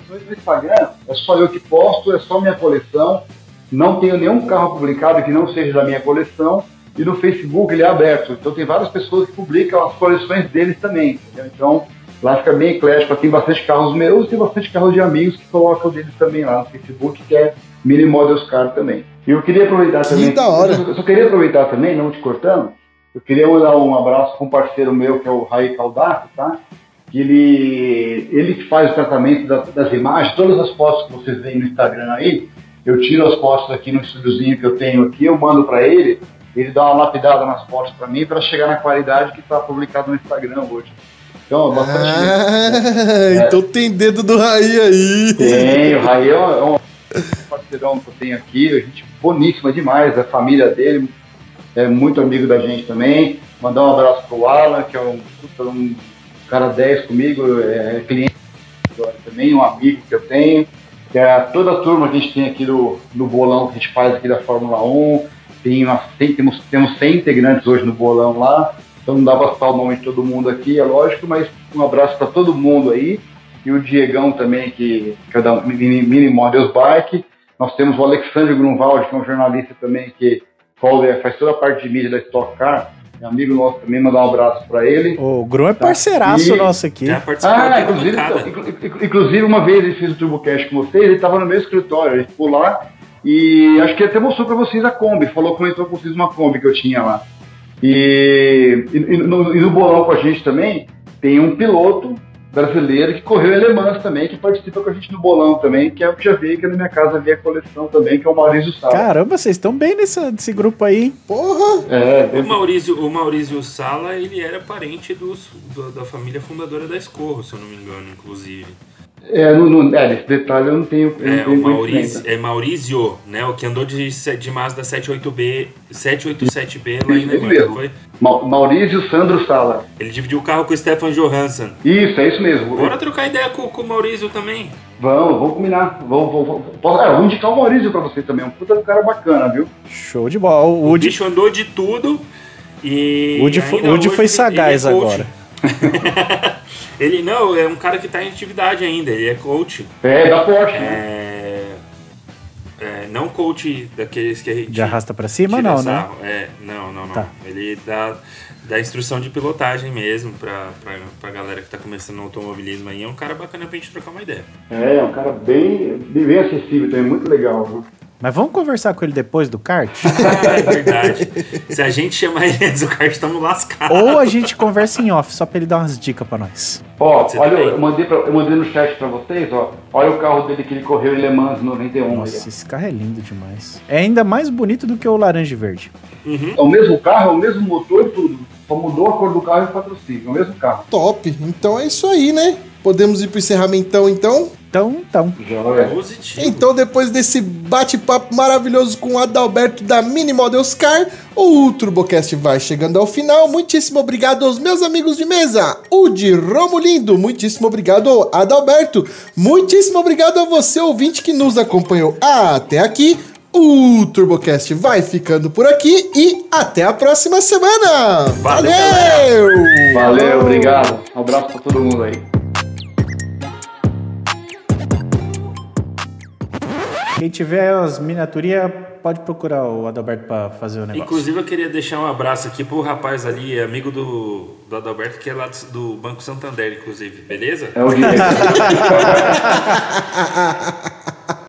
No Instagram é só eu que posto, é só minha coleção. Não tenho nenhum carro publicado que não seja da minha coleção. E no Facebook ele é aberto. Então tem várias pessoas que publicam as coleções deles também. entendeu? Então lá fica bem eclético. Tem bastante carros meus e tem bastante carros de amigos que colocam deles também lá no Facebook, que é Mini Models Car também. E eu queria aproveitar Que também. da hora. Eu só queria aproveitar também, não te cortando. Eu queria mandar um abraço para um parceiro meu, que é o Raí Caldato, tá? Que ele, ele que faz o tratamento das, das imagens, todas as fotos que vocês veem no Instagram aí, eu tiro as fotos aqui no estúdiozinho que eu tenho aqui, eu mando para ele, ele dá uma lapidada nas fotos para mim para chegar na qualidade que está publicado no Instagram hoje. Então, bastante. Ah, então tem dedo do Raí aí. Tem, o Raí é um, é parceirão que eu tenho aqui, a gente boníssima demais, a família dele é muito amigo da gente também. Mandar um abraço pro Alan, que é um, um cara 10 comigo, é cliente também, um amigo que eu tenho. É toda a turma que a gente tem aqui do, do bolão que a gente faz aqui da Fórmula 1. Tem uma, tem, temos, temos 100 integrantes hoje no bolão lá. Então não dá pra citar o nome de todo mundo aqui, é lógico, mas um abraço para todo mundo aí. E o Diegão também, que, que é da Mini, Mini Models Bike. Nós temos o Alexandre Grunwald, que é um jornalista também que faz toda a parte de mídia da Stock Car. É amigo nosso também, mandar um abraço para ele. O Grum é parceiraço E- nosso aqui. Participou Ah, inclusive, inclusive uma vez ele fez o TurboCast com vocês, ele estava no meu escritório, ele ficou lá e acho que ele até mostrou para vocês a Kombi, falou, comentou com vocês uma Kombi que eu tinha lá. E, e- e no, e no bolão com a gente também tem um piloto brasileiro que correu em Le Mans também, que participa com a gente no bolão também, que é o que já veio aqui na minha casa, vi a coleção também, que é o Maurício Sá. Caramba, vocês estão bem nessa, nesse grupo aí, hein? Porra! É, O Maurício, o Maurício Sala, ele era parente dos, do- da família fundadora da Escorro, se eu não me engano, inclusive. É, no, no, é, detalhe eu não tenho, eu não É, tenho o Maurício, conhecimento. é Maurício, né? O que andou de, de Mazda 78B, 787B lá em Alemanha, mesmo. não foi? Ma- Maurício Sandro Sala. Ele dividiu o carro com o Stefan Johansson. Isso, é isso mesmo. Bora trocar ideia com, com o Maurício também. Vamos, vamos combinar. Vamos, vamos, vamos. Ah, vou indicar o Maurício pra você também. Um puta do cara bacana, viu? Show de bola. O O Woody, bicho andou de tudo e. Woody foi- ainda Woody foi sagaz ele é agora. ele não, é um cara que tá em atividade ainda, ele é coach. É, da Porsche, né? É, é, não coach daqueles que a gente de arrasta pra cima, não, né? sarro. É, não, não, não. Tá. Ele dá, dá instrução de pilotagem mesmo pra, pra, pra galera que tá começando no automobilismo aí. É um cara bacana pra gente trocar uma ideia. É, é um cara bem, bem, acessível também, muito legal, viu? Mas vamos conversar com ele depois do kart? Ah, é verdade. Se a gente chamar ele antes do kart, estamos lascados. Ou a gente conversa em off, só pra ele dar umas dicas pra nós. Ó, Você olha, eu mandei, pra- eu mandei no chat pra vocês, ó. Olha o carro dele que ele correu em Le Mans 91. Nossa, aí, esse carro é lindo demais. É ainda mais bonito do que o laranja e verde. ó. É o mesmo carro, é o mesmo motor e tudo. Só mudou a cor do carro e o patrocínio. É o mesmo carro. Top! Então é isso aí, né? Podemos ir pro encerramentão então? Então, então. Positivo. Então, depois desse bate-papo maravilhoso com o Adalberto da Mini Models Car, o TurboCast vai chegando ao final. Muitíssimo obrigado aos meus amigos de mesa, o de Romulindo. Muitíssimo obrigado, Adalberto. Muitíssimo obrigado a você, ouvinte, que nos acompanhou até aqui. O TurboCast vai ficando por aqui e até a próxima semana. Valeu, Valeu! Valeu, obrigado. Um abraço pra todo mundo aí. Quem tiver as miniaturinhas, pode procurar o Adalberto pra fazer o negócio. Inclusive, eu queria deixar um abraço aqui pro rapaz ali, amigo do, do Adalberto, que é lá do, do Banco Santander, inclusive, beleza? É o Diego.